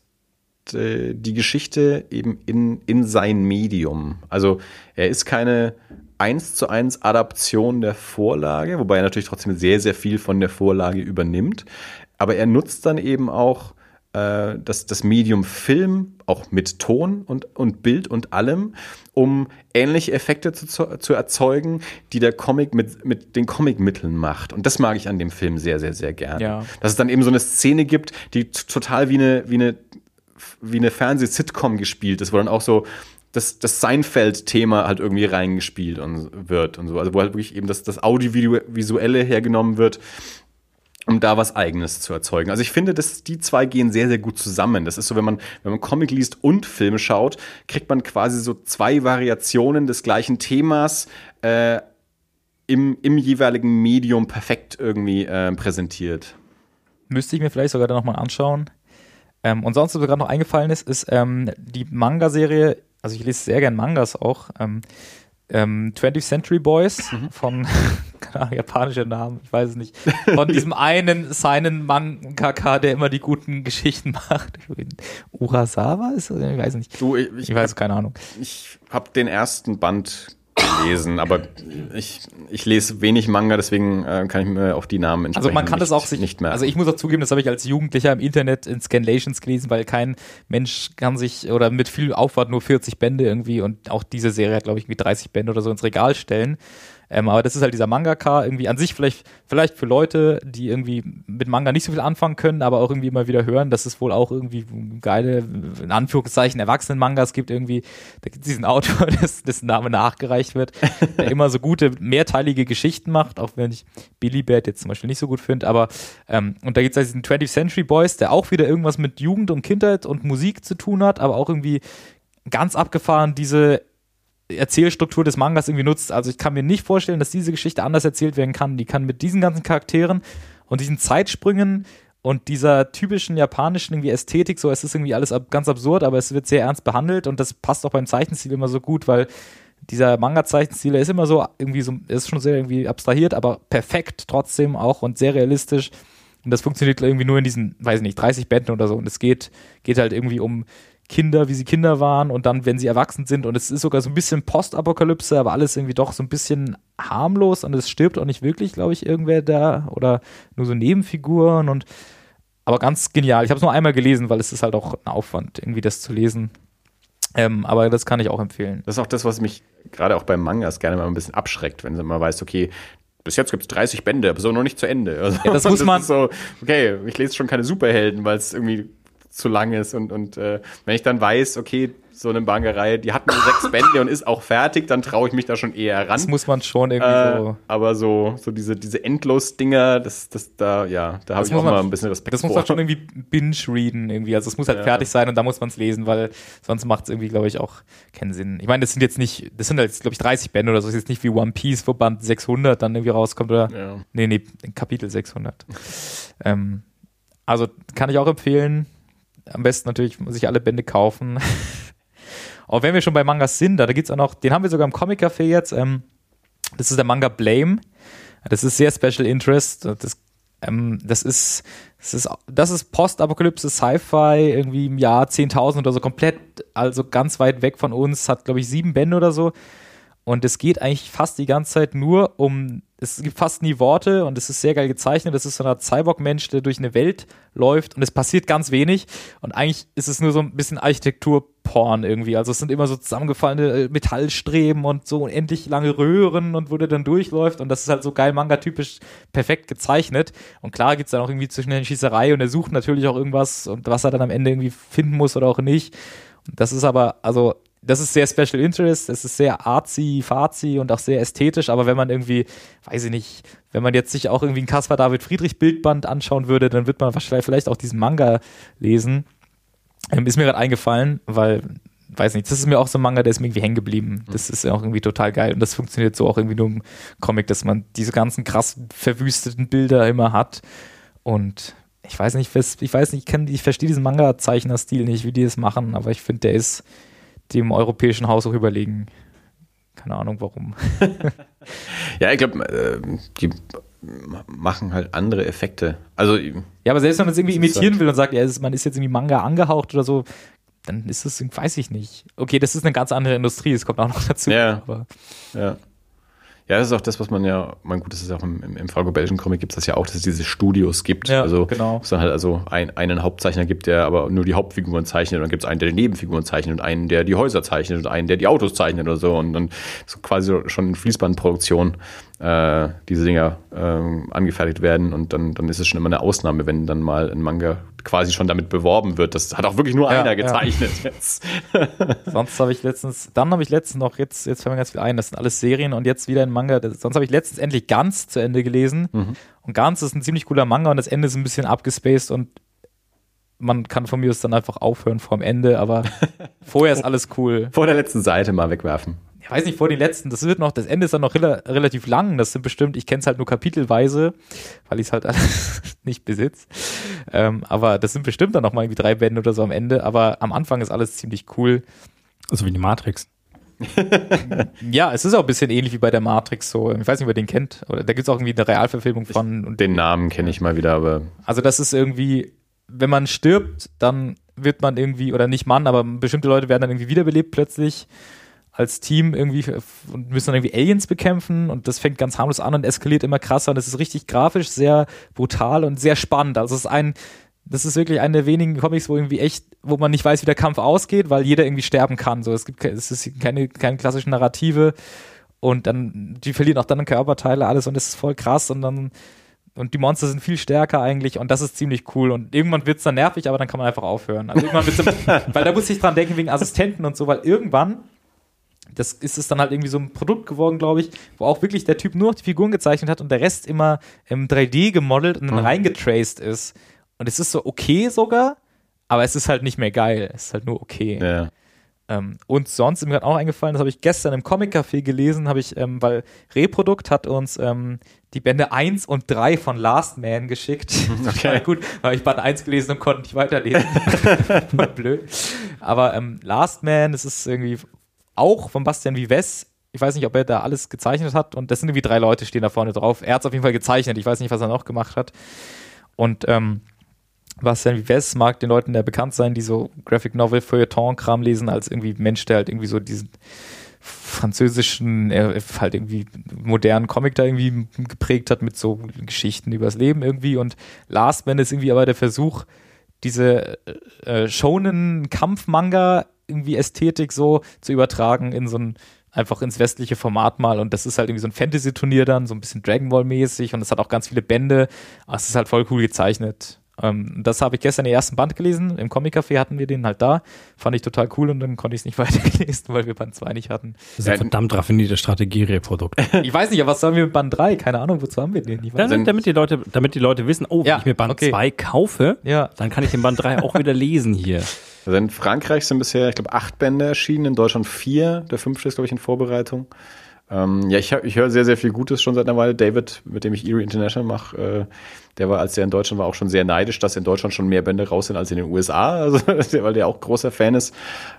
die, die Geschichte eben in, in sein Medium. Also er ist keine eins zu eins Adaption der Vorlage, wobei er natürlich trotzdem sehr, sehr viel von der Vorlage übernimmt. Aber er nutzt dann eben auch äh, das, das Medium Film, auch mit Ton und, und Bild und allem, um ähnliche Effekte zu, zu erzeugen, die der Comic mit, mit den Comicmitteln macht. Und das mag ich an dem Film sehr, sehr, sehr gerne. Ja. Dass es dann eben so eine Szene gibt, die total wie eine, wie eine, wie eine Fernseh-Sitcom gespielt ist, wo dann auch so das, das Seinfeld-Thema halt irgendwie reingespielt und wird und so. Also wo halt wirklich eben das, das Audiovisuelle hergenommen wird um da was Eigenes zu erzeugen. Also ich finde, dass die zwei gehen sehr, sehr gut zusammen. Das ist so, wenn man, wenn man Comic liest und Filme schaut, kriegt man quasi so zwei Variationen des gleichen Themas äh, im, im jeweiligen Medium perfekt irgendwie äh, präsentiert. Müsste ich mir vielleicht sogar dann nochmal anschauen. Ähm, und sonst, was mir gerade noch eingefallen ist, ist ähm, die Manga-Serie, also ich lese sehr gern Mangas auch, ähm, ähm, 20th Century Boys Mhm. von, keine japanischer Name, ich weiß es nicht, von diesem einen, seinen Mangaka, der immer die guten Geschichten macht. Urasawa ist, ich weiß nicht. Du, ich, Ich weiß, keine Ahnung. Ich habe den ersten Band gelesen, aber ich, ich lese wenig Manga, deswegen äh, kann ich mir auch die Namen entsprechend Also man kann nicht, das auch sich, nicht merken. also ich muss auch zugeben, das habe ich als Jugendlicher im Internet in Scanlations gelesen, weil kein Mensch kann sich oder mit viel Aufwand nur 40 Bände irgendwie und auch diese Serie hat glaube ich irgendwie 30 Bände oder so ins Regal stellen. Ähm, aber das ist halt dieser Mangaka irgendwie an sich vielleicht, vielleicht für Leute, die irgendwie mit Manga nicht so viel anfangen können, aber auch irgendwie immer wieder hören, dass es wohl auch irgendwie geile, in Anführungszeichen, Erwachsenen-Mangas gibt irgendwie. Da gibt es diesen Autor, dessen, dessen Name nachgereicht wird, der immer so gute, mehrteilige Geschichten macht, auch wenn ich Billy Bat jetzt zum Beispiel nicht so gut finde, aber ähm, und da gibt es halt diesen 20th Century Boys, der auch wieder irgendwas mit Jugend und Kindheit und Musik zu tun hat, aber auch irgendwie ganz abgefahren diese Erzählstruktur des Mangas irgendwie nutzt. Also ich kann mir nicht vorstellen, dass diese Geschichte anders erzählt werden kann. Die kann mit diesen ganzen Charakteren und diesen Zeitsprüngen und dieser typischen japanischen irgendwie Ästhetik, so es ist irgendwie alles ab, ganz absurd, aber es wird sehr ernst behandelt und das passt auch beim Zeichenstil immer so gut, weil dieser Manga-Zeichenstil ist immer so irgendwie so, ist schon sehr irgendwie abstrahiert, aber perfekt trotzdem auch und sehr realistisch. Und das funktioniert irgendwie nur in diesen, weiß ich nicht, 30 Bänden oder so. Und es geht, geht halt irgendwie um Kinder, wie sie Kinder waren und dann, wenn sie erwachsen sind. Und es ist sogar so ein bisschen Postapokalypse, aber alles irgendwie doch so ein bisschen harmlos und es stirbt auch nicht wirklich, glaube ich, irgendwer da oder nur so Nebenfiguren und aber ganz genial. Ich habe es nur einmal gelesen, weil es ist halt auch ein Aufwand, irgendwie das zu lesen. Ähm, aber das kann ich auch empfehlen. das ist auch das, was mich gerade auch beim Mangas gerne mal ein bisschen abschreckt, wenn man weiß, okay, bis jetzt gibt es 30 Bände, aber so noch nicht zu Ende. Also, Ja, das muss man- Ist so, okay, ich lese schon keine Superhelden, weil es irgendwie zu lang ist. Und, und äh, wenn ich dann weiß, okay, so eine Manga-Reihe, die hat nur sechs Bände und ist auch fertig, dann traue ich mich da schon eher ran. Das muss man schon irgendwie Äh, so. aber so, so diese, diese Endlos-Dinger, das, das da, ja, da habe Das ich muss auch man- mal ein bisschen Respekt Das muss vor. man schon irgendwie binge-readen irgendwie. Also es muss halt Ja. fertig sein und da muss man es lesen, weil sonst macht es irgendwie, glaube ich, auch keinen Sinn. Ich meine, das sind jetzt nicht, das sind halt, glaube ich, 30 Bände oder so. Das ist jetzt nicht wie One Piece, wo Band 600 dann irgendwie rauskommt oder, ja. nee, nee, Kapitel 600. ähm, also kann ich auch empfehlen. Am besten natürlich sich alle Bände kaufen. Auch wenn wir schon bei Mangas sind, da, da gibt es auch noch, den haben wir sogar im Comic Café jetzt. Ähm, das ist der Manga Blame. Das ist sehr Special Interest. Das, ähm, das ist, das ist, das ist Postapokalypse Sci-Fi irgendwie im Jahr 10.000 oder so komplett, also ganz weit weg von uns. Hat glaube ich sieben Bände oder so. Und es geht eigentlich fast die ganze Zeit nur um, es gibt fast nie Worte und es ist sehr geil gezeichnet. Das ist so ein Cyborg-Mensch, der durch eine Welt läuft und es passiert ganz wenig. Und eigentlich ist es nur so ein bisschen Architekturporn irgendwie. Also es sind immer so zusammengefallene äh, Metallstreben und so unendlich lange Röhren und wo der dann durchläuft. Und das ist halt so geil Manga-typisch perfekt gezeichnet. Und klar gibt es dann auch irgendwie zwischen der Schießerei und er sucht natürlich auch irgendwas und was er dann am Ende irgendwie finden muss oder auch nicht. Das ist aber, also das ist sehr Special Interest, es ist sehr artsy, fazi und auch sehr ästhetisch, aber wenn man irgendwie, weiß ich nicht, wenn man jetzt sich auch irgendwie ein Caspar David Friedrich Bildband anschauen würde, dann wird man wahrscheinlich vielleicht auch diesen Manga lesen. Ähm, ist mir gerade eingefallen, weil, weiß nicht, das ist mir auch so ein Manga, der ist mir irgendwie hängen geblieben. Das ist ja auch irgendwie total geil und das funktioniert so auch irgendwie nur im Comic, dass man diese ganzen krass verwüsteten Bilder immer hat und ich weiß nicht, ich weiß nicht, ich, ich verstehe diesen Manga-Zeichner-Stil nicht, wie die es machen, aber ich finde, der ist dem europäischen Haus auch überlegen. Keine Ahnung warum. Ja, ich glaube, äh, die machen halt andere Effekte. Also, Ja, aber selbst wenn man es irgendwie imitieren halt- will und sagt, ja, man ist jetzt irgendwie Manga angehaucht oder so, dann ist das, weiß ich nicht. Okay, das ist eine ganz andere Industrie, das kommt auch noch dazu. Ja. Aber ja. Ja, das ist auch das, was man ja, mein gut, das ist auch im, im, im Fargo-Belgischen Comic gibt es das ja auch, dass es diese Studios gibt. Ja, also, genau. es dann halt also ein, einen Hauptzeichner gibt, der aber nur die Hauptfiguren zeichnet. Und dann gibt es einen, der die Nebenfiguren zeichnet und einen, der die Häuser zeichnet und einen, der die Autos zeichnet oder so. Und dann so quasi schon in Fließbandproduktion äh, diese Dinger ähm, angefertigt werden. Und dann, dann ist es schon immer eine Ausnahme, wenn dann mal ein Manga quasi schon damit beworben wird. Das hat auch wirklich nur Ja, einer ja. gezeichnet jetzt. sonst habe ich letztens, dann habe ich letztens noch, jetzt, jetzt fällt mir ganz viel ein, das sind alles Serien und jetzt wieder ein Manga. Das, sonst habe ich letztens endlich ganz zu Ende gelesen. Mhm. Und ganz ist ein ziemlich cooler Manga und das Ende ist ein bisschen abgespaced und man kann von mir aus dann einfach aufhören vor dem Ende, aber vorher ist alles cool. Vor der letzten Seite mal wegwerfen. Ich weiß nicht, vor den letzten, das wird noch, das Ende ist dann noch rela relativ lang, das sind bestimmt, ich kenne es halt nur kapitelweise, weil ich es halt alles nicht besitze, ähm, aber das sind bestimmt dann noch mal irgendwie drei Bände oder so am Ende, aber am Anfang ist alles ziemlich cool. So wie die Matrix. ja, es ist auch ein bisschen ähnlich wie bei der Matrix so. Ich weiß nicht, ob ihr den kennt. Oder da gibt es auch irgendwie eine Realverfilmung von. Ich, den Namen kenne ich mal wieder, aber. Also das ist irgendwie, wenn man stirbt, dann wird man irgendwie, oder nicht Mann, aber bestimmte Leute werden dann irgendwie wiederbelebt plötzlich als Team irgendwie und müssen dann irgendwie Aliens bekämpfen und das fängt ganz harmlos an und eskaliert immer krasser und es ist richtig grafisch sehr brutal und sehr spannend. Also es ist ein, das ist wirklich eine der wenigen Comics, wo irgendwie echt, wo man nicht weiß, wie der Kampf ausgeht, weil jeder irgendwie sterben kann. So, es gibt, es ist keine, keine klassischen Narrative und dann, die verlieren auch dann Körperteile, alles und das ist voll krass und dann und die Monster sind viel stärker eigentlich und das ist ziemlich cool. Und irgendwann wird es dann nervig, aber dann kann man einfach aufhören. Also irgendwann wird's, weil da muss ich dran denken wegen Assistenten und so, weil irgendwann, das ist es dann halt irgendwie so ein Produkt geworden, glaube ich, wo auch wirklich der Typ nur noch die Figuren gezeichnet hat und der Rest immer im 3D gemodelt und dann mhm. reingetraced ist. Und es ist so okay sogar, aber es ist halt nicht mehr geil. Es ist halt nur okay. Ja. Ähm, und sonst ist mir gerade auch eingefallen, das habe ich gestern im Comic-Café gelesen, habe ich, ähm, weil Reprodukt hat uns ähm, die Bände 1 und 3 von Last Man geschickt. Okay. gut, weil ich Band 1 gelesen und konnte nicht weiterlesen. Voll blöd. Aber ähm, Last Man, das ist irgendwie auch von Bastian Vives. Ich weiß nicht, ob er da alles gezeichnet hat. Und das sind irgendwie drei Leute, stehen da vorne drauf. Er hat es auf jeden Fall gezeichnet. Ich weiß nicht, was er noch gemacht hat. Und ähm, Bastian Vives mag den Leuten ja bekannt sein, die so Graphic Novel, Feuilleton-Kram lesen, als irgendwie Mensch, der halt irgendwie so diesen französischen, er halt irgendwie modernen Comic da irgendwie geprägt hat mit so Geschichten übers Leben irgendwie und Last Man ist irgendwie aber der Versuch, diese äh, schonen Kampfmanga irgendwie Ästhetik so zu übertragen in so ein einfach ins westliche Format mal und das ist halt irgendwie so ein Fantasy-Turnier dann, so ein bisschen Dragon Ball-mäßig und es hat auch ganz viele Bände, aber es ist halt voll cool gezeichnet. Ähm, das habe ich gestern den ersten Band gelesen. Im Comic-Café hatten wir den halt da. Fand ich total cool und dann konnte ich es nicht weitergelesen, weil wir Band 2 nicht hatten. Das ist ein verdammt raffiniertes Strategiereprodukt. ich weiß nicht, aber was sollen wir mit Band 3? Keine Ahnung, wozu haben wir den? Ich Dann, damit, die Leute, damit die Leute wissen, oh, wenn ja, ich mir Band okay. 2 kaufe, ja. dann kann ich den Band 3 auch wieder lesen hier. Also in Frankreich sind bisher, ich glaube, acht Bände erschienen, in Deutschland vier. Der fünfte ist, glaube ich, in Vorbereitung. Ähm, ja, ich, ich höre sehr, sehr viel Gutes schon seit einer Weile. David, mit dem ich Erie International mache, äh, der war, als der in Deutschland war, auch schon sehr neidisch, dass in Deutschland schon mehr Bände raus sind als in den USA, also, weil der auch großer Fan ist.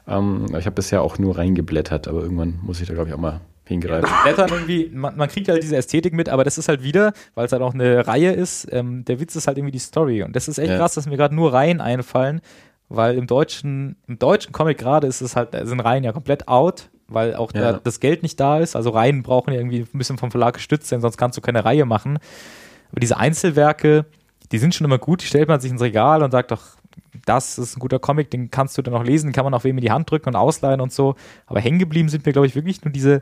Ähm, ich habe bisher auch nur reingeblättert, aber irgendwann muss ich da, glaube ich, auch mal hingreifen. Blättern irgendwie, man, man, kriegt halt diese Ästhetik mit, aber das ist halt wieder, weil es halt auch eine Reihe ist, ähm, der Witz ist halt irgendwie die Story. Und das ist echt ja. krass, dass mir gerade nur Reihen einfallen, weil im deutschen, im deutschen Comic gerade ist es halt, sind Reihen ja komplett out weil auch ja. da, das Geld nicht da ist. Also Reihen brauchen ja irgendwie ein bisschen vom Verlag gestützt sein, sonst kannst du keine Reihe machen. Aber diese Einzelwerke, die sind schon immer gut, die stellt man sich ins Regal und sagt doch, das ist ein guter Comic, den kannst du dann auch lesen, kann man auch wem in die Hand drücken und ausleihen und so. Aber hängen geblieben sind mir, glaube ich, wirklich nur diese,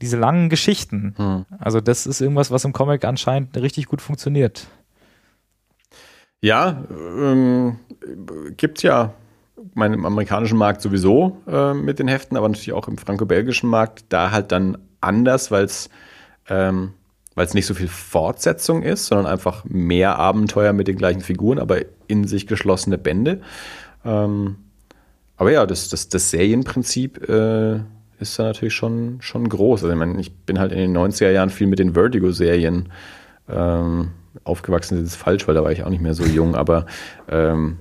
diese langen Geschichten. Hm. Also das ist irgendwas, was im Comic anscheinend richtig gut funktioniert. Ja, ähm, gibt ja meine, im amerikanischen Markt sowieso äh, mit den Heften, aber natürlich auch im franco-belgischen Markt, da halt dann anders, weil es ähm, nicht so viel Fortsetzung ist, sondern einfach mehr Abenteuer mit den gleichen Figuren, aber in sich geschlossene Bände. Ähm, aber ja, das, das, das Serienprinzip äh, ist da natürlich schon, schon groß. Also ich, meine, ich bin halt in den 90er Jahren viel mit den Vertigo-Serien ähm, aufgewachsen. Das ist falsch, weil da war ich auch nicht mehr so jung, aber ähm,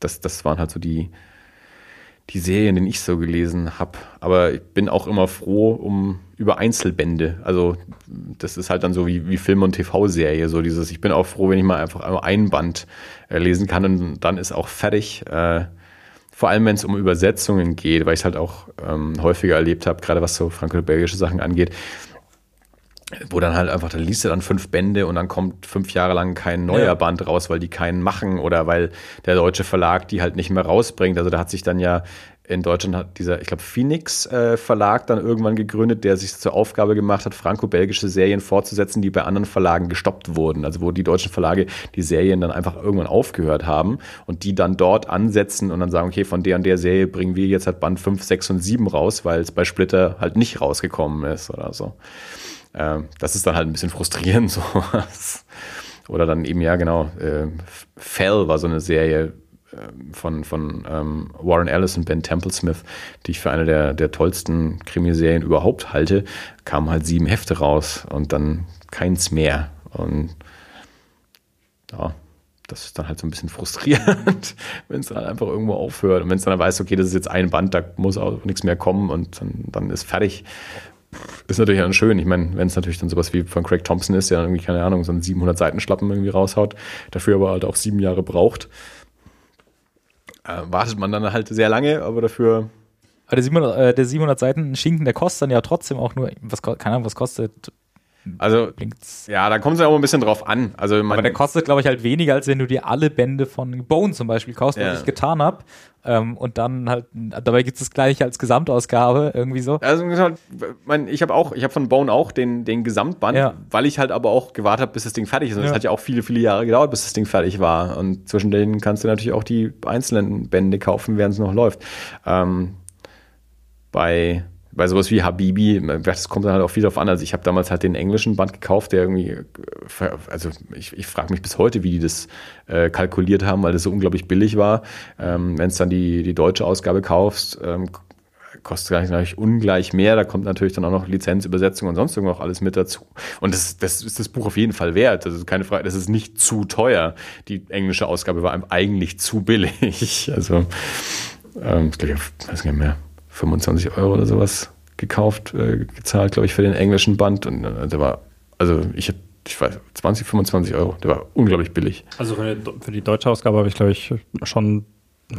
das, das waren halt so die, die Serien, die ich so gelesen habe. Aber ich bin auch immer froh um über Einzelbände. Also das ist halt dann so wie, wie Film- und TV-Serie. So dieses, ich bin auch froh, wenn ich mal einfach einmal ein Band äh, lesen kann und dann ist auch fertig. Äh, vor allem, wenn es um Übersetzungen geht, weil ich es halt auch ähm, häufiger erlebt habe, gerade was so franco-belgische Sachen angeht, wo dann halt einfach, da liest du dann fünf Bände und dann kommt fünf Jahre lang kein neuer ja. Band raus, weil die keinen machen oder weil der deutsche Verlag die halt nicht mehr rausbringt. Also da hat sich dann ja in Deutschland hat dieser, ich glaube, Phoenix äh, Verlag dann irgendwann gegründet, der sich zur Aufgabe gemacht hat, franco-belgische Serien fortzusetzen, die bei anderen Verlagen gestoppt wurden. Also wo die deutschen Verlage die Serien dann einfach irgendwann aufgehört haben und die dann dort ansetzen und dann sagen, okay, von der und der Serie bringen wir jetzt halt Band 5, 6 und 7 raus, weil es bei Splitter halt nicht rausgekommen ist oder so. Äh, das ist dann halt ein bisschen frustrierend so. Oder dann eben, ja genau, äh, Fell war so eine Serie, von, von ähm, Warren Ellis und Ben Templesmith, die ich für eine der, der tollsten Krimiserien überhaupt halte, kamen halt sieben Hefte raus und dann keins mehr. Und ja, das ist dann halt so ein bisschen frustrierend, wenn es dann einfach irgendwo aufhört. Und wenn es dann weiß, okay, das ist jetzt ein Band, da muss auch nichts mehr kommen und dann, dann ist fertig. Ist natürlich dann schön. Ich meine, wenn es natürlich dann sowas wie von Craig Thompson ist, der dann irgendwie, keine Ahnung, so einen 700 Seiten Schlappen irgendwie raushaut, dafür aber halt auch sieben Jahre braucht, äh, wartet man dann halt sehr lange, aber dafür. Aber der 700, äh, der 700 Seiten Schinken, der kostet dann ja trotzdem auch nur, was, keine Ahnung, was kostet also, Blinkt's. ja, da kommt es ja auch ein bisschen drauf an. Also, Aber der kostet, glaube ich, halt weniger, als wenn du dir alle Bände von Bone zum Beispiel kaufst, ja. was ich getan habe. Ähm, und dann halt, dabei gibt es das gleiche als Gesamtausgabe, irgendwie so. Also, mein, ich habe auch, ich habe von Bone auch den, den Gesamtband, ja. weil ich halt aber auch gewartet habe, bis das Ding fertig ist. Und es ja. hat ja auch viele, viele Jahre gedauert, bis das Ding fertig war. Und zwischen denen kannst du natürlich auch die einzelnen Bände kaufen, während es noch läuft. Ähm, bei bei sowas wie Habibi, das kommt dann halt auch viel drauf an. Also ich habe damals halt den englischen Band gekauft, der irgendwie, also ich, ich frage mich bis heute, wie die das äh, kalkuliert haben, weil das so unglaublich billig war. Ähm, Wenn es dann die, die deutsche Ausgabe kaufst, ähm, kostet natürlich ungleich mehr. Da kommt natürlich dann auch noch Lizenzübersetzung und sonst irgendwas alles mit dazu. Und das, das ist das Buch auf jeden Fall wert. Das ist keine Frage, das ist nicht zu teuer. Die englische Ausgabe war eigentlich zu billig. Also, ähm, ich glaube, ich weiß nicht mehr 25 Euro oder sowas gekauft, äh, gezahlt, glaube ich, für den englischen Band. Und äh, der war, also ich habe, ich weiß, 20, 25 Euro. Der war unglaublich billig. Also für die, für die deutsche Ausgabe habe ich, glaube ich, schon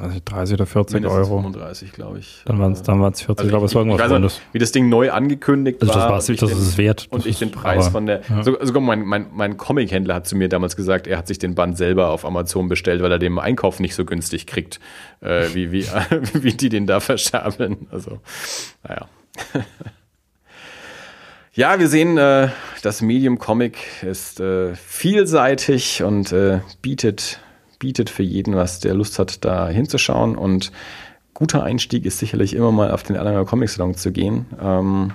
also 30 oder 40 Mindestens Euro. 35, glaube ich. Dann waren es dann 40, also ich glaube, es war irgendwas Rundes. Wie das Ding neu angekündigt also das war. Das, das ist es wert. Und das ich den Preis aber, von der. Ja. Sogar, mein, mein, mein Comic-Händler hat zu mir damals gesagt, er hat sich den Band selber auf Amazon bestellt, weil er den Einkauf nicht so günstig kriegt, äh, wie, wie, wie die den da verscherbeln. Also, naja. Ja, wir sehen, äh, das Medium Comic ist äh, vielseitig und äh, bietet bietet für jeden was, der Lust hat, da hinzuschauen. Und guter Einstieg ist sicherlich immer mal auf den Erlanger Comic Salon zu gehen. Ähm,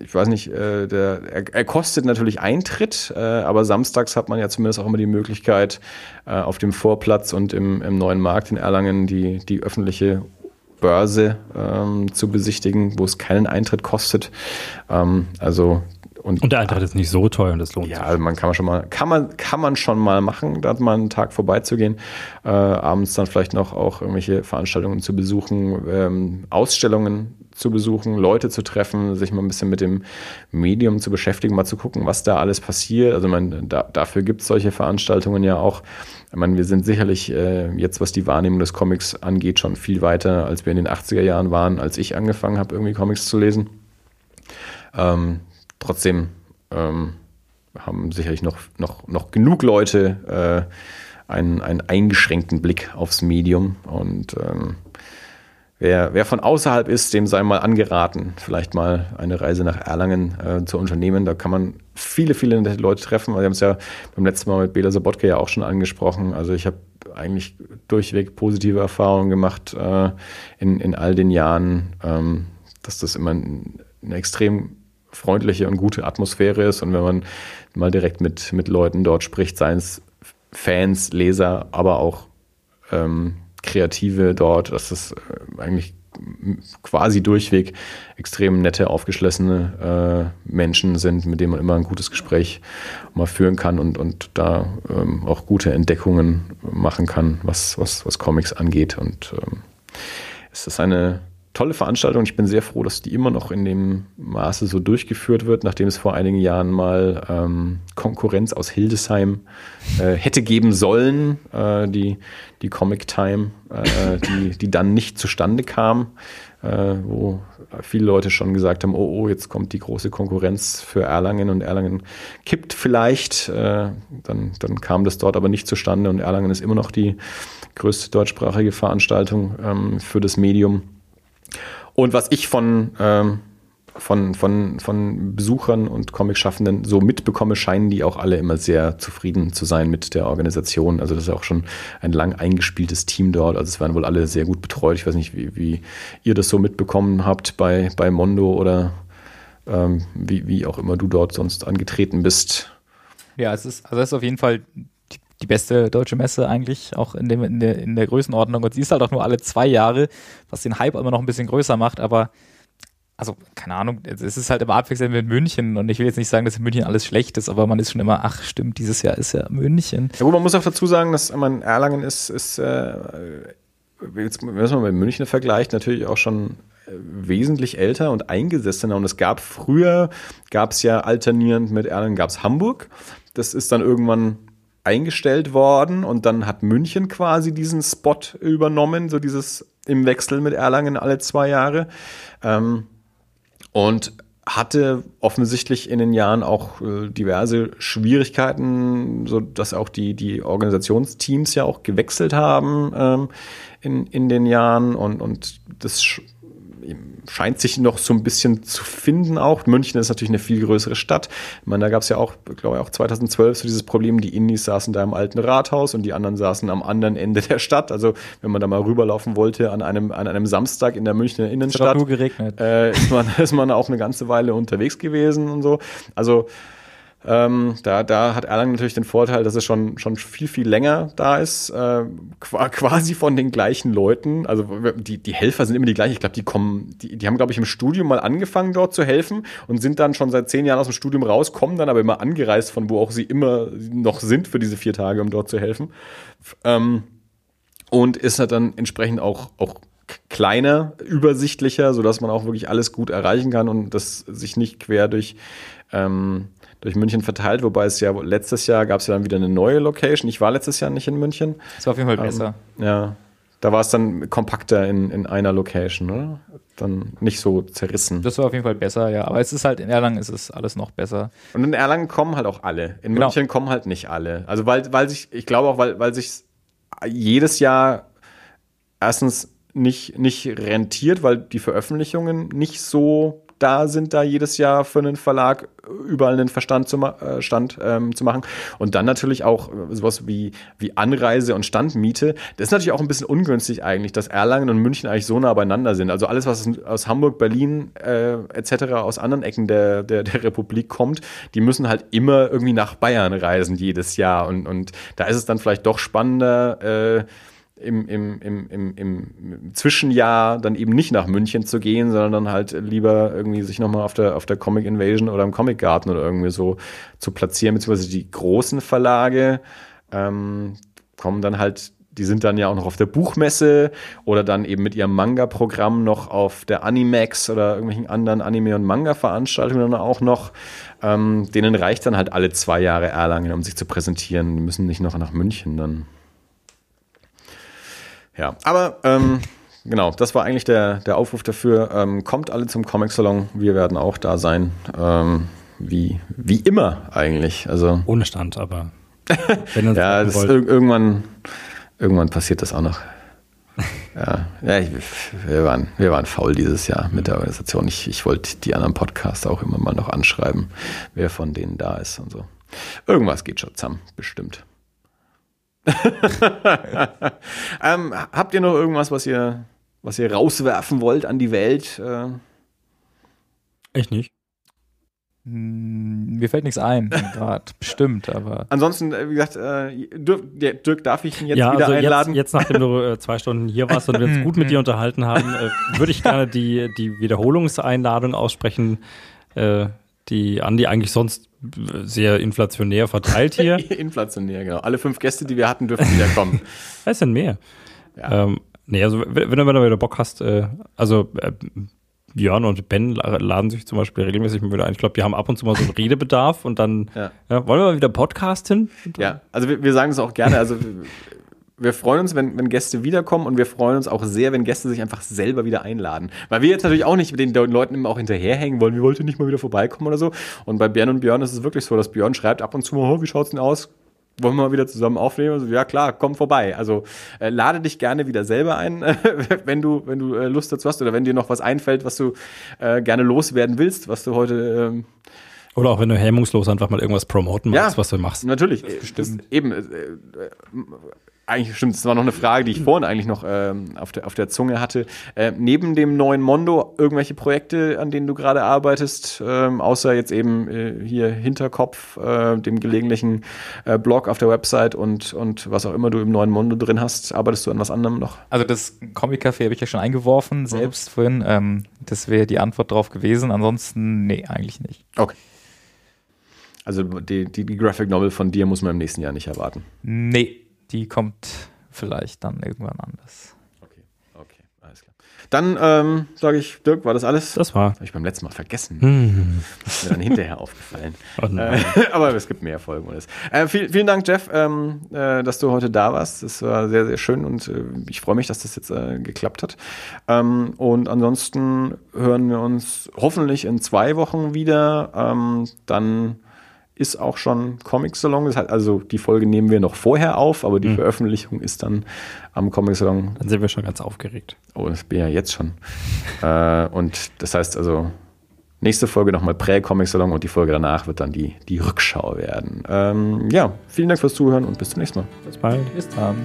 ich weiß nicht, äh, der, er, er, kostet natürlich Eintritt, äh, aber samstags hat man ja zumindest auch immer die Möglichkeit, äh, auf dem Vorplatz und im, im neuen Markt in Erlangen die, die öffentliche Börse ähm, zu besichtigen, wo es keinen Eintritt kostet. Ähm, also und, und der Eintritt ist nicht so teuer und das lohnt ja, sich. Ja, also man kann man schon mal, kann man, kann man schon mal machen, da mal einen Tag vorbeizugehen, äh, abends dann vielleicht noch auch irgendwelche Veranstaltungen zu besuchen, ähm, Ausstellungen zu besuchen, Leute zu treffen, sich mal ein bisschen mit dem Medium zu beschäftigen, mal zu gucken, was da alles passiert. Also man, da, dafür gibt es solche Veranstaltungen ja auch. Ich meine, wir sind sicherlich äh, jetzt, was die Wahrnehmung des Comics angeht, schon viel weiter, als wir in den 80er Jahren waren, als ich angefangen habe, irgendwie Comics zu lesen. Ähm, trotzdem ähm, haben sicherlich noch, noch, noch genug Leute äh, einen, einen eingeschränkten Blick aufs Medium. Und ähm, wer, wer von außerhalb ist, dem sei mal angeraten, vielleicht mal eine Reise nach Erlangen äh, zu unternehmen. Da kann man viele, viele Leute treffen. Wir haben es ja beim letzten Mal mit Bela Sobotke ja auch schon angesprochen. Also ich habe eigentlich durchweg positive Erfahrungen gemacht äh, in, in all den Jahren, ähm, dass das immer ein, ein extrem freundliche und gute Atmosphäre ist. Und wenn man mal direkt mit, mit Leuten dort spricht, seien es Fans, Leser, aber auch ähm, Kreative dort, dass das äh, eigentlich quasi durchweg extrem nette, aufgeschlossene äh, Menschen sind, mit denen man immer ein gutes Gespräch mal führen kann und, und da ähm, auch gute Entdeckungen machen kann, was, was, was Comics angeht. Und ähm, es ist eine tolle Veranstaltung. Ich bin sehr froh, dass die immer noch in dem Maße so durchgeführt wird, nachdem es vor einigen Jahren mal ähm, Konkurrenz aus Hildesheim äh, hätte geben sollen, äh, die, die Comic Time, äh, die, die dann nicht zustande kam, äh, wo viele Leute schon gesagt haben, oh, oh, jetzt kommt die große Konkurrenz für Erlangen und Erlangen kippt vielleicht. Äh, dann, dann kam das dort aber nicht zustande und Erlangen ist immer noch die größte deutschsprachige Veranstaltung ähm, für das Medium. Und was ich von, ähm, von, von, von Besuchern und Comicschaffenden so mitbekomme, scheinen die auch alle immer sehr zufrieden zu sein mit der Organisation. Also das ist auch schon ein lang eingespieltes Team dort. Also es werden wohl alle sehr gut betreut. Ich weiß nicht, wie, wie ihr das so mitbekommen habt bei, bei Mondo oder ähm, wie, wie auch immer du dort sonst angetreten bist. Ja, es ist, also es ist auf jeden Fall, die beste deutsche Messe eigentlich, auch in, dem, in, der, in der Größenordnung. Und sie ist halt auch nur alle zwei Jahre, was den Hype immer noch ein bisschen größer macht, aber also keine Ahnung, es ist halt immer abwechselnd mit München und ich will jetzt nicht sagen, dass in München alles schlecht ist, aber man ist schon immer, ach stimmt, dieses Jahr ist ja München. Ja, gut, man muss auch dazu sagen, dass man Erlangen ist, ist äh, jetzt, wenn man mit München vergleicht, natürlich auch schon äh, wesentlich älter und eingesessener und es gab früher, gab es ja alternierend mit Erlangen, gab es Hamburg. Das ist dann irgendwann eingestellt worden und dann hat München quasi diesen Spot übernommen, so dieses im Wechsel mit Erlangen alle zwei Jahre. Ähm, und hatte offensichtlich in den Jahren auch äh, diverse Schwierigkeiten, so dass auch die, die Organisationsteams ja auch gewechselt haben ähm, in, in den Jahren und, und das scheint sich noch so ein bisschen zu finden auch. München ist natürlich eine viel größere Stadt. Ich meine, da gab es ja auch, glaube ich, auch 2012 so dieses Problem, die Indies saßen da im alten Rathaus und die anderen saßen am anderen Ende der Stadt. Also wenn man da mal rüberlaufen wollte an einem, an einem Samstag in der Münchner Innenstadt, nur geregnet. Äh, ist, man, ist man auch eine ganze Weile unterwegs gewesen und so. Also ähm, da, da hat Erlangen natürlich den Vorteil, dass es schon, schon viel, viel länger da ist, äh, quasi von den gleichen Leuten. Also die, die Helfer sind immer die gleichen. Ich glaube, die kommen, die, die haben, glaube ich, im Studium mal angefangen, dort zu helfen und sind dann schon seit zehn Jahren aus dem Studium raus, kommen dann aber immer angereist, von wo auch sie immer noch sind für diese vier Tage, um dort zu helfen. Ähm, und ist halt dann entsprechend auch, auch kleiner, übersichtlicher, sodass man auch wirklich alles gut erreichen kann und das sich nicht quer durch ähm, durch München verteilt, wobei es ja letztes Jahr gab es ja dann wieder eine neue Location. Ich war letztes Jahr nicht in München. Das war auf jeden Fall ähm, besser. Ja, da war es dann kompakter in, in einer Location, oder? Dann nicht so zerrissen. Das war auf jeden Fall besser, ja. Aber es ist halt in Erlangen ist es alles noch besser. Und in Erlangen kommen halt auch alle. In genau. München kommen halt nicht alle. Also weil, weil sich, ich glaube auch, weil, weil sich jedes Jahr erstens nicht, nicht rentiert, weil die Veröffentlichungen nicht so da sind, da jedes Jahr für einen Verlag überall einen Verstand zu, äh, Stand ähm, zu machen. Und dann natürlich auch äh, sowas wie, wie Anreise und Standmiete. Das ist natürlich auch ein bisschen ungünstig eigentlich, dass Erlangen und München eigentlich so nah beieinander sind. Also alles, was aus Hamburg, Berlin äh, etc., aus anderen Ecken der, der, der Republik kommt, die müssen halt immer irgendwie nach Bayern reisen jedes Jahr. Und, und da ist es dann vielleicht doch spannender, äh, im, im, im, im, im Zwischenjahr dann eben nicht nach München zu gehen, sondern dann halt lieber irgendwie sich nochmal auf der, auf der Comic Invasion oder im Comic Garten oder irgendwie so zu platzieren, beziehungsweise die großen Verlage ähm, kommen dann halt, die sind dann ja auch noch auf der Buchmesse oder dann eben mit ihrem Manga-Programm noch auf der Animax oder irgendwelchen anderen Anime- und Manga-Veranstaltungen auch noch. Ähm, denen reicht dann halt alle zwei Jahre Erlangen, um sich zu präsentieren. Die müssen nicht noch nach München dann. Ja, aber ähm, genau, das war eigentlich der, der Aufruf dafür. Ähm, kommt alle zum Comic-Salon, wir werden auch da sein. Ähm, wie, wie immer eigentlich. Also, Ohne Stand, aber ja, das ir irgendwann, irgendwann passiert das auch noch. ja, ja ich, wir, waren, wir waren faul dieses Jahr mit der Organisation. Ich, ich wollte die anderen Podcasts auch immer mal noch anschreiben, wer von denen da ist und so. Irgendwas geht schon zusammen, bestimmt. ähm, habt ihr noch irgendwas, was ihr, was ihr rauswerfen wollt an die Welt? Äh? Ich nicht. Hm, mir fällt nichts ein, gerade bestimmt, aber. Ansonsten, äh, wie gesagt, äh, Dirk, Dirk, darf ich ihn jetzt ja, wieder also einladen? Jetzt, jetzt, nachdem du äh, zwei Stunden hier warst und wir uns gut mit dir unterhalten haben, äh, würde ich gerne die, die Wiederholungseinladung aussprechen, die Andi eigentlich sonst sehr inflationär verteilt hier. inflationär, genau. Alle fünf Gäste, die wir hatten, dürfen wieder kommen. Was denn mehr? Ja. Ähm, nee, also wenn, wenn du wieder Bock hast, äh, also äh, Björn und Ben laden sich zum Beispiel regelmäßig mal wieder ein. Ich glaube, die haben ab und zu mal so einen Redebedarf und dann ja. Ja, wollen wir mal wieder podcasten? Ja, also wir, wir sagen es auch gerne. Also wir freuen uns, wenn, wenn Gäste wiederkommen und wir freuen uns auch sehr, wenn Gäste sich einfach selber wieder einladen. Weil wir jetzt natürlich auch nicht mit den Leuten immer auch hinterherhängen wollen, wir wollten nicht mal wieder vorbeikommen oder so. Und bei Björn und Björn ist es wirklich so, dass Björn schreibt ab und zu mal, oh, wie schaut's denn aus? Wollen wir mal wieder zusammen aufnehmen? Also, ja klar, komm vorbei. Also äh, lade dich gerne wieder selber ein, wenn du, wenn du äh, Lust dazu hast oder wenn dir noch was einfällt, was du äh, gerne loswerden willst, was du heute ähm, oder auch wenn du hemmungslos einfach mal irgendwas promoten machst, ja, was du machst. Natürlich, bestimmt. Eben, äh, äh, eigentlich stimmt, das war noch eine Frage, die ich vorhin eigentlich noch ähm, auf, der, auf der Zunge hatte. Äh, neben dem neuen Mondo irgendwelche Projekte, an denen du gerade arbeitest, ähm, außer jetzt eben äh, hier Hinterkopf, äh, dem gelegentlichen äh, Blog auf der Website und, und was auch immer du im neuen Mondo drin hast, arbeitest du an was anderem noch? Also das Comic-Café habe ich ja schon eingeworfen, mhm. selbst mhm. vorhin. Ähm, das wäre die Antwort drauf gewesen. Ansonsten, nee, eigentlich nicht. Okay. Also die, die, die Graphic Novel von dir muss man im nächsten Jahr nicht erwarten. Nee, die kommt vielleicht dann irgendwann anders. Okay, okay, alles klar. Dann ähm, sage ich, Dirk, war das alles? Das war. Habe ich beim letzten Mal vergessen. Hm. Ist mir dann hinterher aufgefallen. Oh äh, aber es gibt mehr Folgen. Äh, viel, vielen Dank, Jeff, ähm, äh, dass du heute da warst. Das war sehr, sehr schön und äh, ich freue mich, dass das jetzt äh, geklappt hat. Ähm, und ansonsten hören wir uns hoffentlich in zwei Wochen wieder. Ähm, dann ist auch schon Comic Salon. Das heißt, also die Folge nehmen wir noch vorher auf, aber die mhm. Veröffentlichung ist dann am Comic Salon. Dann sind wir schon ganz aufgeregt. Oh, das bin ja jetzt schon. äh, und das heißt also, nächste Folge nochmal Prä-Comic Salon und die Folge danach wird dann die, die Rückschau werden. Ähm, ja, vielen Dank fürs Zuhören und bis zum nächsten Mal. Bis bald. Bis dann.